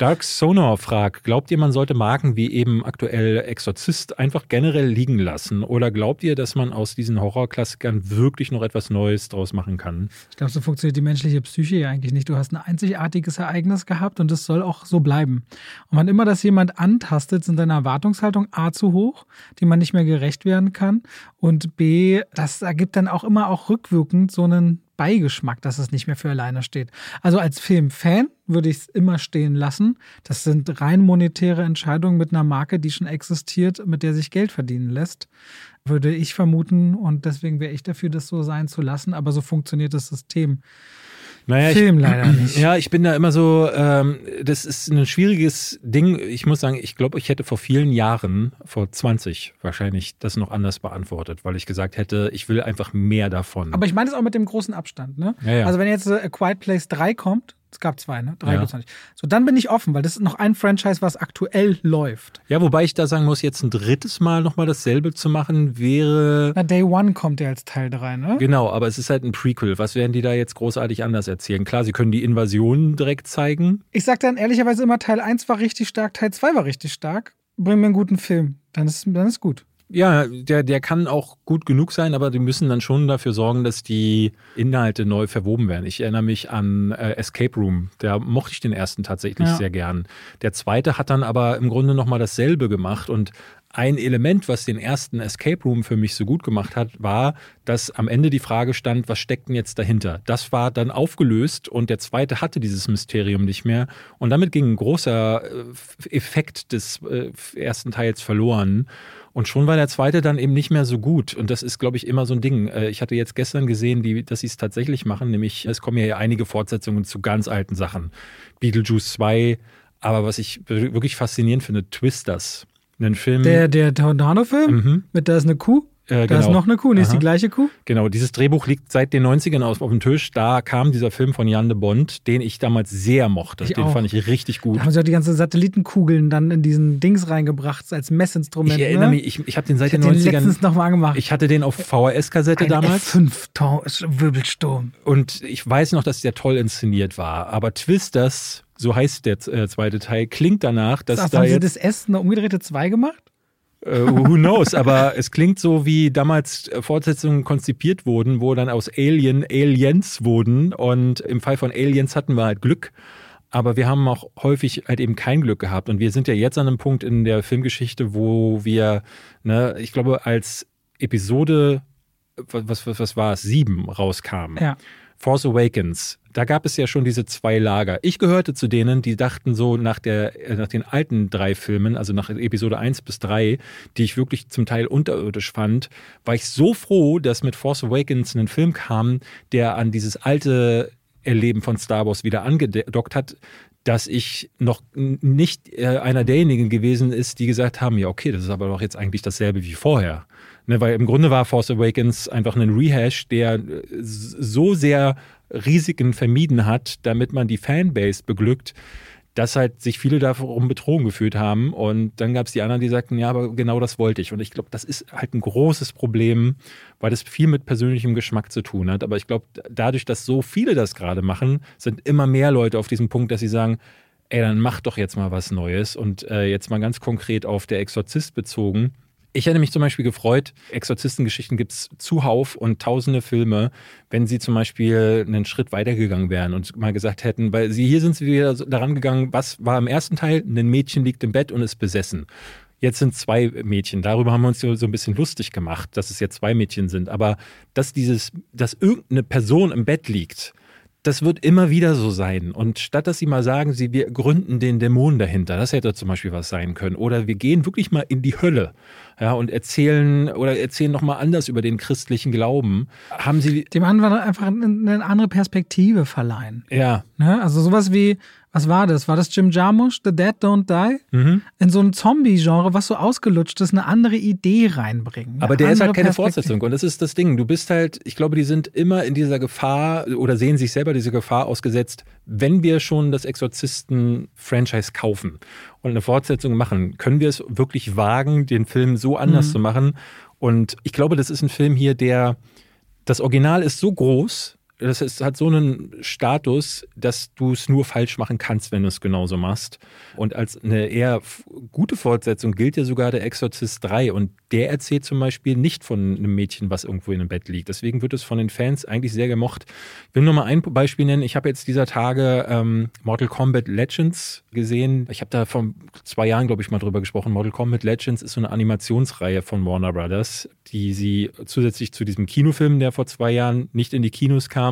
Speaker 2: Dark Sonar fragt, glaubt ihr, man sollte Marken wie eben aktuell Exorzist einfach generell liegen lassen? Oder glaubt ihr, dass man aus diesen Horrorklassikern wirklich noch etwas Neues draus machen kann?
Speaker 1: Ich glaube, so funktioniert die menschliche Psyche ja eigentlich nicht. Du hast ein einzigartiges Ereignis gehabt und es soll auch so bleiben. Und wann immer das jemand antastet, sind deine Erwartungshaltung A zu hoch, die man nicht mehr gerecht werden kann. Und B, das ergibt dann auch immer auch rückwirkend so einen Beigeschmack, dass es nicht mehr für alleine steht. Also als Filmfan würde ich es immer stehen lassen. Das sind rein monetäre Entscheidungen mit einer Marke, die schon existiert, mit der sich Geld verdienen lässt, würde ich vermuten. Und deswegen wäre ich dafür, das so sein zu lassen. Aber so funktioniert das System.
Speaker 2: Naja, Film ich, leider nicht. Ja, ich bin da immer so, ähm, das ist ein schwieriges Ding. Ich muss sagen, ich glaube, ich hätte vor vielen Jahren, vor 20 wahrscheinlich, das noch anders beantwortet, weil ich gesagt hätte, ich will einfach mehr davon.
Speaker 1: Aber ich meine es auch mit dem großen Abstand, ne?
Speaker 2: Ja, ja.
Speaker 1: Also wenn jetzt äh, A Quiet Place 3 kommt, es gab zwei, ne? Drei ja. gibt's noch nicht. So, dann bin ich offen, weil das ist noch ein Franchise, was aktuell läuft.
Speaker 2: Ja, wobei ich da sagen muss, jetzt ein drittes Mal nochmal dasselbe zu machen, wäre.
Speaker 1: Na, Day One kommt ja als Teil 3, ne?
Speaker 2: Genau, aber es ist halt ein Prequel. Was werden die da jetzt großartig anders erzählen? Klar, sie können die Invasion direkt zeigen.
Speaker 1: Ich sag dann ehrlicherweise immer, Teil 1 war richtig stark, Teil 2 war richtig stark. Bring mir einen guten Film. Dann ist, dann ist gut.
Speaker 2: Ja, der, der kann auch gut genug sein, aber die müssen dann schon dafür sorgen, dass die Inhalte neu verwoben werden. Ich erinnere mich an äh, Escape Room. Da mochte ich den ersten tatsächlich ja. sehr gern. Der zweite hat dann aber im Grunde nochmal dasselbe gemacht und ein Element, was den ersten Escape Room für mich so gut gemacht hat, war, dass am Ende die Frage stand, was steckt denn jetzt dahinter? Das war dann aufgelöst und der zweite hatte dieses Mysterium nicht mehr. Und damit ging ein großer äh, Effekt des äh, ersten Teils verloren. Und schon war der zweite dann eben nicht mehr so gut. Und das ist, glaube ich, immer so ein Ding. Äh, ich hatte jetzt gestern gesehen, die, dass sie es tatsächlich machen, nämlich es kommen ja einige Fortsetzungen zu ganz alten Sachen. Beetlejuice 2, aber was ich wirklich faszinierend finde, Twisters einen Film.
Speaker 1: Der, der Tornado-Film? Mhm. Mit da ist eine Kuh? Äh, da genau. ist noch eine Kuh, nicht ist die gleiche Kuh?
Speaker 2: Genau, dieses Drehbuch liegt seit den 90ern auf, auf dem Tisch. Da kam dieser Film von Jan de Bond, den ich damals sehr mochte. Ich den auch. fand ich richtig gut.
Speaker 1: Da haben sie auch die ganzen Satellitenkugeln dann in diesen Dings reingebracht als Messinstrument.
Speaker 2: Ich erinnere
Speaker 1: ne?
Speaker 2: mich, ich, ich habe den seit ich den 90ern. Den
Speaker 1: letztens nochmal angemacht.
Speaker 2: Ich hatte den auf VHS-Kassette damals.
Speaker 1: F5 Wirbelsturm.
Speaker 2: Und ich weiß noch, dass der toll inszeniert war. Aber Twisters so heißt der äh, zweite Teil, klingt danach, dass
Speaker 1: das,
Speaker 2: da
Speaker 1: haben
Speaker 2: jetzt...
Speaker 1: Sie das S eine umgedrehte 2 gemacht?
Speaker 2: Uh, who knows? Aber es klingt so, wie damals äh, Fortsetzungen konzipiert wurden, wo dann aus Alien Aliens wurden. Und im Fall von Aliens hatten wir halt Glück. Aber wir haben auch häufig halt eben kein Glück gehabt. Und wir sind ja jetzt an einem Punkt in der Filmgeschichte, wo wir, ne, ich glaube, als Episode, was, was, was war es, sieben rauskam.
Speaker 1: Ja.
Speaker 2: Force Awakens, da gab es ja schon diese zwei Lager. Ich gehörte zu denen, die dachten so nach, der, äh, nach den alten drei Filmen, also nach Episode 1 bis 3, die ich wirklich zum Teil unterirdisch fand, war ich so froh, dass mit Force Awakens ein Film kam, der an dieses alte Erleben von Star Wars wieder angedockt hat, dass ich noch nicht äh, einer derjenigen gewesen ist, die gesagt haben, ja okay, das ist aber doch jetzt eigentlich dasselbe wie vorher. Ne, weil im Grunde war Force Awakens einfach ein Rehash, der äh, so sehr Risiken vermieden hat, damit man die Fanbase beglückt, dass halt sich viele darum betrogen gefühlt haben. Und dann gab es die anderen, die sagten, ja, aber genau das wollte ich. Und ich glaube, das ist halt ein großes Problem, weil das viel mit persönlichem Geschmack zu tun hat. Aber ich glaube, dadurch, dass so viele das gerade machen, sind immer mehr Leute auf diesem Punkt, dass sie sagen, ey, dann mach doch jetzt mal was Neues. Und äh, jetzt mal ganz konkret auf der Exorzist bezogen ich hätte mich zum Beispiel gefreut, Exorzistengeschichten gibt es zuhauf und tausende Filme, wenn sie zum Beispiel einen Schritt weitergegangen wären und mal gesagt hätten, weil sie hier sind sie wieder daran gegangen, was war im ersten Teil? Ein Mädchen liegt im Bett und ist besessen. Jetzt sind zwei Mädchen. Darüber haben wir uns so ein bisschen lustig gemacht, dass es jetzt zwei Mädchen sind. Aber dass dieses, dass irgendeine Person im Bett liegt, das wird immer wieder so sein. Und statt dass sie mal sagen, sie, wir gründen den Dämon dahinter, das hätte zum Beispiel was sein können. Oder wir gehen wirklich mal in die Hölle ja, und erzählen oder erzählen nochmal anders über den christlichen Glauben. Haben sie.
Speaker 1: Dem anderen einfach eine andere Perspektive verleihen.
Speaker 2: Ja.
Speaker 1: Ne? Also sowas wie, was war das? War das Jim Jarmusch, The Dead Don't Die? Mhm. In so ein Zombie-Genre, was so ausgelutscht ist, eine andere Idee reinbringen.
Speaker 2: Aber der ist halt keine Fortsetzung. Und das ist das Ding. Du bist halt, ich glaube, die sind immer in dieser Gefahr oder sehen sich selber diese Gefahr ausgesetzt, wenn wir schon das Exorzisten-Franchise kaufen und eine Fortsetzung machen, können wir es wirklich wagen, den Film so anders mhm. zu machen. Und ich glaube, das ist ein Film hier, der, das Original ist so groß, das ist, hat so einen Status, dass du es nur falsch machen kannst, wenn du es genauso machst. Und als eine eher gute Fortsetzung gilt ja sogar der Exorzist 3. Und der erzählt zum Beispiel nicht von einem Mädchen, was irgendwo in einem Bett liegt. Deswegen wird es von den Fans eigentlich sehr gemocht. Ich will nur mal ein Beispiel nennen. Ich habe jetzt dieser Tage ähm, Mortal Kombat Legends gesehen. Ich habe da vor zwei Jahren, glaube ich, mal drüber gesprochen. Mortal Kombat Legends ist so eine Animationsreihe von Warner Brothers, die sie zusätzlich zu diesem Kinofilm, der vor zwei Jahren nicht in die Kinos kam,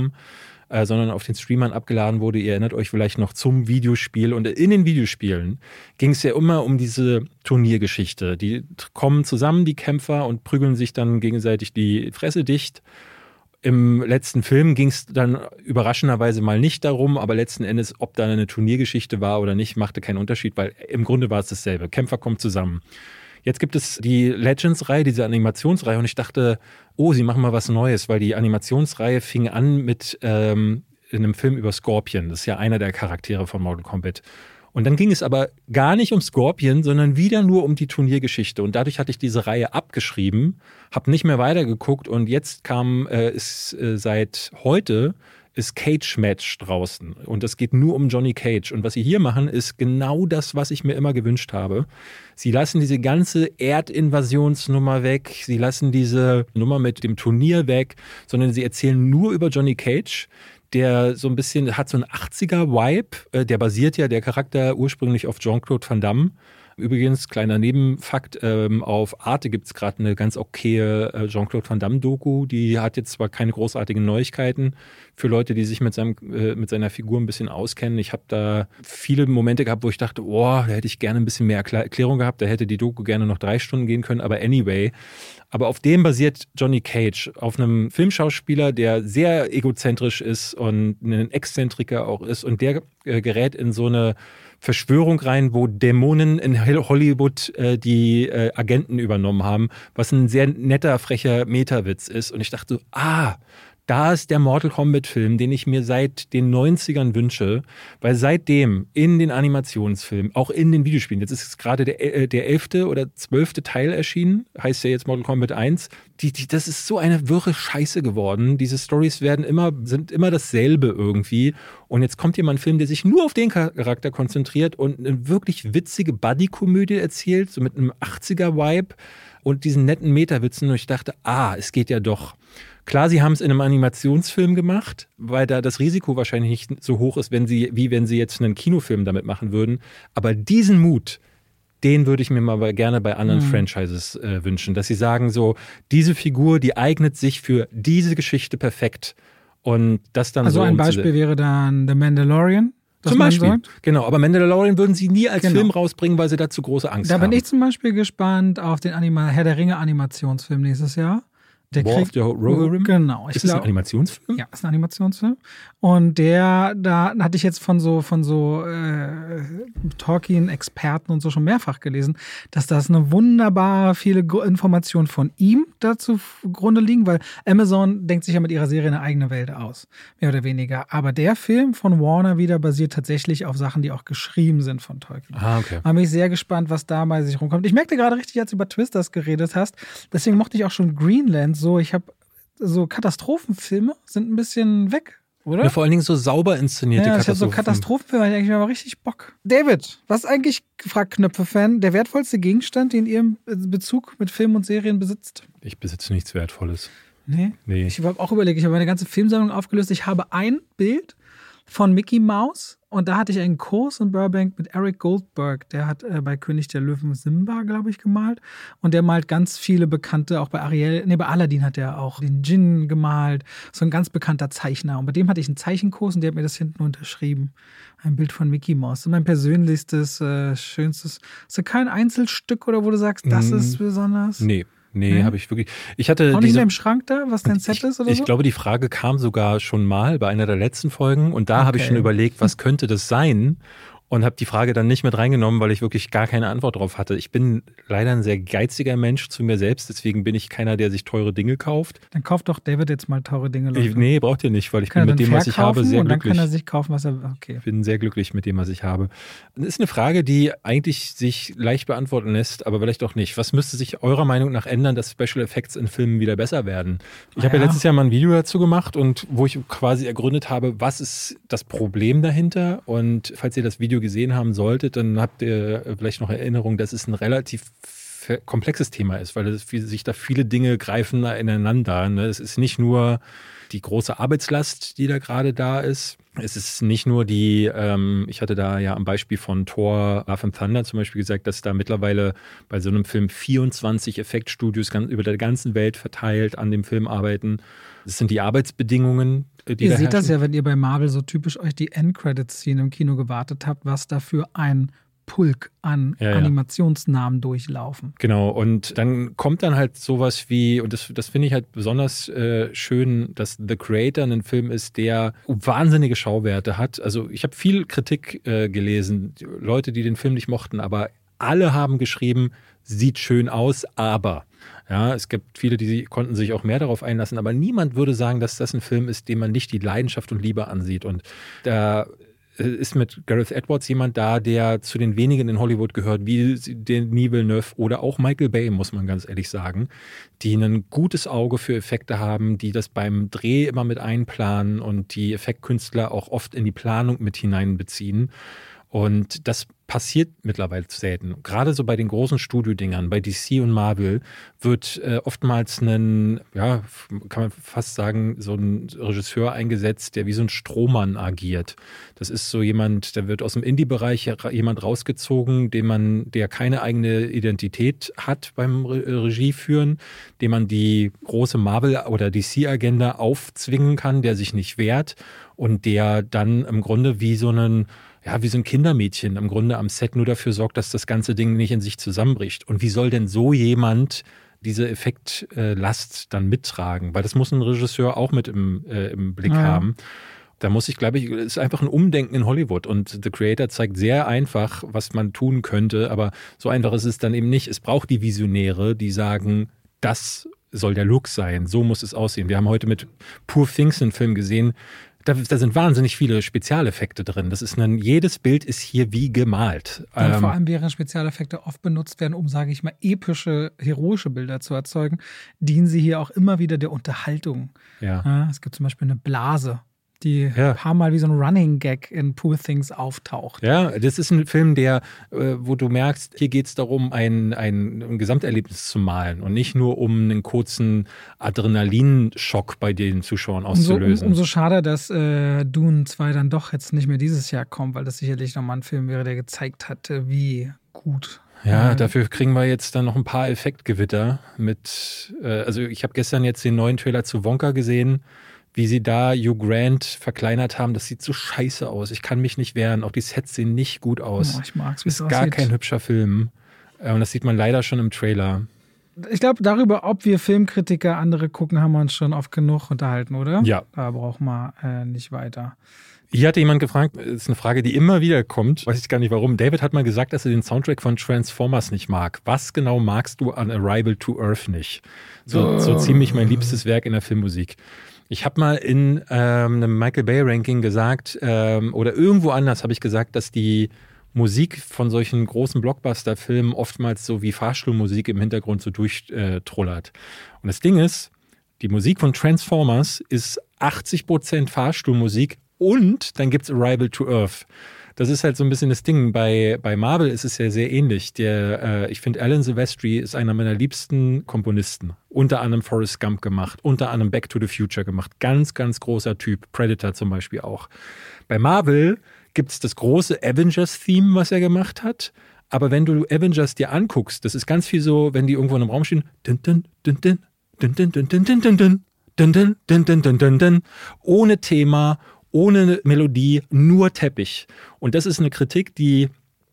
Speaker 2: äh, sondern auf den Streamern abgeladen wurde. Ihr erinnert euch vielleicht noch zum Videospiel. Und in den Videospielen ging es ja immer um diese Turniergeschichte. Die kommen zusammen, die Kämpfer, und prügeln sich dann gegenseitig die Fresse dicht. Im letzten Film ging es dann überraschenderweise mal nicht darum, aber letzten Endes, ob da eine Turniergeschichte war oder nicht, machte keinen Unterschied, weil im Grunde war es dasselbe. Kämpfer kommen zusammen. Jetzt gibt es die Legends-Reihe, diese Animationsreihe, und ich dachte, oh, sie machen mal was Neues, weil die Animationsreihe fing an mit ähm, einem Film über Scorpion. Das ist ja einer der Charaktere von Mortal Kombat. Und dann ging es aber gar nicht um Scorpion, sondern wieder nur um die Turniergeschichte. Und dadurch hatte ich diese Reihe abgeschrieben, habe nicht mehr weitergeguckt und jetzt kam, äh, ist äh, seit heute ist Cage-Match draußen und es geht nur um Johnny Cage. Und was sie hier machen, ist genau das, was ich mir immer gewünscht habe. Sie lassen diese ganze Erdinvasionsnummer weg, sie lassen diese Nummer mit dem Turnier weg, sondern sie erzählen nur über Johnny Cage der so ein bisschen hat so einen 80er-Vibe. Äh, der basiert ja, der Charakter ursprünglich auf Jean-Claude Van Damme. Übrigens, kleiner Nebenfakt, ähm, auf Arte gibt es gerade eine ganz okaye äh, Jean-Claude Van Damme-Doku. Die hat jetzt zwar keine großartigen Neuigkeiten für Leute, die sich mit, seinem, äh, mit seiner Figur ein bisschen auskennen. Ich habe da viele Momente gehabt, wo ich dachte, oh, da hätte ich gerne ein bisschen mehr Erklärung gehabt. Da hätte die Doku gerne noch drei Stunden gehen können. Aber anyway, aber auf dem basiert Johnny Cage, auf einem Filmschauspieler, der sehr egozentrisch ist und ein Exzentriker auch ist. Und der äh, gerät in so eine Verschwörung rein, wo Dämonen in Hollywood äh, die äh, Agenten übernommen haben, was ein sehr netter, frecher Metawitz ist. Und ich dachte so, ah, da ist der Mortal Kombat-Film, den ich mir seit den 90ern wünsche, weil seitdem in den Animationsfilmen, auch in den Videospielen, jetzt ist gerade der, äh, der elfte oder zwölfte Teil erschienen, heißt ja jetzt Mortal Kombat 1, die, die, das ist so eine wirre Scheiße geworden. Diese Stories werden immer, sind immer dasselbe irgendwie. Und jetzt kommt mal ein Film, der sich nur auf den Charakter konzentriert und eine wirklich witzige Buddy-Komödie erzählt, so mit einem 80er-Vibe und diesen netten Metawitzen. Und ich dachte, ah, es geht ja doch. Klar, sie haben es in einem Animationsfilm gemacht, weil da das Risiko wahrscheinlich nicht so hoch ist, wenn sie, wie wenn sie jetzt einen Kinofilm damit machen würden. Aber diesen Mut, den würde ich mir mal gerne bei anderen mhm. Franchises äh, wünschen, dass sie sagen so, diese Figur, die eignet sich für diese Geschichte perfekt. Und das dann
Speaker 1: also
Speaker 2: so
Speaker 1: ein Beispiel wäre dann The Mandalorian.
Speaker 2: Zum Beispiel. Sagt. Genau, aber Mandalorian würden sie nie als genau. Film rausbringen, weil sie dazu große Angst
Speaker 1: da
Speaker 2: haben.
Speaker 1: Da bin ich zum Beispiel gespannt auf den Anima Herr der Ringe Animationsfilm nächstes Jahr.
Speaker 2: Der War kriegt, of the Rohirrim?
Speaker 1: Genau.
Speaker 2: ist das ein Animationsfilm?
Speaker 1: Ja, ist ein Animationsfilm. Und der, da hatte ich jetzt von so, von so äh, Tolkien-Experten und so schon mehrfach gelesen, dass das eine wunderbare viele Informationen von ihm dazu zugrunde liegen, weil Amazon denkt sich ja mit ihrer Serie eine eigene Welt aus, mehr oder weniger. Aber der Film von Warner wieder basiert tatsächlich auf Sachen, die auch geschrieben sind von Tolkien.
Speaker 2: Ah, okay.
Speaker 1: Da bin ich sehr gespannt, was da bei sich rumkommt. Ich merkte gerade richtig, als du über Twisters geredet hast, deswegen mochte ich auch schon Greenland so, ich habe so Katastrophenfilme sind ein bisschen weg. Oder?
Speaker 2: Ja, vor allen Dingen so sauber inszenierte
Speaker 1: ja, Katastrophenfilme. so Katastrophenfilme, da ich aber richtig Bock. David, was ist eigentlich, fragt Knöpfe-Fan, der wertvollste Gegenstand, den ihr im Bezug mit Filmen und Serien besitzt?
Speaker 2: Ich besitze nichts Wertvolles.
Speaker 1: Nee? Nee. Ich habe auch überlegt, ich habe meine ganze Filmsammlung aufgelöst. Ich habe ein Bild von Mickey Mouse und da hatte ich einen Kurs in Burbank mit Eric Goldberg. Der hat äh, bei König der Löwen Simba, glaube ich, gemalt. Und der malt ganz viele bekannte, auch bei Ariel, nee, bei Aladdin hat er auch den Djinn gemalt. So ein ganz bekannter Zeichner. Und bei dem hatte ich einen Zeichenkurs und der hat mir das hinten unterschrieben. Ein Bild von Mickey Mouse. Mein persönlichstes, äh, schönstes. Ist da kein Einzelstück oder wo du sagst, das mm, ist besonders?
Speaker 2: Nee. Nee, mhm. habe ich wirklich. Ich hatte
Speaker 1: Auch nicht diese, im Schrank da, was dein Set ist oder
Speaker 2: ich,
Speaker 1: so?
Speaker 2: Ich glaube, die Frage kam sogar schon mal bei einer der letzten Folgen und da okay. habe ich schon überlegt, was könnte das sein? Und habe die Frage dann nicht mit reingenommen, weil ich wirklich gar keine Antwort drauf hatte. Ich bin leider ein sehr geiziger Mensch zu mir selbst, deswegen bin ich keiner, der sich teure Dinge kauft.
Speaker 1: Dann kauft doch David jetzt mal teure Dinge.
Speaker 2: Ich, nee, braucht ihr nicht, weil ich kann bin mit dem, was ich habe, sehr
Speaker 1: und
Speaker 2: glücklich.
Speaker 1: Dann kann er sich kaufen, was er. Okay.
Speaker 2: Ich bin sehr glücklich mit dem, was ich habe. Das ist eine Frage, die eigentlich sich leicht beantworten lässt, aber vielleicht auch nicht. Was müsste sich eurer Meinung nach ändern, dass Special Effects in Filmen wieder besser werden? Ich habe ja. ja letztes Jahr mal ein Video dazu gemacht und wo ich quasi ergründet habe, was ist das Problem dahinter? Und falls ihr das Video gesehen haben sollt, solltet, dann habt ihr vielleicht noch Erinnerung, dass es ein relativ komplexes Thema ist, weil es, sich da viele Dinge greifen ineinander. Ne? Es ist nicht nur die große Arbeitslast, die da gerade da ist. Es ist nicht nur die, ähm, ich hatte da ja am Beispiel von Thor, Love and Thunder zum Beispiel gesagt, dass da mittlerweile bei so einem Film 24 Effektstudios über der ganzen Welt verteilt an dem Film arbeiten. Das sind die Arbeitsbedingungen,
Speaker 1: äh, Ihr da seht das ja, wenn ihr bei Marvel so typisch euch die Endcredits-Szene im Kino gewartet habt, was dafür ein Pulk an ja, Animationsnamen durchlaufen.
Speaker 2: Genau, und dann kommt dann halt sowas wie, und das, das finde ich halt besonders äh, schön, dass The Creator ein Film ist, der wahnsinnige Schauwerte hat. Also ich habe viel Kritik äh, gelesen, Leute, die den Film nicht mochten, aber alle haben geschrieben, sieht schön aus, aber. Ja, es gibt viele, die konnten sich auch mehr darauf einlassen, aber niemand würde sagen, dass das ein Film ist, dem man nicht die Leidenschaft und Liebe ansieht. Und da ist mit Gareth Edwards jemand da, der zu den wenigen in Hollywood gehört, wie Denis Villeneuve oder auch Michael Bay, muss man ganz ehrlich sagen, die ein gutes Auge für Effekte haben, die das beim Dreh immer mit einplanen und die Effektkünstler auch oft in die Planung mit hineinbeziehen. Und das passiert mittlerweile selten. Gerade so bei den großen Studiodingern, bei DC und Marvel, wird äh, oftmals ein, ja, kann man fast sagen, so ein Regisseur eingesetzt, der wie so ein Strohmann agiert. Das ist so jemand, der wird aus dem Indie-Bereich jemand rausgezogen, dem man, der keine eigene Identität hat beim Re Regie führen, dem man die große Marvel- oder DC-Agenda aufzwingen kann, der sich nicht wehrt und der dann im Grunde wie so einen ja, wie so ein Kindermädchen im Grunde am Set nur dafür sorgt, dass das ganze Ding nicht in sich zusammenbricht. Und wie soll denn so jemand diese Effektlast dann mittragen? Weil das muss ein Regisseur auch mit im, äh, im Blick ja. haben. Da muss ich, glaube ich, es ist einfach ein Umdenken in Hollywood und The Creator zeigt sehr einfach, was man tun könnte, aber so einfach ist es dann eben nicht. Es braucht die Visionäre, die sagen, das soll der Look sein, so muss es aussehen. Wir haben heute mit Poor Things einen Film gesehen, da, da, sind wahnsinnig viele Spezialeffekte drin. Das ist ein, jedes Bild ist hier wie gemalt.
Speaker 1: Und ähm, vor allem während Spezialeffekte oft benutzt werden, um, sage ich mal, epische, heroische Bilder zu erzeugen, dienen sie hier auch immer wieder der Unterhaltung. Ja. ja es gibt zum Beispiel eine Blase die ja. ein paar Mal wie so ein Running Gag in Poor Things auftaucht.
Speaker 2: Ja, das ist ein Film, der, äh, wo du merkst, hier geht es darum, ein, ein, ein, Gesamterlebnis zu malen und nicht nur um einen kurzen Adrenalinschock bei den Zuschauern auszulösen.
Speaker 1: Umso, um, umso schade, dass äh, Dune 2 dann doch jetzt nicht mehr dieses Jahr kommt, weil das sicherlich nochmal ein Film wäre, der gezeigt hat, wie gut
Speaker 2: ja, dafür kriegen wir jetzt dann noch ein paar Effektgewitter mit. Äh, also ich habe gestern jetzt den neuen Trailer zu Wonka gesehen wie sie da Hugh Grant verkleinert haben, das sieht so scheiße aus. Ich kann mich nicht wehren. Auch die Sets sehen nicht gut aus. Oh, ich mag's, wie Ist gar aussieht. kein hübscher Film. Äh, und das sieht man leider schon im Trailer.
Speaker 1: Ich glaube, darüber, ob wir Filmkritiker andere gucken, haben wir uns schon oft genug unterhalten, oder?
Speaker 2: Ja.
Speaker 1: Da brauchen wir äh, nicht weiter.
Speaker 2: Hier hatte jemand gefragt, das ist eine Frage, die immer wieder kommt, weiß ich gar nicht warum. David hat mal gesagt, dass er den Soundtrack von Transformers nicht mag. Was genau magst du an Arrival to Earth nicht? So, so ziemlich mein liebstes Werk in der Filmmusik. Ich habe mal in ähm, einem Michael Bay Ranking gesagt, ähm, oder irgendwo anders habe ich gesagt, dass die Musik von solchen großen Blockbuster-Filmen oftmals so wie Fahrstuhlmusik im Hintergrund so durchtrullert. Und das Ding ist, die Musik von Transformers ist 80% Fahrstuhlmusik und dann gibt es Arrival to Earth das ist halt so ein bisschen das Ding. Bei, bei Marvel ist es ja sehr ähnlich. Der, äh, ich finde, Alan Silvestri ist einer meiner liebsten Komponisten. Unter anderem Forrest Gump gemacht, unter anderem Back to the Future gemacht. Ganz, ganz großer Typ. Predator zum Beispiel auch. Bei Marvel gibt es das große Avengers-Theme, was er gemacht hat. Aber wenn du Avengers dir anguckst, das ist ganz viel so, wenn die irgendwo in einem Raum stehen, dun, dun, dun, dun, dun, dun, dun, dun, dun, dun, dun, dun, dun, dun, dun, ohne Thema, ohne Melodie, nur Teppich. Und das ist eine Kritik, die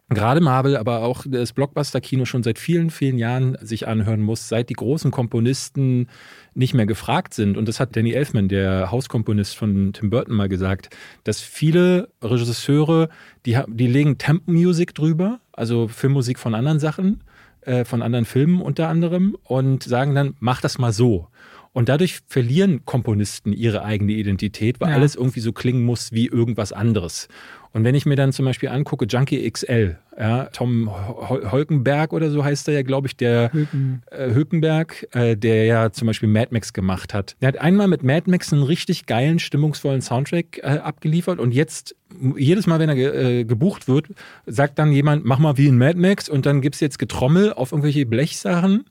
Speaker 2: gerade Marvel, aber auch das Blockbuster-Kino schon seit vielen, vielen Jahren sich anhören muss, seit die großen Komponisten nicht mehr gefragt sind. Und das hat Danny Elfman, der Hauskomponist von Tim Burton, mal gesagt, dass viele Regisseure, die, die legen Temp-Music drüber, also Filmmusik von anderen Sachen, äh, von anderen Filmen unter anderem, und sagen dann, mach das mal so. Und dadurch verlieren Komponisten ihre eigene Identität, weil ja. alles irgendwie so klingen muss wie irgendwas anderes. Und wenn ich mir dann zum Beispiel angucke, Junkie XL, ja, Tom Holkenberg oder so heißt er ja, glaube ich, der Hülken. äh, Hülkenberg, äh, der ja zum Beispiel Mad Max gemacht hat. Der hat einmal mit Mad Max einen richtig geilen, stimmungsvollen Soundtrack äh, abgeliefert und jetzt, jedes Mal, wenn er ge äh, gebucht wird, sagt dann jemand, mach mal wie in Mad Max und dann gibt es jetzt Getrommel auf irgendwelche Blechsachen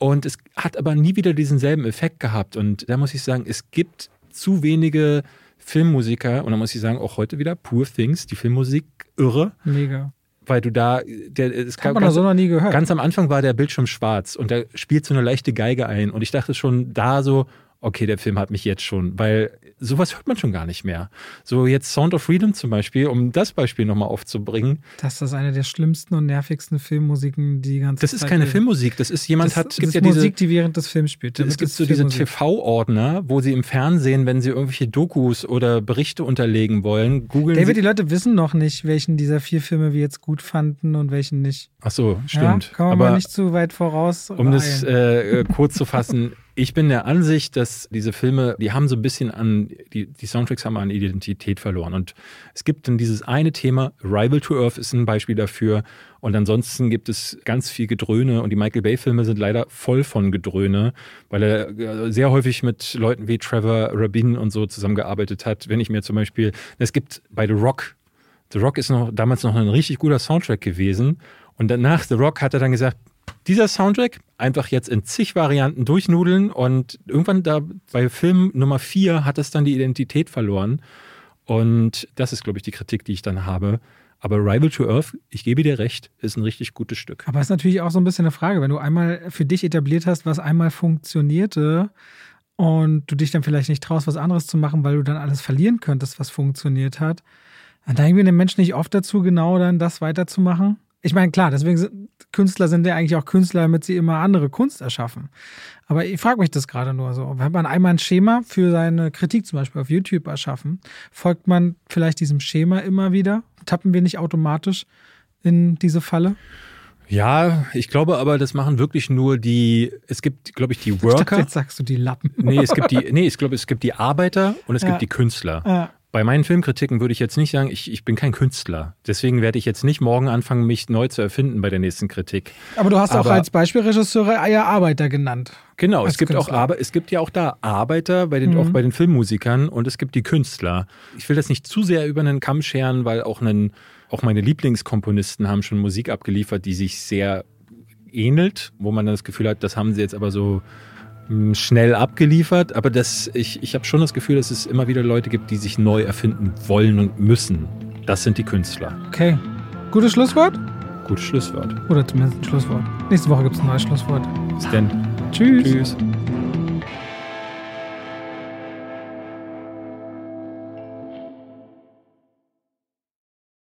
Speaker 2: und es hat aber nie wieder diesen selben Effekt gehabt. Und da muss ich sagen, es gibt zu wenige Filmmusiker, und da muss ich sagen, auch heute wieder Poor Things, die Filmmusik irre.
Speaker 1: Mega.
Speaker 2: Weil du da, der,
Speaker 1: es man ganz, so noch nie gehört.
Speaker 2: Ganz am Anfang war der Bildschirm schwarz und da spielt so eine leichte Geige ein. Und ich dachte schon da so, okay, der Film hat mich jetzt schon, weil sowas hört man schon gar nicht mehr. So jetzt Sound of Freedom zum Beispiel, um das Beispiel nochmal aufzubringen.
Speaker 1: Das ist eine der schlimmsten und nervigsten Filmmusiken, die ganze
Speaker 2: Das ist Zeit keine will. Filmmusik, das ist jemand
Speaker 1: das,
Speaker 2: hat.
Speaker 1: Das gibt ist ja Musik, diese, die während des Films spielt.
Speaker 2: Es gibt so diese TV-Ordner, wo sie im Fernsehen, wenn sie irgendwelche Dokus oder Berichte unterlegen wollen, googeln.
Speaker 1: David, die Leute wissen noch nicht, welchen dieser vier Filme wir jetzt gut fanden und welchen nicht.
Speaker 2: Ach so, stimmt.
Speaker 1: Ja, kommen wir Aber mal nicht zu weit voraus.
Speaker 2: Um rein. das äh, kurz zu fassen, *laughs* Ich bin der Ansicht, dass diese Filme, die haben so ein bisschen an, die, die Soundtracks haben an Identität verloren. Und es gibt dann dieses eine Thema, Rival to Earth ist ein Beispiel dafür. Und ansonsten gibt es ganz viel Gedröhne und die Michael Bay-Filme sind leider voll von Gedröhne, weil er äh, sehr häufig mit Leuten wie Trevor Rabin und so zusammengearbeitet hat. Wenn ich mir zum Beispiel, es gibt bei The Rock, The Rock ist noch damals noch ein richtig guter Soundtrack gewesen. Und danach The Rock hat er dann gesagt, dieser Soundtrack einfach jetzt in zig Varianten durchnudeln und irgendwann da bei Film Nummer vier hat es dann die Identität verloren. Und das ist, glaube ich, die Kritik, die ich dann habe. Aber Rival to Earth, ich gebe dir recht, ist ein richtig gutes Stück.
Speaker 1: Aber es ist natürlich auch so ein bisschen eine Frage, wenn du einmal für dich etabliert hast, was einmal funktionierte und du dich dann vielleicht nicht traust, was anderes zu machen, weil du dann alles verlieren könntest, was funktioniert hat, dann neigen wir den Menschen nicht oft dazu, genau dann das weiterzumachen. Ich meine, klar, deswegen sind Künstler sind ja eigentlich auch Künstler, damit sie immer andere Kunst erschaffen. Aber ich frage mich das gerade nur so. Wenn man einmal ein Schema für seine Kritik zum Beispiel auf YouTube erschaffen, folgt man vielleicht diesem Schema immer wieder? Tappen wir nicht automatisch in diese Falle?
Speaker 2: Ja, ich glaube aber, das machen wirklich nur die, es gibt, glaube ich, die Worker. Ich dachte,
Speaker 1: jetzt sagst du die Lappen.
Speaker 2: Nee, es gibt die, *laughs* nee, ich glaube, es gibt die Arbeiter und es ja. gibt die Künstler. Ja. Bei meinen Filmkritiken würde ich jetzt nicht sagen, ich, ich bin kein Künstler. Deswegen werde ich jetzt nicht morgen anfangen, mich neu zu erfinden bei der nächsten Kritik.
Speaker 1: Aber du hast Aber, auch als Beispielregisseure eher Arbeiter genannt.
Speaker 2: Genau, es gibt, auch, es gibt ja auch da Arbeiter, bei den, mhm. auch bei den Filmmusikern und es gibt die Künstler. Ich will das nicht zu sehr über einen Kamm scheren, weil auch, einen, auch meine Lieblingskomponisten haben schon Musik abgeliefert, die sich sehr ähnelt, wo man dann das Gefühl hat, das haben sie jetzt aber so schnell abgeliefert, aber das, ich, ich habe schon das Gefühl, dass es immer wieder Leute gibt, die sich neu erfinden wollen und müssen. Das sind die Künstler.
Speaker 1: Okay. Gutes Schlusswort?
Speaker 2: Gutes Schlusswort.
Speaker 1: Oder zumindest ein Schlusswort. Nächste Woche gibt es ein neues Schlusswort.
Speaker 2: Bis denn.
Speaker 1: Tschüss. Tschüss.